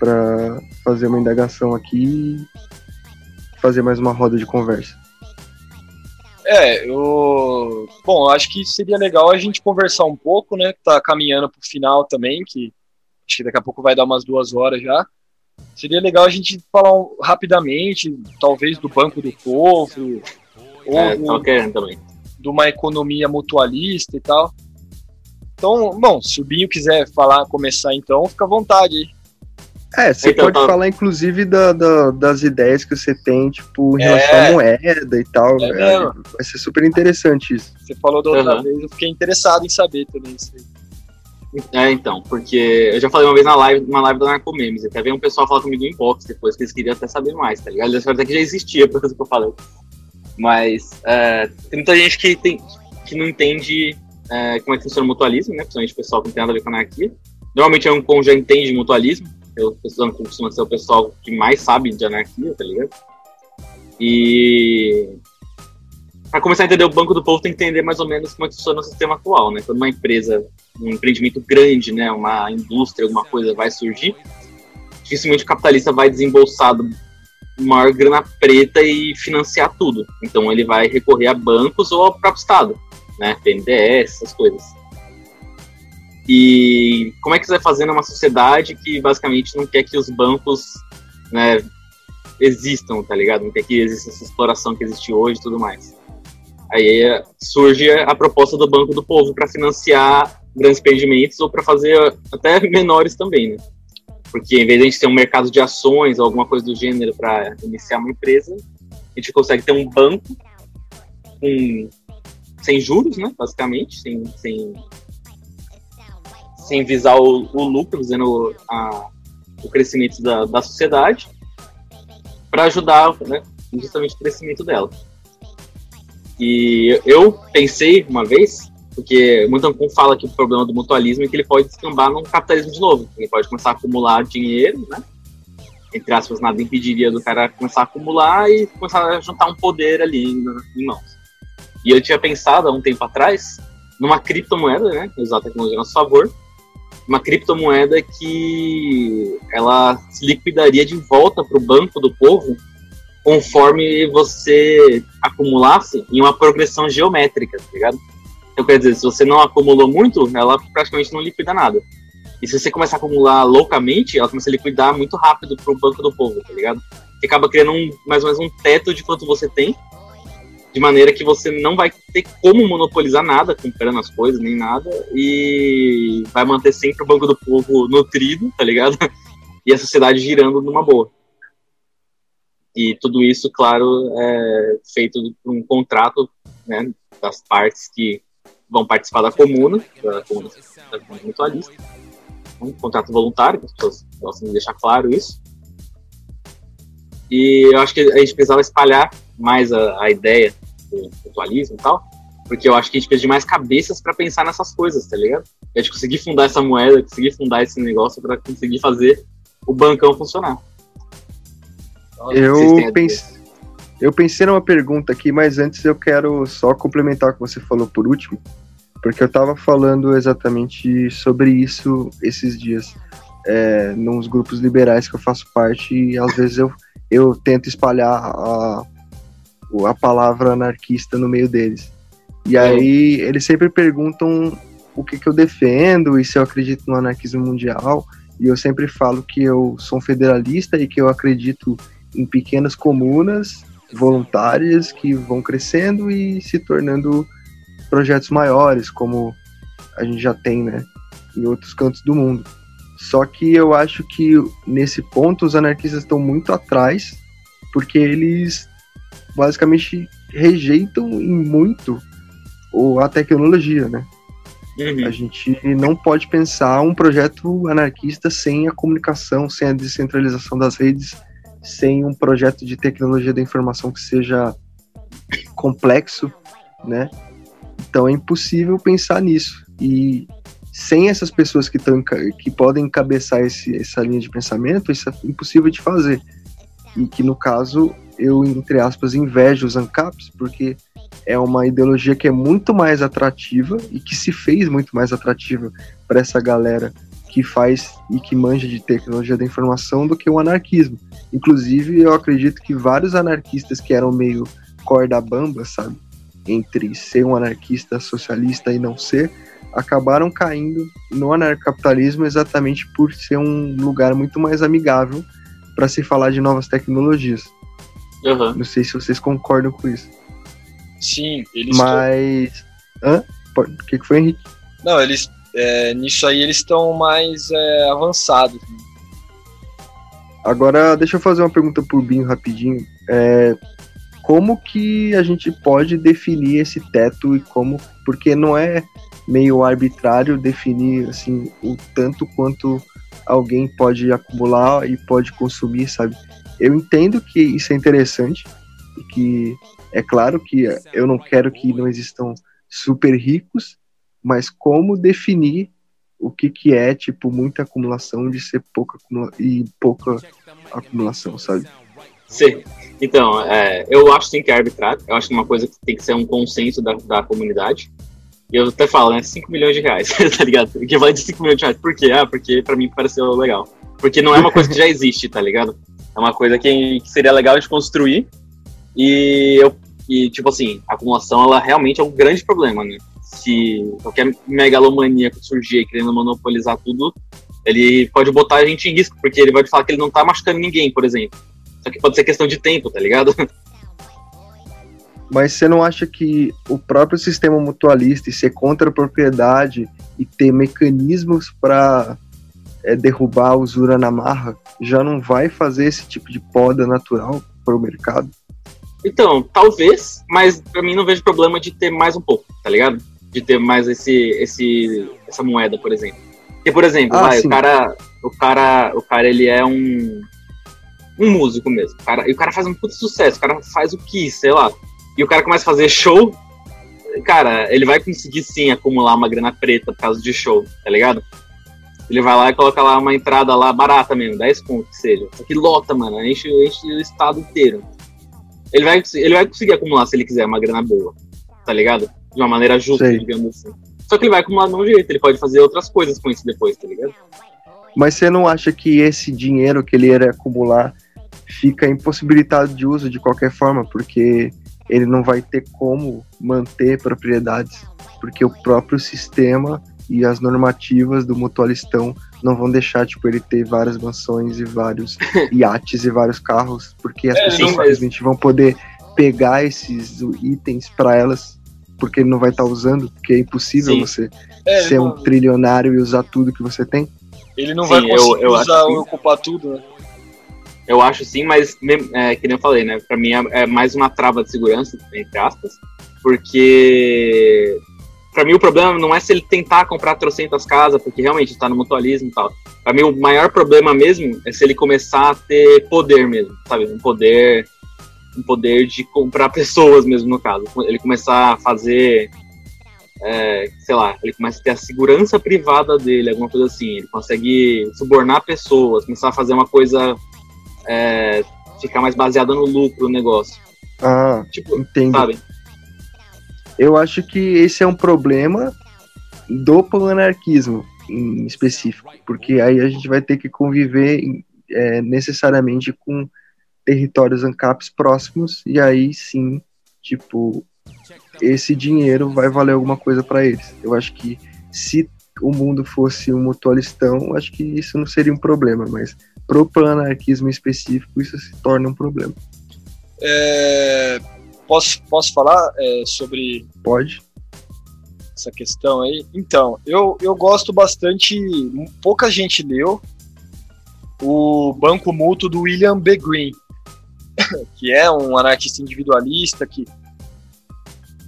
para fazer uma indagação aqui e fazer mais uma roda de conversa. É, eu. Bom, acho que seria legal a gente conversar um pouco, né? Tá caminhando pro final também, que acho que daqui a pouco vai dar umas duas horas já. Seria legal a gente falar um, rapidamente, talvez do Banco do Povo, ou é, do, também. de uma economia mutualista e tal. Então, bom, se o Binho quiser falar, começar então, fica à vontade. É, você então, pode tá... falar inclusive da, da, das ideias que você tem, tipo, em relação é... à moeda e tal. É é, vai ser super interessante isso. Você falou da outra uhum. vez, eu fiquei interessado em saber também isso aí. É, então, porque eu já falei uma vez na live, uma live da Narcomemes, até veio um pessoal falar comigo em inbox depois, que eles queriam até saber mais, tá ligado? Eles até que já existia, por isso que eu falei. Mas é, tem muita gente que, tem, que não entende é, como é que funciona o mutualismo, né? Principalmente o pessoal que não tem nada a ver com anarquia. Normalmente é um com já entende mutualismo, eu pessoal ser o pessoal que mais sabe de anarquia, tá ligado? E para começar a entender o Banco do Povo, tem que entender mais ou menos como é que funciona o sistema atual, né? Quando uma empresa, um empreendimento grande, né, uma indústria, alguma coisa vai surgir, dificilmente o capitalista vai desembolsar maior grana preta e financiar tudo. Então ele vai recorrer a bancos ou ao próprio Estado né? BNDES, essas coisas. E como é que você vai fazer numa sociedade que basicamente não quer que os bancos né, existam, tá ligado? Não quer que exista essa exploração que existe hoje e tudo mais. Aí surge a proposta do Banco do Povo para financiar grandes empreendimentos ou para fazer até menores também, né? Porque em vez de a gente ter um mercado de ações ou alguma coisa do gênero para iniciar uma empresa, a gente consegue ter um banco com sem juros, né, basicamente, sem, sem, sem visar o, o lucro, visando a, o crescimento da, da sociedade, para ajudar né, justamente o crescimento dela. E eu pensei uma vez, porque Montancon fala que o problema do mutualismo é que ele pode descambar num capitalismo de novo. Ele pode começar a acumular dinheiro, né? entre aspas, nada impediria do cara começar a acumular e começar a juntar um poder ali em mãos. E eu tinha pensado há um tempo atrás numa criptomoeda, né, usar a tecnologia a nosso favor, uma criptomoeda que ela se liquidaria de volta para o banco do povo conforme você acumulasse em uma progressão geométrica, tá ligado? Então, quer dizer, se você não acumulou muito, ela praticamente não liquida nada. E se você começar a acumular loucamente, ela começa a liquidar muito rápido pro banco do povo, tá ligado? Que acaba criando um, mais ou menos um teto de quanto você tem, de maneira que você não vai ter como monopolizar nada, comprando as coisas, nem nada, e vai manter sempre o banco do povo nutrido, tá ligado? E a sociedade girando numa boa. E tudo isso, claro, é feito por um contrato né, das partes que vão participar da comuna, da comuna, da comuna mutualista um contrato voluntário, que as pessoas gostam de deixar claro isso. E eu acho que a gente precisava espalhar mais a, a ideia do mutualismo e tal, porque eu acho que a gente precisa de mais cabeças para pensar nessas coisas, tá ligado? A gente conseguir fundar essa moeda, conseguir fundar esse negócio para conseguir fazer o bancão funcionar. Eu pensei, eu pensei numa pergunta aqui, mas antes eu quero só complementar o que você falou por último porque eu estava falando exatamente sobre isso esses dias, é, nos grupos liberais que eu faço parte, e às vezes eu, eu tento espalhar a, a palavra anarquista no meio deles. E aí eles sempre perguntam o que, que eu defendo e se eu acredito no anarquismo mundial. E eu sempre falo que eu sou um federalista e que eu acredito em pequenas comunas voluntárias que vão crescendo e se tornando projetos maiores, como a gente já tem, né, em outros cantos do mundo. Só que eu acho que nesse ponto os anarquistas estão muito atrás, porque eles basicamente rejeitam em muito a tecnologia, né? Uhum. A gente não pode pensar um projeto anarquista sem a comunicação, sem a descentralização das redes, sem um projeto de tecnologia da informação que seja complexo, né? Então é impossível pensar nisso. E sem essas pessoas que, tão, que podem encabeçar esse, essa linha de pensamento, isso é impossível de fazer. E que no caso eu, entre aspas, invejo os ANCAPs, porque é uma ideologia que é muito mais atrativa e que se fez muito mais atrativa para essa galera que faz e que manja de tecnologia da informação do que o anarquismo. Inclusive, eu acredito que vários anarquistas que eram meio corda bamba, sabe? entre ser um anarquista socialista e não ser, acabaram caindo no anarcapitalismo exatamente por ser um lugar muito mais amigável para se falar de novas tecnologias. Uhum. Não sei se vocês concordam com isso. Sim, eles. Mas. Hã? O que, que foi, Henrique? Não, eles. É, nisso aí eles estão mais é, avançados. Né? Agora, deixa eu fazer uma pergunta pro Binho rapidinho. É, como que a gente pode definir esse teto e como, porque não é meio arbitrário definir assim o tanto quanto alguém pode acumular e pode consumir, sabe? Eu entendo que isso é interessante e que é claro que eu não quero que não existam super ricos, mas como definir o que que é tipo muita acumulação de ser pouca acumula e pouca acumulação, sabe? Sim. Então, é, eu acho sim que é arbitrário. Eu acho que é uma coisa que tem que ser um consenso da, da comunidade. E eu até falo, né? 5 milhões de reais, tá ligado? Que vai de 5 milhões de reais. Por quê? Ah, porque pra mim pareceu legal. Porque não é uma coisa que já existe, tá ligado? É uma coisa que, que seria legal de construir. E eu. E, tipo assim, a acumulação, ela realmente é um grande problema, né? Se qualquer megalomaníaco surgir querendo monopolizar tudo, ele pode botar a gente em risco, porque ele vai falar que ele não tá machucando ninguém, por exemplo. Só que pode ser questão de tempo, tá ligado? Mas você não acha que o próprio sistema mutualista e ser contra a propriedade e ter mecanismos para é, derrubar a usura na marra já não vai fazer esse tipo de poda natural para o mercado? Então, talvez, mas para mim não vejo problema de ter mais um pouco, tá ligado? De ter mais esse, esse, essa moeda, por exemplo. Porque, por exemplo, ah, vai, o cara, o cara, o cara, ele é um, um músico mesmo. Cara, e o cara faz um puto sucesso, o cara faz o que, sei lá. E o cara começa a fazer show, cara, ele vai conseguir sim acumular uma grana preta por causa de show, tá ligado? Ele vai lá e coloca lá uma entrada lá barata mesmo, 10 pontos que seja. Só que lota, mano, enche, enche o estado inteiro. Ele vai, ele vai conseguir acumular, se ele quiser, uma grana boa, tá ligado? De uma maneira justa, Sei. digamos assim. Só que ele vai acumular de um jeito, ele pode fazer outras coisas com isso depois, tá ligado? Mas você não acha que esse dinheiro que ele ia acumular fica impossibilitado de uso de qualquer forma, porque ele não vai ter como manter propriedades, porque o próprio sistema e as normativas do mutualistão não vão deixar tipo ele ter várias mansões e vários iates e vários carros, porque as é, pessoas simplesmente vão poder pegar esses itens para elas porque ele não vai estar tá usando, porque é impossível sim. você é, ser um trilionário e usar tudo que você tem. Ele não sim, vai conseguir eu, eu usar ou ocupar tudo, né? Eu acho sim, mas é, que nem eu falei, né? Pra mim é, é mais uma trava de segurança, entre aspas, porque para mim o problema não é se ele tentar comprar trocentas casas, porque realmente está no mutualismo e tal. Para mim o maior problema mesmo é se ele começar a ter poder mesmo, sabe? Um poder um poder de comprar pessoas mesmo no caso. Ele começar a fazer é, sei lá, ele começa a ter a segurança privada dele, alguma coisa assim. Ele consegue subornar pessoas, começar a fazer uma coisa é, ficar mais baseada no lucro o negócio. Ah, tipo, entendo. Sabe? Eu acho que esse é um problema do pananarquismo em específico, porque aí a gente vai ter que conviver é, necessariamente com territórios ANCAPs próximos e aí sim, tipo, esse dinheiro vai valer alguma coisa para eles. Eu acho que se o mundo fosse um mutualistão, acho que isso não seria um problema, mas pro pananarquismo específico, isso se torna um problema. É, posso, posso falar é, sobre. Pode. Essa questão aí. Então, eu, eu gosto bastante. Pouca gente leu o Banco Mútuo do William B. Green, que é um anarquista individualista que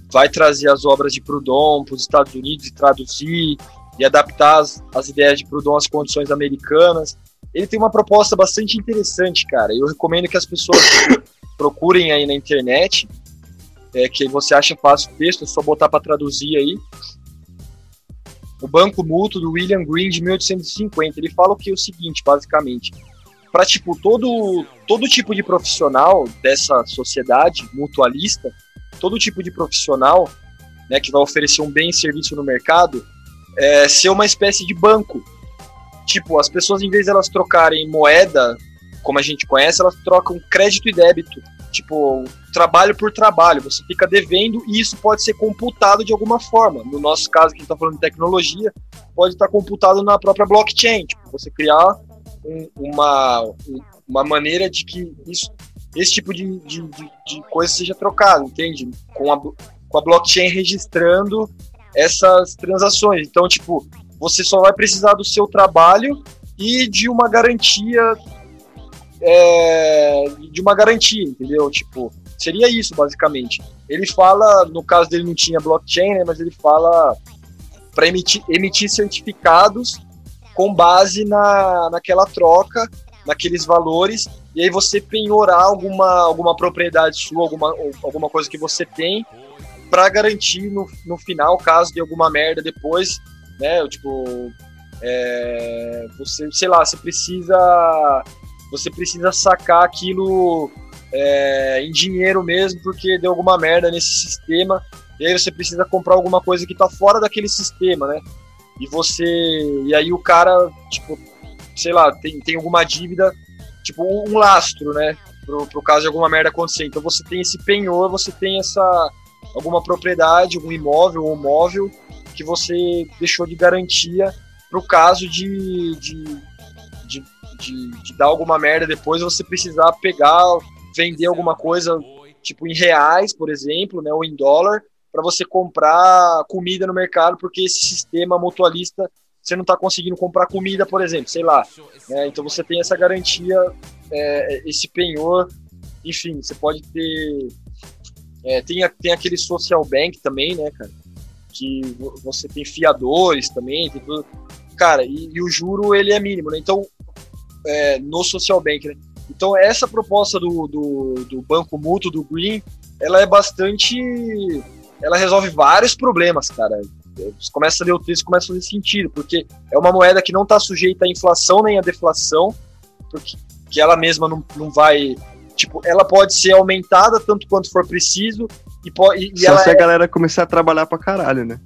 vai trazer as obras de Proudhon para os Estados Unidos e traduzir e adaptar as, as ideias de Proudhon às condições americanas ele tem uma proposta bastante interessante, cara. Eu recomendo que as pessoas procurem aí na internet, é, que você acha fácil o texto, é só botar para traduzir aí. O Banco Mútuo do William Green de 1850. Ele fala o que é o seguinte, basicamente, para tipo todo todo tipo de profissional dessa sociedade mutualista, todo tipo de profissional, né, que vai oferecer um bem e serviço no mercado, é, ser uma espécie de banco Tipo, as pessoas, em vez de elas trocarem moeda, como a gente conhece, elas trocam crédito e débito. Tipo, trabalho por trabalho. Você fica devendo e isso pode ser computado de alguma forma. No nosso caso, que a gente está falando de tecnologia, pode estar tá computado na própria blockchain. Tipo, você criar um, uma, uma maneira de que isso, esse tipo de, de, de, de coisa seja trocado, entende? Com a, com a blockchain registrando essas transações. Então, tipo, você só vai precisar do seu trabalho e de uma garantia. É, de uma garantia, entendeu? Tipo, seria isso, basicamente. Ele fala, no caso dele não tinha blockchain, né, mas ele fala para emitir, emitir certificados com base na, naquela troca, naqueles valores, e aí você penhorar alguma, alguma propriedade sua, alguma, alguma coisa que você tem, para garantir no, no final, caso de alguma merda depois, né? Tipo, é, você, sei lá, você precisa, você precisa sacar aquilo é, em dinheiro mesmo, porque deu alguma merda nesse sistema, e aí você precisa comprar alguma coisa que tá fora daquele sistema, né? E você, e aí o cara, tipo, sei lá, tem, tem alguma dívida, tipo, um lastro, né? Pro, pro caso de alguma merda acontecer. Então você tem esse penhor, você tem essa alguma propriedade, algum imóvel ou móvel que você deixou de garantia para o caso de, de, de, de, dar alguma merda depois você precisar pegar, vender alguma coisa, tipo em reais, por exemplo, né, ou em dólar, para você comprar comida no mercado, porque esse sistema mutualista você não está conseguindo comprar comida, por exemplo, sei lá. Né, então você tem essa garantia, é, esse penhor, enfim, você pode ter. É, tem, tem aquele social bank também, né, cara? que você tem fiadores também, tem tudo. Cara, e, e o juro ele é mínimo, né? Então, é, no social bank, né? Então, essa proposta do, do, do banco mútuo, do Green, ela é bastante. Ela resolve vários problemas, cara. Você começa a ler o texto começa a fazer sentido, porque é uma moeda que não está sujeita à inflação nem à deflação, porque que ela mesma não, não vai. Tipo, ela pode ser aumentada tanto quanto for preciso. E, pode, e Só se é... a galera começar a trabalhar pra caralho, né?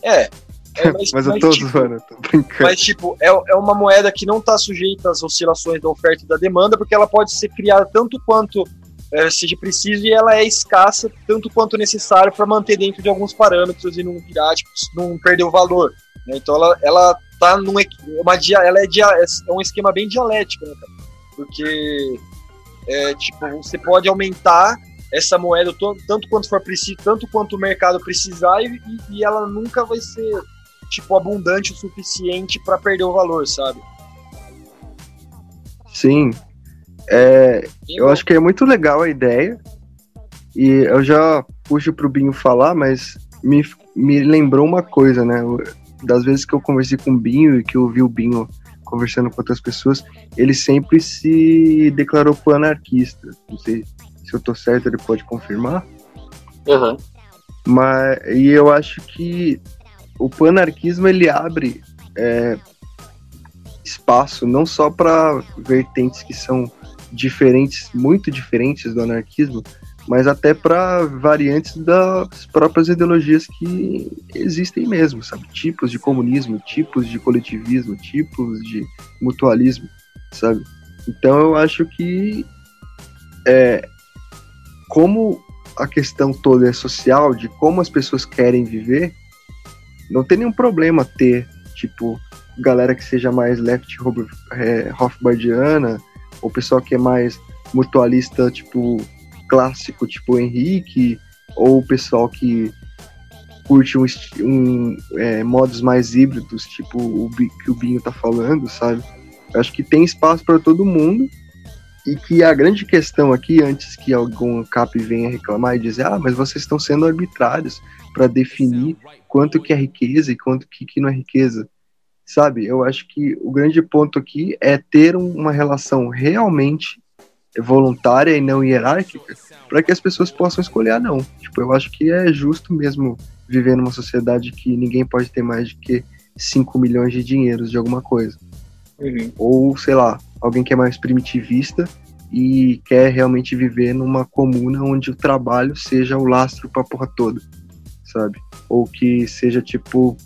É. é mas, mas, eu tô tipo, zoando, tô brincando. Mas, tipo, é, é uma moeda que não tá sujeita às oscilações da oferta e da demanda, porque ela pode ser criada tanto quanto é, seja preciso e ela é escassa tanto quanto necessário para manter dentro de alguns parâmetros e não virar, tipo, não perder o valor. Né? Então ela, ela tá num uma ela é, dia, é um esquema bem dialético, né, cara? Porque é, tipo, você pode aumentar essa moeda tanto quanto for preciso, tanto quanto o mercado precisar e, e ela nunca vai ser tipo abundante o suficiente para perder o valor, sabe? Sim, é, eu acho que é muito legal a ideia. E eu já puxo pro Binho falar, mas me, me lembrou uma coisa, né? Das vezes que eu conversei com o Binho e que eu vi o Binho conversando com outras pessoas, ele sempre se declarou anarquista. Não sei se eu tô certo, ele pode confirmar. Uhum. Mas, e eu acho que o panarquismo ele abre é, espaço não só para vertentes que são diferentes, muito diferentes do anarquismo, mas até para variantes das próprias ideologias que existem mesmo, sabe? Tipos de comunismo, tipos de coletivismo, tipos de mutualismo, sabe? Então eu acho que é, como a questão toda é social, de como as pessoas querem viver, não tem nenhum problema ter, tipo, galera que seja mais left é, Hofbardiana, o pessoal que é mais mutualista, tipo, clássico, tipo Henrique, ou pessoal que curte um, um é, modos mais híbridos, tipo o que o Binho tá falando, sabe? Eu acho que tem espaço para todo mundo e que a grande questão aqui, antes que algum cap venha reclamar e dizer, ah, mas vocês estão sendo arbitrários para definir quanto que é riqueza e quanto que, que não é riqueza sabe? Eu acho que o grande ponto aqui é ter uma relação realmente voluntária e não hierárquica para que as pessoas possam escolher não. Tipo, eu acho que é justo mesmo viver numa sociedade que ninguém pode ter mais de que 5 milhões de dinheiros de alguma coisa. Uhum. Ou, sei lá, alguém que é mais primitivista e quer realmente viver numa comuna onde o trabalho seja o lastro pra porra toda, sabe? Ou que seja tipo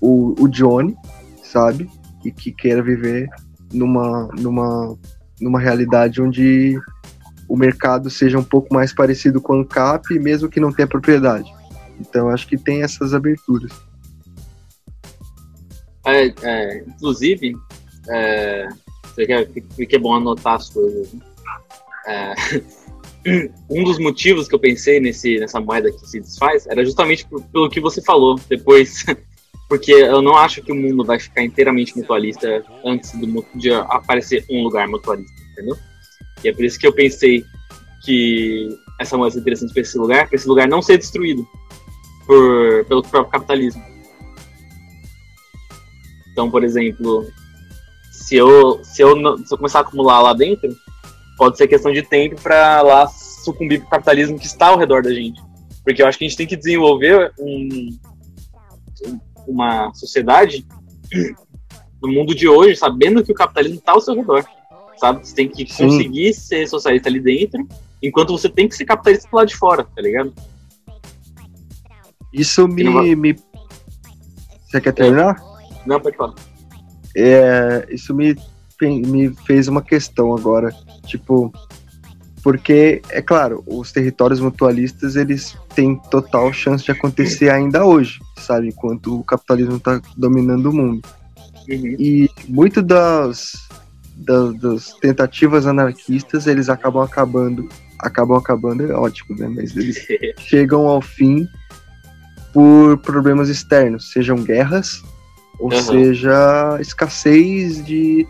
o, o Johnny, sabe? E que queira viver numa, numa, numa realidade onde o mercado seja um pouco mais parecido com o CAP, mesmo que não tenha propriedade. Então, acho que tem essas aberturas. É, é, inclusive, é, que é bom anotar as coisas. Né? É, um dos motivos que eu pensei nesse, nessa moeda que se desfaz era justamente pelo que você falou. Depois porque eu não acho que o mundo vai ficar inteiramente mutualista antes do, de aparecer um lugar mutualista, entendeu? E é por isso que eu pensei que essa moeda é interessante para esse lugar, para esse lugar não ser destruído por, pelo próprio capitalismo. Então, por exemplo, se eu, se eu, se eu começar a acumular lá dentro, pode ser questão de tempo para lá sucumbir para o capitalismo que está ao redor da gente. Porque eu acho que a gente tem que desenvolver um, uma sociedade no mundo de hoje, sabendo que o capitalismo está ao seu redor. Sabe? Você tem que Sim. conseguir ser socialista ali dentro, enquanto você tem que ser capitalista do lado de fora, tá ligado? Isso me. Uma... me... Você quer terminar? Não, pode falar. É, isso me, me fez uma questão agora. Tipo, porque, é claro, os territórios mutualistas eles têm total chance de acontecer ainda hoje, sabe? Enquanto o capitalismo está dominando o mundo. Uhum. E muito das, das, das, tentativas anarquistas eles acabam acabando, acabam acabando é ótimo, né? Mas eles chegam ao fim por problemas externos, sejam guerras ou uhum. seja escassez de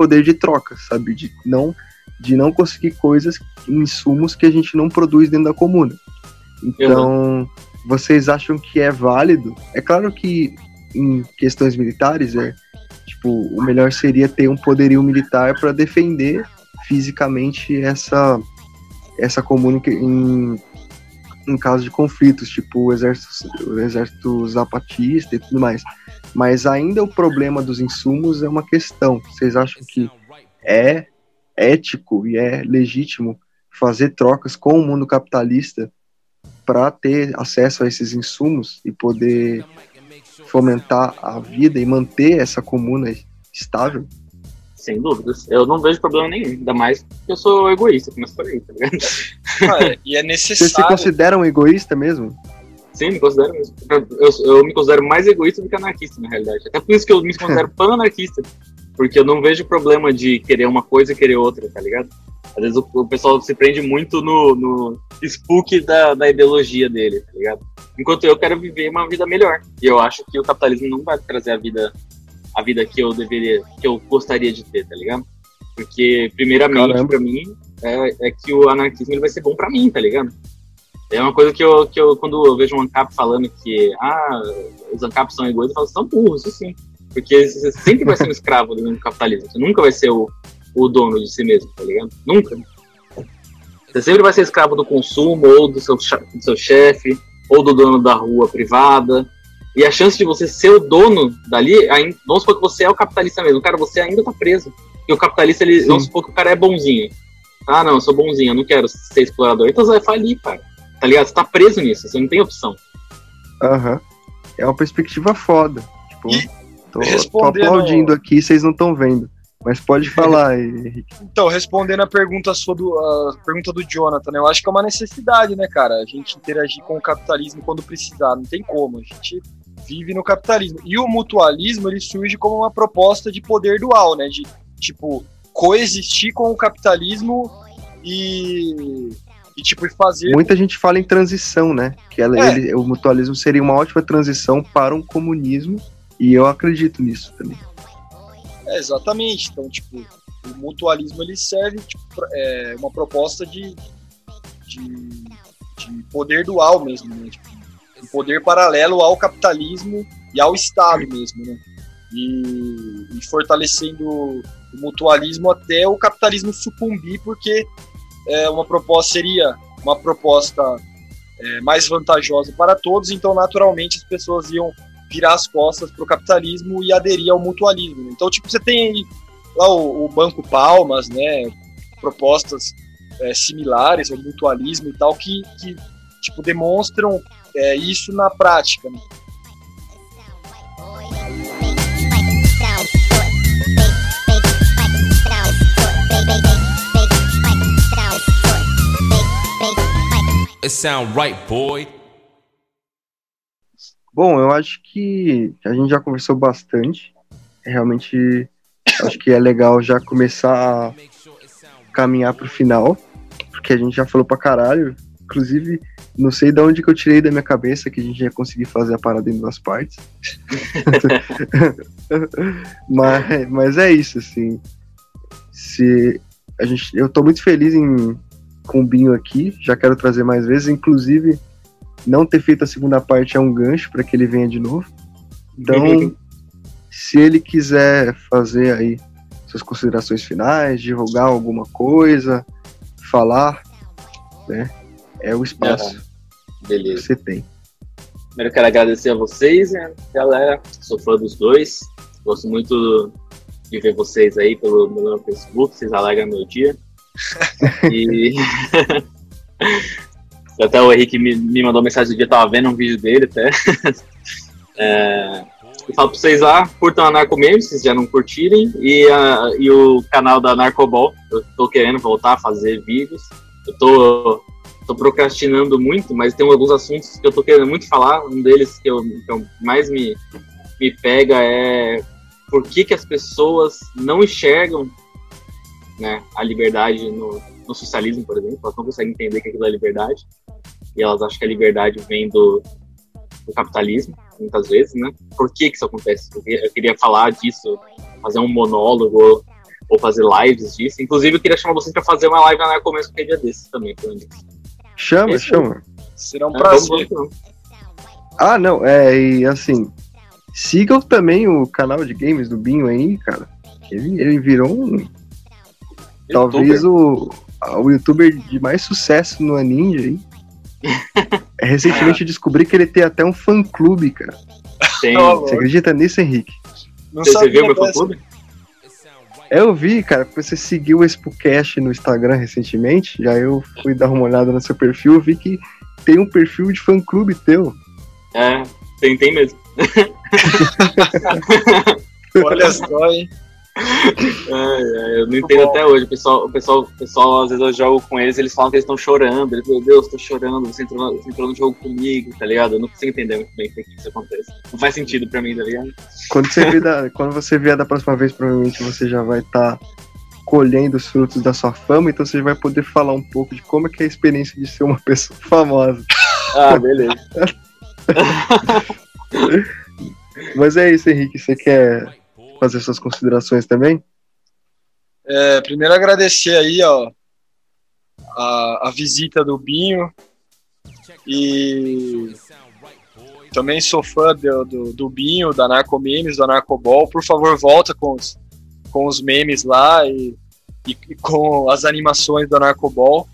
poder de troca, sabe? De não de não conseguir coisas, insumos que a gente não produz dentro da comuna. Então, vocês acham que é válido? É claro que em questões militares, é, tipo, o melhor seria ter um poderio militar para defender fisicamente essa essa comuna em, em caso de conflitos, tipo o exército, o exército zapatista e tudo mais. Mas ainda o problema dos insumos é uma questão. Vocês acham que é ético e é legítimo fazer trocas com o mundo capitalista para ter acesso a esses insumos e poder fomentar a vida e manter essa comuna estável? Sem dúvidas. Eu não vejo problema nenhum, ainda mais porque eu sou egoísta, como eu falei, tá ligado? Ah, e é necessário. Você se considera um egoísta mesmo? Sim, me considero mesmo. Eu, eu, me considero mais egoísta do que anarquista, na realidade. Até por isso que eu me considero pan-anarquista. Porque eu não vejo problema de querer uma coisa e querer outra, tá ligado? Às vezes o, o pessoal se prende muito no, no spook da, da ideologia dele, tá ligado? Enquanto eu quero viver uma vida melhor. E eu acho que o capitalismo não vai trazer a vida a vida que eu deveria, que eu gostaria de ter, tá ligado? Porque, primeiramente, para mim, é, é, que o anarquismo ele vai ser bom para mim, tá ligado? É uma coisa que eu, que eu quando eu vejo um ANCAP falando que ah, os ANCAP são egoístas, eu falo, são burros, isso sim. Porque você sempre vai ser um escravo do capitalismo. Você nunca vai ser o, o dono de si mesmo, tá ligado? Nunca. Você sempre vai ser escravo do consumo, ou do seu, do seu chefe, ou do dono da rua privada. E a chance de você ser o dono dali, ainda, vamos supor que você é o capitalista mesmo. Cara, você ainda tá preso. E o capitalista, ele, vamos supor que o cara é bonzinho. Ah, não, eu sou bonzinho, eu não quero ser explorador. Então você vai falir, cara. Tá ligado? Você tá preso nisso, você não tem opção. Aham. Uhum. É uma perspectiva foda. Tipo, e tô, tô aplaudindo aqui, vocês não estão vendo. Mas pode falar, Henrique. Então, respondendo a pergunta sua do, a pergunta do Jonathan, né, eu acho que é uma necessidade, né, cara? A gente interagir com o capitalismo quando precisar, não tem como. A gente vive no capitalismo. E o mutualismo, ele surge como uma proposta de poder dual, né? De, tipo, coexistir com o capitalismo e, e tipo, fazer... Muita gente fala em transição, né? Que ela, é. ele, o mutualismo seria uma ótima transição para um comunismo, e eu acredito nisso também. É, exatamente. Então, tipo, o mutualismo ele serve tipo, é, uma proposta de, de, de, poder dual mesmo, né? Tipo, um poder paralelo ao capitalismo e ao Estado mesmo, né? E, e, fortalecendo o mutualismo até o capitalismo sucumbir, porque é, uma proposta seria uma proposta é, mais vantajosa para todos, então naturalmente as pessoas iam virar as costas para o capitalismo e aderir ao mutualismo. Então, tipo, você tem lá o, o Banco Palmas, né, propostas é, similares ao mutualismo e tal, que, que tipo, demonstram é, isso na prática. Né? It sound right, boy. Bom, eu acho que a gente já conversou bastante. Realmente acho que é legal já começar a caminhar pro final, porque a gente já falou pra caralho. Inclusive, não sei de onde que eu tirei da minha cabeça que a gente ia conseguir fazer a parada em duas partes. mas, mas é isso, assim. Se a gente, eu tô muito feliz em com o Binho aqui, já quero trazer mais vezes, inclusive não ter feito a segunda parte é um gancho para que ele venha de novo. Então, se ele quiser fazer aí suas considerações finais, divulgar alguma coisa, falar, né? É o espaço ah, beleza. que você tem. Primeiro quero agradecer a vocês, né, galera. Sou fã dos dois. Gosto muito de ver vocês aí pelo meu Facebook, vocês alegram meu dia. E Até o Henrique me, me mandou mensagem do dia, tava vendo um vídeo dele até. é, eu falo pra vocês lá, curtam a Narco Memes, se já não curtirem, e, a, e o canal da Narcobol. Eu tô querendo voltar a fazer vídeos. Eu tô, tô procrastinando muito, mas tem alguns assuntos que eu tô querendo muito falar. Um deles que, eu, que eu mais me, me pega é por que, que as pessoas não enxergam né, a liberdade no, no socialismo, por exemplo, elas não conseguem entender que aquilo é liberdade, e elas acham que a liberdade vem do, do capitalismo, muitas vezes, né? Por que que isso acontece? Eu queria falar disso, fazer um monólogo, ou fazer lives disso. Inclusive, eu queria chamar vocês para fazer uma live na Narcomesso que é dia desses também, Chama, Esse chama. Será um é, prazer. Ah, não, é, e assim, sigam também o canal de games do Binho aí, cara. Ele, ele virou um. Talvez o, o youtuber de mais sucesso no Ninja aí. Recentemente eu descobri que ele tem até um fã-clube, cara. Tem. Você acredita nisso, Henrique? Não Você, sabia viu meu dessa. fã-clube? É, Eu vi, cara, porque você seguiu o Spocast no Instagram recentemente, já eu fui dar uma olhada no seu perfil, eu vi que tem um perfil de fã-clube teu. É, tem, tem mesmo. Olha só, hein? Ai, eu não entendo bom. até hoje. O pessoal, o, pessoal, o pessoal, às vezes eu jogo com eles, eles falam que eles estão chorando. Eles, meu Deus, tô chorando, você entrou, você entrou no jogo comigo, tá ligado? Eu não consigo entender muito bem por que isso acontece. Não faz sentido pra mim, tá ligado? Quando você, vier da, quando você vier da próxima vez, provavelmente você já vai estar colhendo os frutos da sua fama, então você vai poder falar um pouco de como é que é a experiência de ser uma pessoa famosa. Ah, beleza. Mas é isso, Henrique, você quer fazer suas considerações também? É, primeiro agradecer aí, ó, a, a visita do Binho e também sou fã do, do, do Binho, da Narco Memes, da Narcobol. Por favor, volta com os, com os memes lá e, e, e com as animações da Narcobol.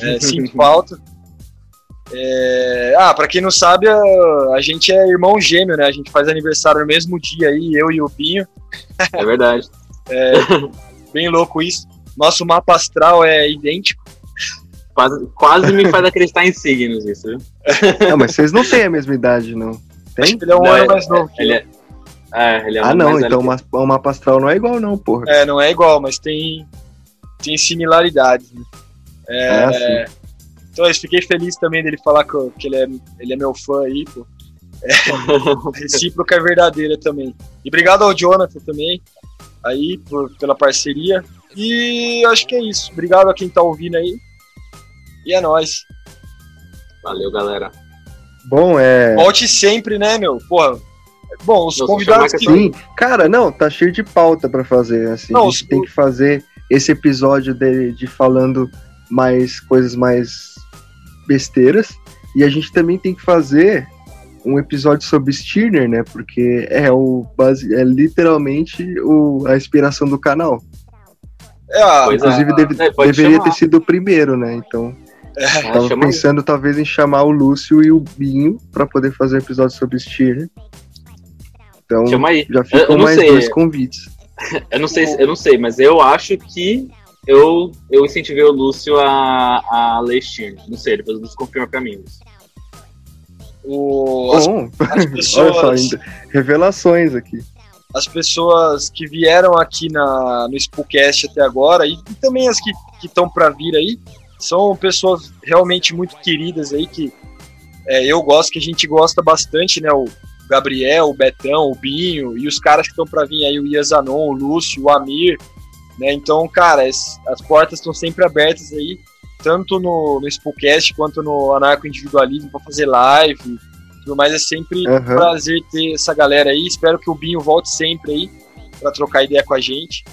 É, sinto falta. É, ah, pra quem não sabe, a, a gente é irmão gêmeo, né? A gente faz aniversário no mesmo dia aí, eu e o Binho. É verdade. Bem louco isso. Nosso mapa astral é idêntico. Quase, quase me faz acreditar em signos isso, viu? Não, mas vocês não têm a mesma idade, não. Acho Tem? que ele é um Não, ano é- mais novo. que Ele é, é, ele é Ah, não, então que- o ma- o mapa astral não é igual, não, porra. É, não é igual, mas tem, tem similaridades. né? É, Ah. Então eu fiquei feliz também dele falar que, eu- que ele, é, ele é meu fã aí, pô. É, a recíproca é verdadeira também. E obrigado ao Jonathan também, aí, por, pela parceria. E acho que é isso. Obrigado a quem tá ouvindo aí. E é nóis. Valeu, galera. Bom, é. Volte sempre, né, meu? Porra. Bom, os Nossa, convidados que. Sim, cara, não, tá cheio de pauta pra fazer. Assim, Não, a gente os- tem que fazer esse episódio de, de falando mais coisas mais besteiras. E a gente também tem que fazer um episódio sobre Stirner, né? Porque é o base, é literalmente o, a inspiração do canal. É, a- Pois Inclusive, deve- é, pode deveria chamar. ter sido o primeiro, né? Então, Ah, tava aí. pensando talvez em chamar o Lúcio e o Binho pra poder fazer um episódio sobre Stirner. Então, já ficam mais sei. dois convites. Eu não sei, se- eu não sei, mas eu acho que eu, eu incentivei o Lúcio a, a ler Steam. Não sei, depois o Lúcio confirma pra mim. Lúcio. o, as, Bom, as olha só, pessoas. ainda, revelações aqui. as pessoas que vieram aqui na, no Spookcast até agora e, e também as que estão para vir aí são pessoas realmente muito queridas aí que é, eu gosto, que a gente gosta bastante, né? O Gabriel, o Betão, o Binho e os caras que estão para vir aí, o Iazanon, o Lúcio, o Amir, né? Então, cara, es- as portas estão sempre abertas aí, tanto no, no Spookcast quanto no Anarco Individualismo para fazer live e tudo mais. É sempre Aham. prazer ter essa galera aí. Espero que o Binho volte sempre aí pra trocar ideia com a gente.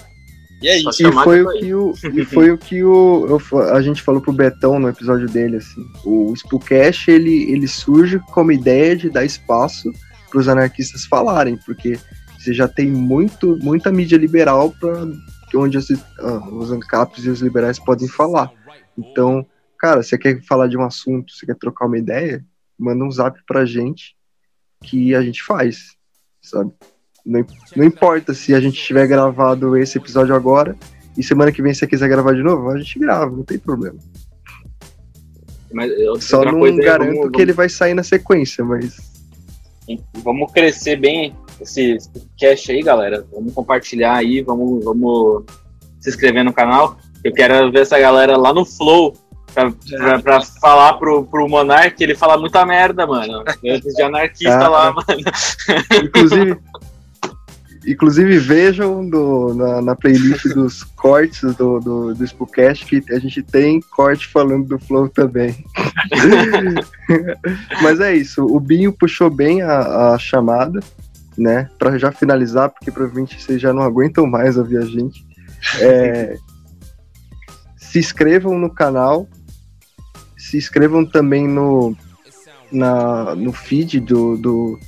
E é isso. E foi, o que o, e foi o que o, a gente falou pro Betão no episódio dele, assim. O Spookcast, ele, ele surge como ideia de dar espaço para os anarquistas falarem, porque você já tem muito, muita mídia liberal para onde esses, ah, os ANCAPs e os liberais podem falar. Então, cara, você quer falar de um assunto, você quer trocar uma ideia, manda um zap pra gente que a gente faz, sabe? Não, não importa se a gente tiver gravado esse episódio agora e semana que vem se você quiser gravar de novo, a gente grava, não tem problema. Mas Só não é, garanto vamos- que ele vai sair na sequência, mas Vamos crescer bem esse cast aí, galera. Vamos compartilhar aí, vamos, vamos se inscrever no canal. Eu quero ver essa galera lá no Flow pra, pra, pra falar pro, pro Monark. Ele fala muita merda, mano. Antes de anarquista Ah, lá, mano. inclusive inclusive vejam do- na, na playlist dos cortes do, do, do Spookcast que a gente tem corte falando do Flow também. Mas é isso, o Binho puxou bem a, a chamada, né? Pra já finalizar, porque provavelmente vocês já não aguentam mais ouvir a gente. É, se inscrevam no canal, se inscrevam também no, na, no feed do, do,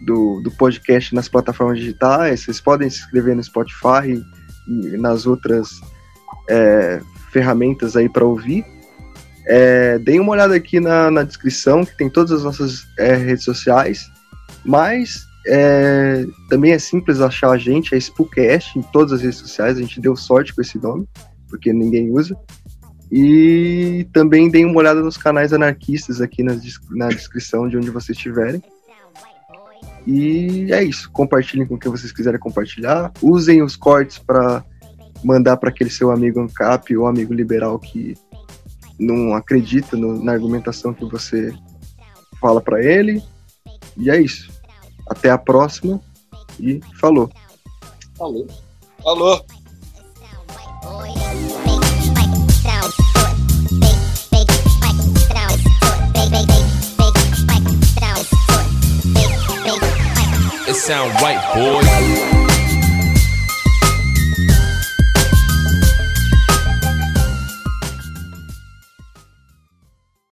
do, do podcast nas plataformas digitais. Vocês podem se inscrever no Spotify e nas outras é, ferramentas aí para ouvir. É, deem uma olhada aqui na, na descrição, que tem todas as nossas é, redes sociais. Mas é, também é simples achar a gente, é Spookcast em todas as redes sociais. A gente deu sorte com esse nome, porque ninguém usa. E também deem uma olhada nos canais anarquistas aqui na, na descrição de onde vocês estiverem. E é isso. Compartilhem com quem vocês quiserem compartilhar. Usem os cortes para mandar para aquele seu amigo ANCAP ou amigo liberal que não acredita no, na argumentação que você fala para ele. E é isso. Até a próxima e falou. Falou. Falou. It sound right, boy.